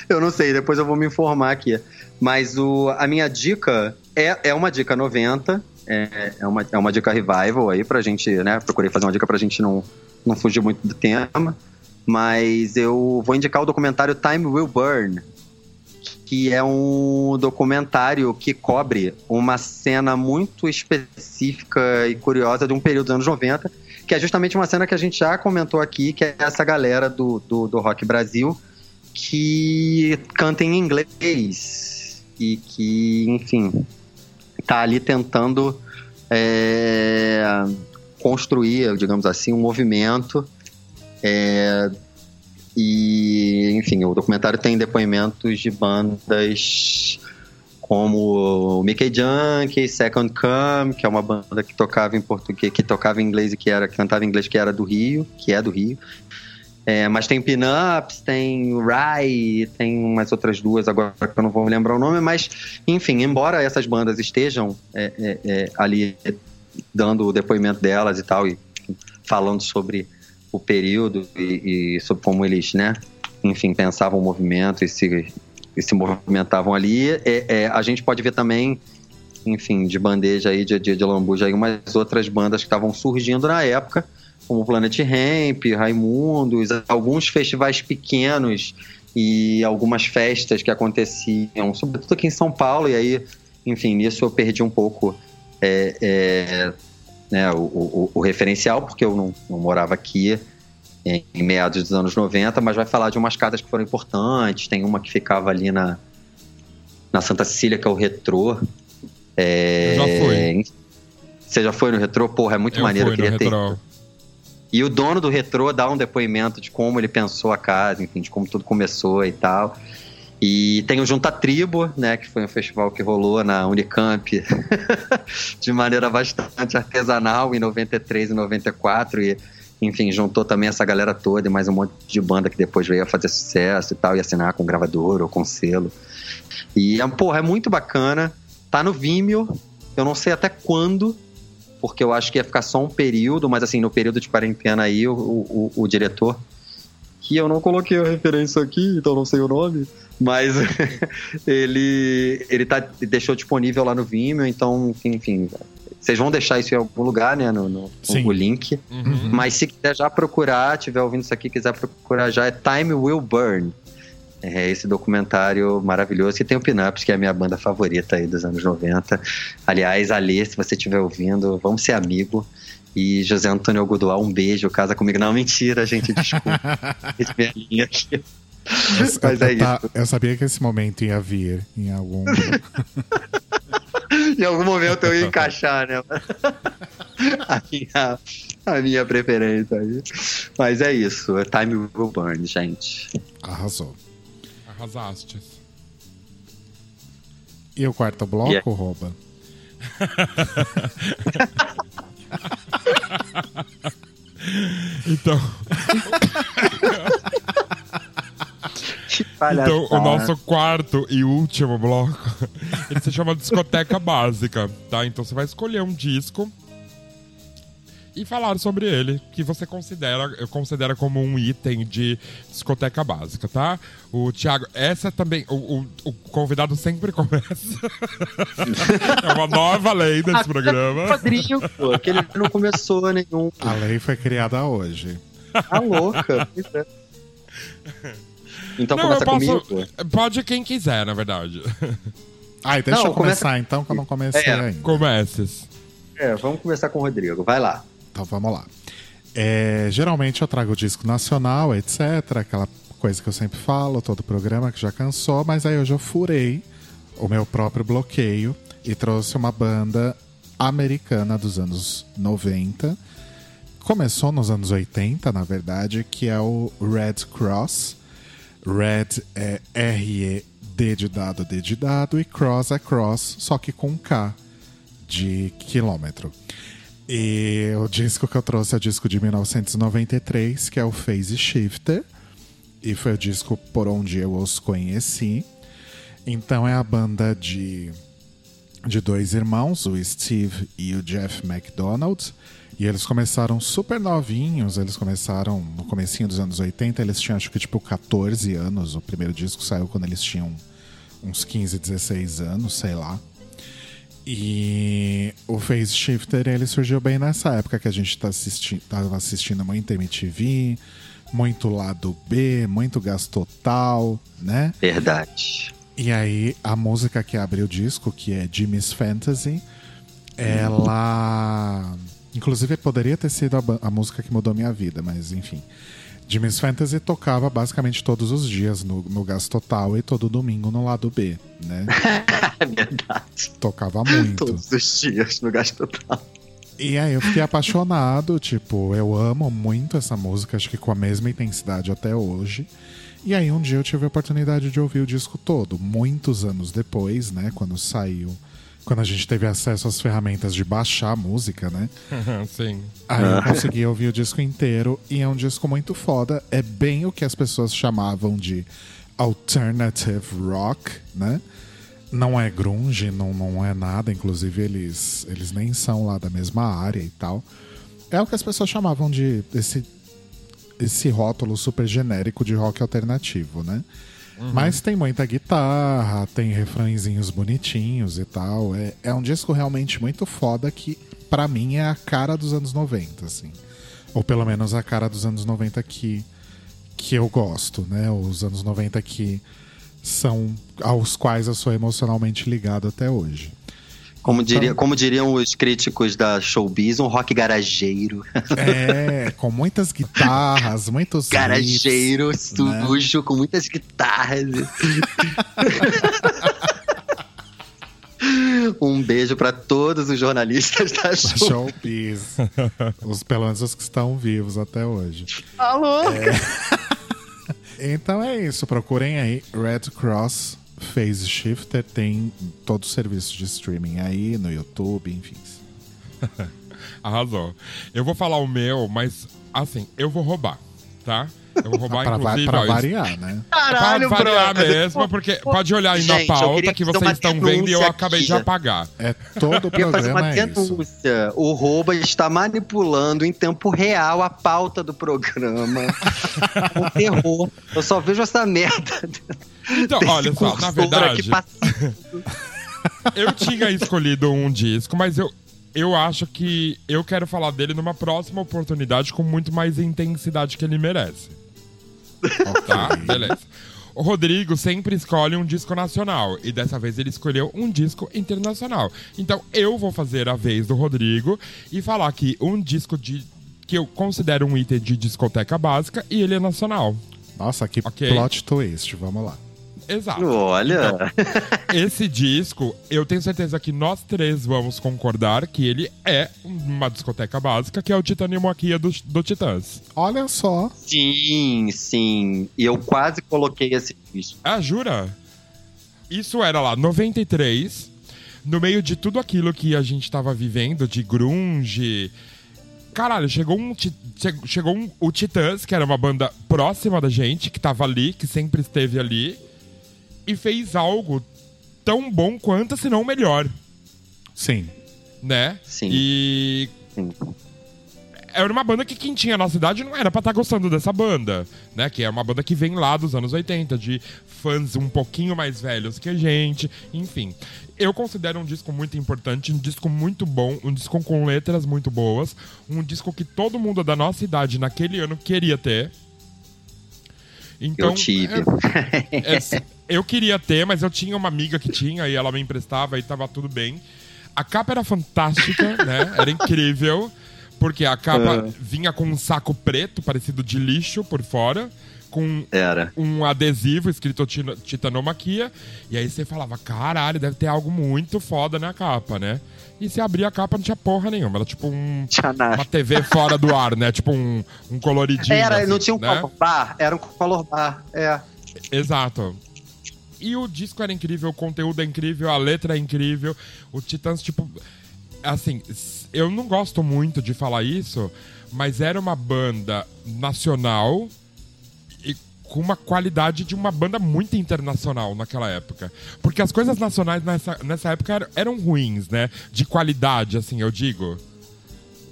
Eu não sei, depois eu vou me informar aqui. Mas o, a minha dica é, é uma dica 90, é, é, uma, é uma dica revival aí pra gente, né? Procurei fazer uma dica pra gente não, não fugir muito do tema. Mas eu vou indicar o documentário Time Will Burn, que é um documentário que cobre uma cena muito específica e curiosa de um período dos anos 90, que é justamente uma cena que a gente já comentou aqui, que é essa galera do, do, do Rock Brasil que canta em inglês e que, enfim, tá ali tentando é, construir, digamos assim, um movimento é, e, enfim, o documentário tem depoimentos de bandas como o Mickey Junkie, Second Come, que é uma banda que tocava em português, que tocava em inglês e que era que cantava em inglês que era do Rio, que é do Rio. É, mas tem Pinups, tem Rai, tem umas outras duas agora que eu não vou lembrar o nome, mas enfim, embora essas bandas estejam é, é, é ali dando o depoimento delas e tal, e falando sobre o período e, e sobre como eles, né, enfim, pensavam o movimento e se, e se movimentavam ali. É, é, a gente pode ver também, enfim, de bandeja aí, de, de, de lambuja aí, umas outras bandas que estavam surgindo na época, como Planet Ramp, Raimundos, alguns festivais pequenos e algumas festas que aconteciam, sobretudo aqui em São Paulo, e aí, enfim, nisso eu perdi um pouco é, é, né, o, o, o, referencial, porque eu não, não morava aqui em, em, meados dos anos 90, mas vai falar de umas casas que foram importantes. Tem uma que ficava ali na, na Santa Cecília, que é o Retrô. É, já foi. Você já foi no Retrô? Porra, é muito eu maneiro, eu queria ter. E o dono do Retrô dá um depoimento de como ele pensou a casa, enfim, de como tudo começou e tal. E tem o Junta Tribo, né, que foi um festival que rolou na Unicamp de maneira bastante artesanal em 93 e 94 e enfim, juntou também essa galera toda e mais um monte de banda que depois veio a fazer sucesso e tal, e assinar com gravador ou com selo. E, porra, é muito bacana. Tá no Vimeo, eu não sei até quando, porque eu acho que ia ficar só um período, mas assim, no período de quarentena aí, o, o, o diretor, que eu não coloquei a referência aqui, então não sei o nome, mas ele, ele tá, deixou disponível lá no Vimeo, então, enfim, vocês vão deixar isso em algum lugar, né? No, no, no link. Uhum. Mas se quiser já procurar, tiver ouvindo isso aqui, quiser procurar já, é Time Will Burn. É esse documentário maravilhoso. E tem o Pinups, que é a minha banda favorita aí dos anos 90. Aliás, Alê, se você estiver ouvindo, vamos ser amigo. E José Antônio Algodoal, um beijo, casa comigo. Não, mentira, gente, desculpa. Esse minha linha aqui. Mas é tá, isso. Eu sabia que esse momento ia vir em algum. em algum momento eu ia encaixar, né? a, minha, a minha preferência aí. Mas é isso. É Time Will Burn, gente. Arrasou. Arrasaste. E o quarto bloco, yeah. rouba? então. Então, o nosso quarto e último bloco, ele se chama discoteca básica, tá? Então você vai escolher um disco e falar sobre ele, que você considera, considera como um item de discoteca básica, tá? O Thiago, essa também, o, o, o convidado sempre começa. é uma nova lei desse programa. Padrinho, pô, que ele não começou nenhum. A lei foi criada hoje. Tá louca, é. Então não, começa posso... comigo? Pode quem quiser, na verdade. Ai, deixa não, eu começar começa... então, que eu não comecei é, ainda. Comeces. É, vamos começar com o Rodrigo. Vai lá. Então vamos lá. É, geralmente eu trago o disco nacional, etc. Aquela coisa que eu sempre falo, todo programa que já cansou, mas aí hoje eu furei o meu próprio bloqueio e trouxe uma banda americana dos anos 90. Começou nos anos 80, na verdade, que é o Red Cross. Red é R-E-D de dado, D de dado, e Cross é Cross, só que com K de quilômetro. E o disco que eu trouxe é o disco de 1993, que é o Phase Shifter. E foi o disco por onde eu os conheci. Então é a banda de, de dois irmãos, o Steve e o Jeff McDonald. E eles começaram super novinhos, eles começaram no comecinho dos anos 80, eles tinham acho que tipo 14 anos. O primeiro disco saiu quando eles tinham uns 15, 16 anos, sei lá. E o Face Shifter ele surgiu bem nessa época que a gente tá assisti tava assistindo muito MTV, muito lado B, muito gás total, né? Verdade. E aí, a música que abre o disco, que é Jimmy's Fantasy, ela. Inclusive, poderia ter sido a, a música que mudou minha vida, mas enfim. Jimmy's Fantasy tocava basicamente todos os dias no, no Gás Total e todo domingo no lado B, né? É verdade. Tocava muito. Todos os dias no gasto total. E aí eu fiquei apaixonado, tipo, eu amo muito essa música, acho que com a mesma intensidade até hoje. E aí um dia eu tive a oportunidade de ouvir o disco todo, muitos anos depois, né, quando saiu, quando a gente teve acesso às ferramentas de baixar a música, né? Sim. Aí eu consegui ouvir o disco inteiro e é um disco muito foda, é bem o que as pessoas chamavam de alternative rock, né? Não é grunge, não, não é nada, inclusive eles, eles nem são lá da mesma área e tal. É o que as pessoas chamavam de esse, esse rótulo super genérico de rock alternativo, né? Mas tem muita guitarra, tem refrãozinhos bonitinhos e tal. É, é um disco realmente muito foda que, pra mim, é a cara dos anos 90, assim. Ou pelo menos a cara dos anos 90 que, que eu gosto, né? Os anos 90 que são aos quais eu sou emocionalmente ligado até hoje. Como, Então- diria, como diriam os críticos da showbiz, um rock garageiro. É, com muitas guitarras, muitos riffs. Garageiro, né? sujo, com muitas guitarras. um beijo pra todos os jornalistas da show. Showbiz. os, pelo menos os que estão vivos até hoje. Alô? Então é isso, procurem aí Red Cross Phase Shifter, tem todo o serviço de streaming aí no YouTube, enfim. Arrasou. Eu vou falar o meu, mas assim, eu vou roubar, tá? Eu vou roubar, Pra, inclusive. pra ó, variar, né? Caralho, pra variar brother. mesmo, porque pode olhar aí na Gente, pauta que vocês estão vendo e eu acabei de aqui. apagar. É todo o Eu queria fazer uma programa é isso. denúncia. O Rouba está manipulando em tempo real a pauta do programa. um terror. Eu só vejo essa merda. Então, olha só, na verdade, eu tinha escolhido um disco, mas eu, eu acho que eu quero falar dele numa próxima oportunidade com muito mais intensidade que ele merece. Tá? Beleza. O Rodrigo sempre escolhe um disco nacional e dessa vez ele escolheu um disco internacional. Então eu vou fazer a vez do Rodrigo e falar aqui um disco de que eu considero um item de discoteca básica e ele é nacional. Nossa, que Ok. plot twist, vamos lá. Exato. Olha. Esse disco, eu tenho certeza que nós três vamos concordar que ele é uma discoteca básica, que é o Titânio do, do Titãs. Olha só, Sim, sim. E eu quase coloquei esse disco. Ah, jura? Isso era lá, 93, no meio de tudo aquilo que a gente tava vivendo, de grunge. Caralho, chegou um. Chegou um, o Titãs, que era uma banda próxima da gente, que tava ali, que sempre esteve ali, e fez algo tão bom quanto, se não melhor, sim. né? Sim. E Sim. era uma banda que quem tinha na cidade não era pra estar gostando dessa banda, né? Que é uma banda que vem lá dos anos 80, de fãs um pouquinho mais velhos que a gente, enfim. Eu considero um disco muito importante, um disco muito bom, um disco com letras muito boas, um disco que todo mundo da nossa idade naquele ano queria ter. Então, eu tive. é, é, eu queria ter, mas eu tinha uma amiga que tinha e ela me emprestava e tava tudo bem. A capa era fantástica, né? Era incrível. Porque a capa Ah. vinha com um saco preto, parecido de lixo por fora, com Era. um adesivo escrito Titanomaquia. E aí você falava, caralho, deve ter algo muito foda na capa, né? E você abria a capa, não tinha porra nenhuma. Era tipo um, uma TV fora do ar, né? Tipo um, um coloridinho. Era, assim, não tinha um né? color bar, era um color bar. É. Exato. E o disco era incrível, o conteúdo é incrível, a letra é incrível. O Titãs, tipo. Assim, eu não gosto muito de falar isso, mas era uma banda nacional com uma qualidade de uma banda muito internacional naquela época. Porque as coisas nacionais nessa, nessa época eram, eram ruins, né? De qualidade, assim, eu digo.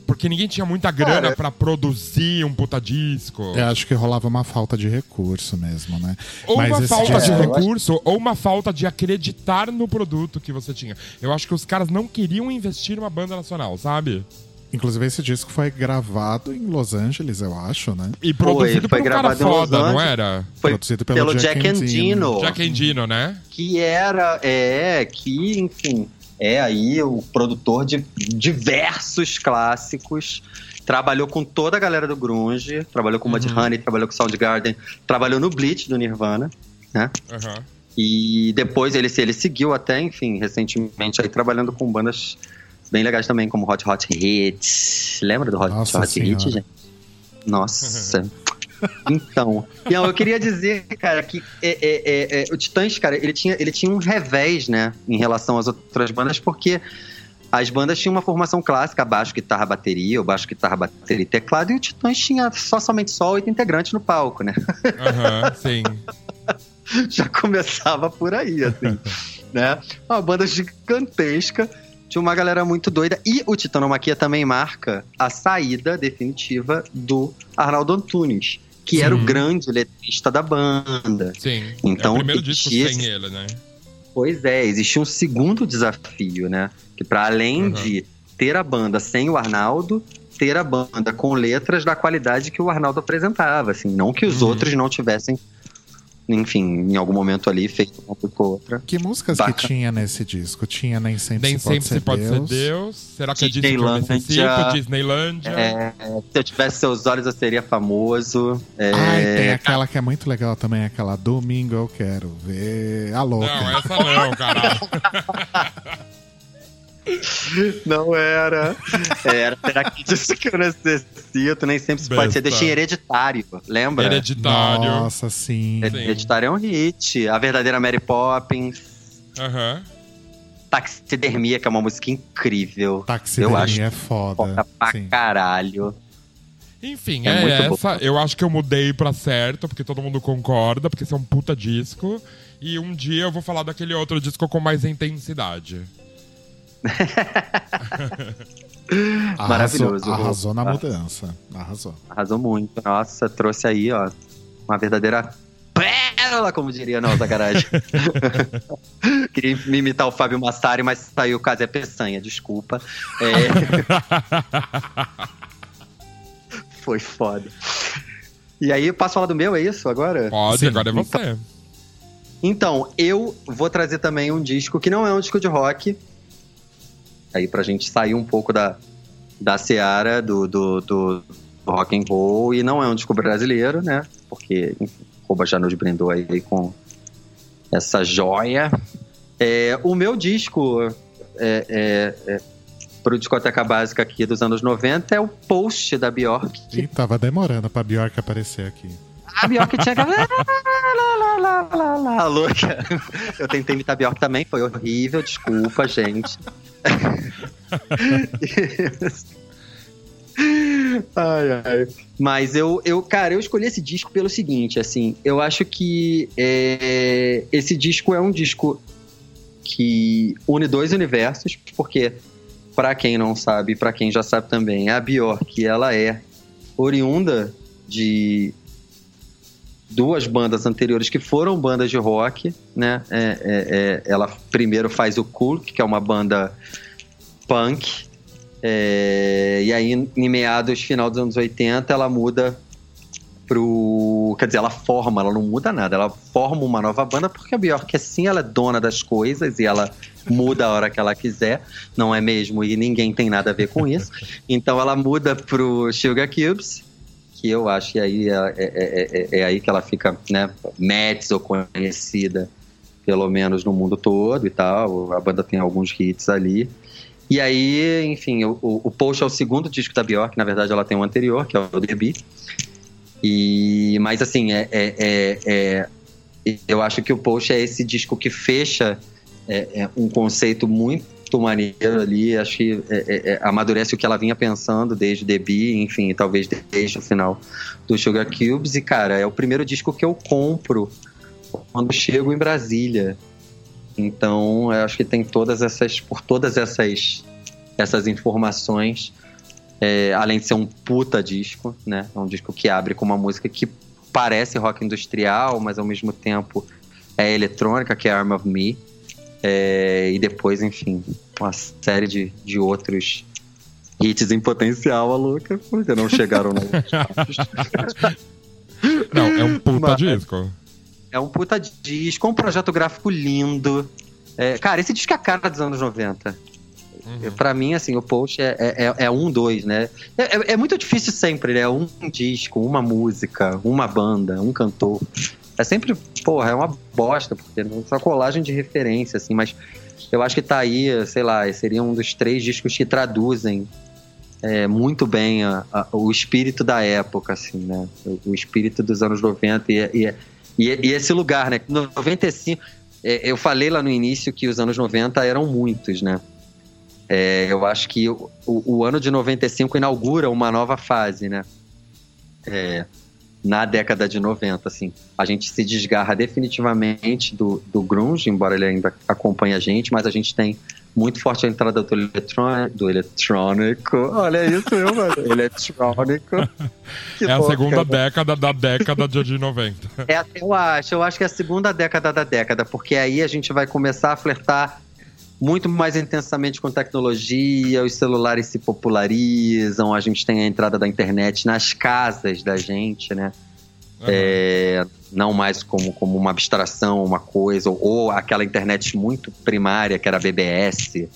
Porque ninguém tinha muita grana Cara, pra produzir um puta disco. Eu acho que rolava uma falta de recurso mesmo, né? Ou Mas uma falta de É, acho- recurso, ou uma falta de acreditar no produto que você tinha. Eu acho que os caras não queriam investir numa banda nacional, sabe? Inclusive, esse disco foi gravado em Los Angeles, eu acho, né? E produzido foi por um cara gravado foda, não era? Foi Produzido pelo pelo Jack Jack Endino. Endino. Jack Endino, né? que era, é, que, enfim, é aí o produtor de diversos clássicos. Trabalhou com toda a galera do Grunge, trabalhou com Mudhoney, trabalhou com Soundgarden, trabalhou no Bleach do Nirvana, né? Aham. E depois ele, ele seguiu até, enfim, recentemente aí trabalhando com bandas bem legais também, como Hot Hot Hits. Lembra do Hot Nossa Hot Senhora. Hits, gente? Nossa. Então, eu queria dizer, cara, que é, é, é, é, o Titãs, cara, ele tinha, ele tinha um revés, né, em relação às outras bandas, porque as bandas tinham uma formação clássica, baixo, guitarra, bateria, ou baixo, guitarra, bateria e teclado, e o Titãs tinha só somente só oito integrantes no palco, né? Aham, sim. já começava por aí, assim, né? Uma banda gigantesca, tinha uma galera muito doida. E o Titanomaquia também marca a saída definitiva do Arnaldo Antunes, que era o Sim. grande letrista da banda. Sim. Então, é o primeiro disco sem esse- ele, né? Pois é, existia um segundo desafio, né? Que para além Uhum. de ter a banda sem o Arnaldo, ter a banda com letras da qualidade que o Arnaldo apresentava, assim, não que os Uhum. outros não tivessem, enfim, em algum momento ali feito uma coisa ou outra. Que músicas Bacana. que tinha nesse disco? Tinha Nem Sempre, Nem se, pode sempre ser se pode Deus. ser Deus. Será que é Disneylândia. necessito? Disneylândia. É, se eu tivesse seus olhos, eu seria famoso. É, Ai, tem aquela que é muito legal também, aquela Domingo Eu Quero Ver. A louca. Não, essa não, caralho. Não era. Era. Será que disso que eu necessito? Nem sempre se pode ser. Besta. Deixei hereditário, lembra? Hereditário. Nossa, sim. Sim. Hereditário é um hit. A verdadeira Mary Poppins. Aham. Taxidermia, que é uma música incrível. Eu Taxidermia acho é foda. Foda pra Sim. caralho. Enfim, É é, muito essa. Eu acho que eu mudei pra certo, porque todo mundo concorda, porque esse é um puta disco. E um dia eu vou falar daquele outro disco com mais intensidade. Arrasou, Maravilhoso. arrasou na Ah. mudança. Arrasou. Arrasou muito. Nossa, trouxe aí, ó, uma verdadeira pérola, como diria não, sacanagem. Queria me imitar o Fábio Massari, mas saiu o Casé Peçanha, desculpa. É... Foi foda. E aí, eu posso falar do meu, é isso agora? Pode, Sim. agora é você. Então, eu vou trazer também um disco que não é um disco de rock. Aí pra gente sair um pouco da, da seara do, do, do rock and roll. E não é um disco brasileiro, né? Porque, enfim, Rouba já nos brindou aí com essa joia. É, o meu disco é, é, é, pro discoteca básica aqui dos anos 90 é o Post da Bjork. E tava demorando pra Bjork aparecer aqui. A Bjork tinha aquela. Lá, lá, louca. Eu tentei imitar a Bjork também, foi horrível, desculpa, gente. ai, ai. Mas eu, eu, cara, eu escolhi esse disco pelo seguinte, assim, eu acho que é, esse disco é um disco que une dois universos, porque pra quem não sabe, pra quem já sabe também, a Bjork, ela é oriunda de duas bandas anteriores que foram bandas de rock, né? É, é, é, ela primeiro faz o Kulk, que é uma banda punk, é, e aí em meados, final dos anos 80, ela muda pro... Quer dizer, ela forma, ela não muda nada, ela forma uma nova banda, porque a Bjork, assim, ela é dona das coisas e ela muda a hora que ela quiser, não é mesmo? E ninguém tem nada a ver com isso. Então ela muda pro Sugar Cubes, que eu acho que aí é, é- é- é- é aí que ela fica, né, mezzo conhecida, pelo menos no mundo todo e tal. A banda tem alguns hits ali. E aí, enfim, o, o, Post é o segundo disco da Bjork, na verdade ela tem um anterior, que é o Debi. E, mas assim, é, é- é- é- eu acho que o Post é esse disco que fecha é, é um conceito muito maneiro ali, acho que é, é, é, amadurece o que ela vinha pensando desde Debi, enfim, talvez desde o final do Sugar Cubes. E, cara, é o primeiro disco que eu compro quando chego em Brasília. Então, acho que tem todas essas, por todas essas, essas informações, é, além de ser um puta disco, né? É um disco que abre com uma música que parece rock industrial, mas ao mesmo tempo é eletrônica, que é Arm of Me. É, e depois, enfim, uma série de, de outros Hits em potencial, a louca, porque não chegaram no. Não, é um puta Mas- disco. É um puta disco, um projeto gráfico lindo. É, cara, esse disco é a cara dos anos 90. Uhum. Pra mim, assim, o post é, é, é- é um, dois, né? É, é- é muito difícil sempre, né? Um disco, uma música, uma banda, um cantor. É sempre, porra, é uma bosta, porque é só colagem de referência, assim, mas eu acho que tá aí, sei lá, seria um dos três discos que traduzem é, muito bem a- a- o espírito da época, assim, né? O, o espírito dos anos 90 e, e, e, e esse lugar, né? 95, é, eu falei lá no início que os anos 90 eram muitos, né? É, eu acho que o, o, ano de 95 inaugura uma nova fase, né? Na década de 90, assim. A gente se desgarra definitivamente do, do grunge, embora ele ainda acompanhe a gente, mas a gente tem muito forte a entrada do, eletrô- do eletrônico. Olha isso, meu, mano. Eletrônico. Que É a louca, segunda né? década da década de de 90. É, eu acho, eu acho que é a segunda década da década, porque aí a gente vai começar a flertar muito mais intensamente com tecnologia, os celulares se popularizam, a gente tem a entrada da internet nas casas da gente, né? É, não mais como, como uma abstração, uma coisa, ou, ou aquela internet muito primária que era a BBS,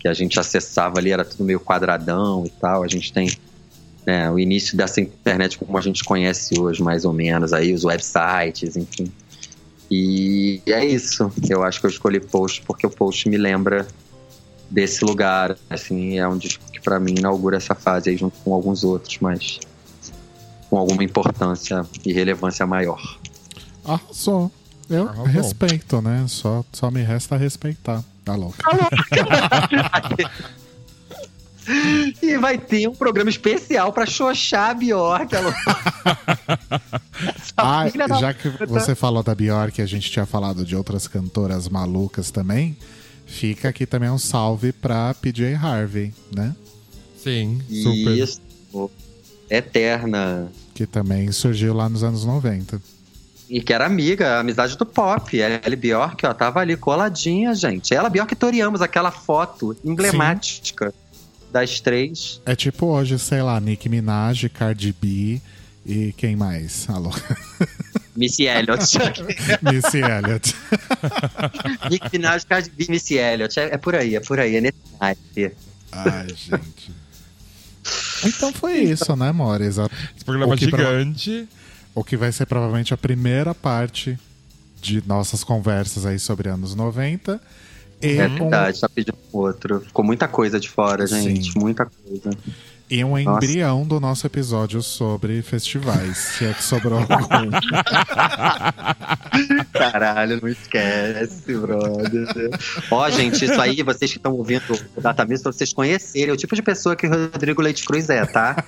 que a gente acessava ali, era tudo meio quadradão e tal. A gente tem né, o início dessa internet como a gente conhece hoje, mais ou menos, aí os websites, enfim. E é isso. Eu acho que eu escolhi Post porque o Post me lembra desse lugar, assim, é um disco que pra mim inaugura essa fase aí junto com alguns outros, mas com alguma importância e relevância maior. Arrasou. Eu Arrasou. respeito, né? Só, só me resta respeitar. Tá louca. E vai ter um programa especial pra xoxar a Bjork. ela- Ah, já que você falou da Bjork, a gente tinha falado de outras cantoras malucas também. Fica aqui também um salve pra PJ Harvey, né? Sim, super. Isso. Eterna. Que também surgiu lá nos anos 90. E que era amiga, amizade do pop. Ela Bjork, ó, tava ali coladinha, gente. Ela, Bjork Toriamos, aquela foto emblemática das três. É tipo hoje, sei lá, Nicki Minaj, Cardi B e quem mais? Alô? Missy Elliott. Missy Elliott. Nick Minaj, Cardi B, Missy Elliott. É, é por aí, é por aí, é nesse naipe. Ai, gente. Então foi isso, né? Exa- Esse programa O gigante. O que vai ser provavelmente a primeira parte de nossas conversas aí sobre anos 90. E, É um, verdade, tá pedindo outro. Ficou muita coisa de fora, gente. Sim. Muita coisa. e um Nossa. embrião do nosso episódio sobre festivais, se é que sobrou algum. Caralho, não esquece, brother. Ó, gente, isso aí, vocês que estão ouvindo o Data Mist, pra vocês conhecerem o tipo de pessoa que o Rodrigo Leite Cruz é, tá?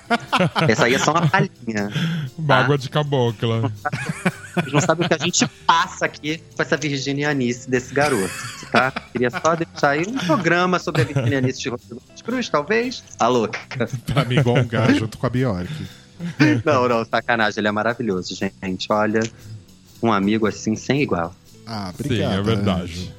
Essa aí é só uma palhinha. Mágoa de cabocla. Vocês não sabem o que a gente passa aqui com essa virginianice desse garoto, tá? Queria só deixar aí um programa sobre a virginianice de Rodrigo Cruz, talvez? A louca. pra me gongar junto com a Bjork. Não, não, sacanagem. Ele é maravilhoso, gente. Olha, um amigo assim, sem igual. Ah, Sim, obrigado. é verdade.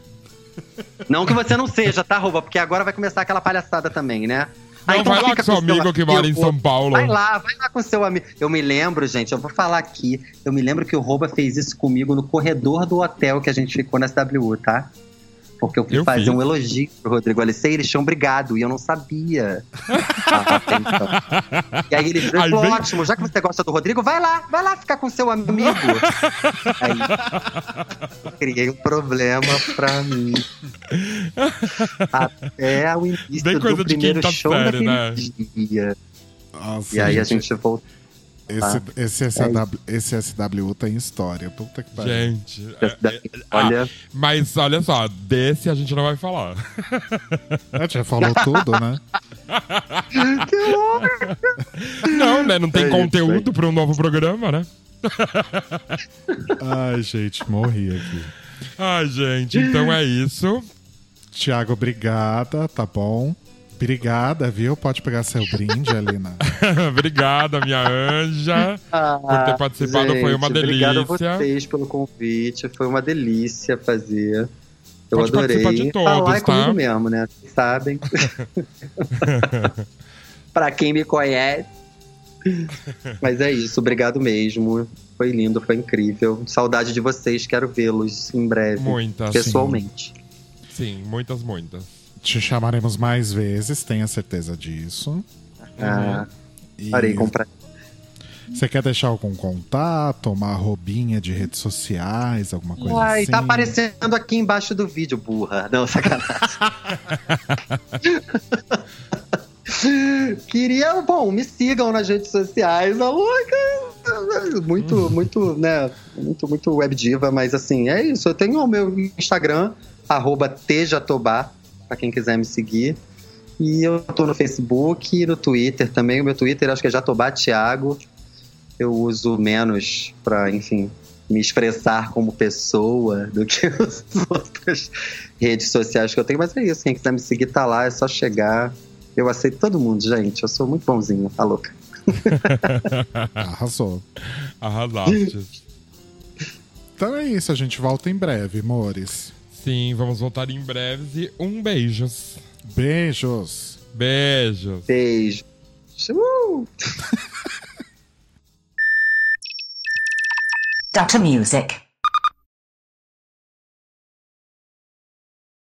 Não que você não seja, tá, Rouba? Porque agora vai começar aquela palhaçada também, né? Não, então vai lá com seu amigo que mora em. São Paulo. Vai lá, vai lá com seu amigo. Eu me lembro, gente, eu vou falar aqui. Eu me lembro que o Rouba fez isso comigo no corredor do hotel que a gente ficou na SWU, tá? Porque eu fui Eu fazer fiz. um elogio pro Rodrigo Alicei, eles tinham brigado e eu não sabia. E aí ele Aí falou: vem- ótimo, já que você gosta do Rodrigo, vai lá, vai lá ficar com seu amigo. aí eu criei um problema pra mim. Até o início Bem coisa do de primeiro show série, daquele né? dia. Nossa, E aí a gente voltou. Esse, esse, SW, esse SWU tem história. Puta que pariu. Gente. é- é- Olha, ah, mas olha só, desse a gente não vai falar. Ah, já falou tudo, né? Não, né? Não tem É conteúdo para um novo programa, né? Ai, gente, morri aqui. Ai, gente, então é isso. Tiago, obrigada, tá bom? Obrigada, viu? Pode pegar seu brinde, Alina. Obrigada, minha anja. Por ter participado, foi uma Ah, Obrigado a delícia. vocês pelo convite. Foi uma delícia fazer. Eu Pode adorei. de todos, Falar é tá? comigo mesmo, né? Vocês sabem. pra quem me conhece. Mas é isso, obrigado mesmo. Foi lindo, foi incrível. Saudade de vocês, quero vê-los em breve. Muitas. Pessoalmente. Sim, muitas, muitas. Te chamaremos mais vezes, tenha certeza disso. Ah, E parei comprar. Você quer deixar algum contato, uma arrobinha de redes sociais, alguma coisa Ai, assim? tá aparecendo aqui embaixo do vídeo, burra. Não, sacanagem. Queria, bom, me sigam nas redes sociais, a louca. Muito, muito, né? Muito, muito web diva, mas assim, é isso. Eu tenho o meu Instagram, arroba tejatobá, pra quem quiser me seguir. E eu tô no Facebook e no Twitter também. O meu Twitter acho que é Jatobá Thiago. Eu uso menos pra, enfim, me expressar como pessoa do que as outras redes sociais que eu tenho. Mas é isso, quem quiser me seguir tá lá, é só chegar. Eu aceito todo mundo, gente. Eu sou muito bonzinho, tá louca. Arrasou. Arrasaste. Então é isso, a gente volta em breve, amores. Sim, vamos voltar em breves e um beijos. Beijos. Beijos. Beijo. Uh! Data Music.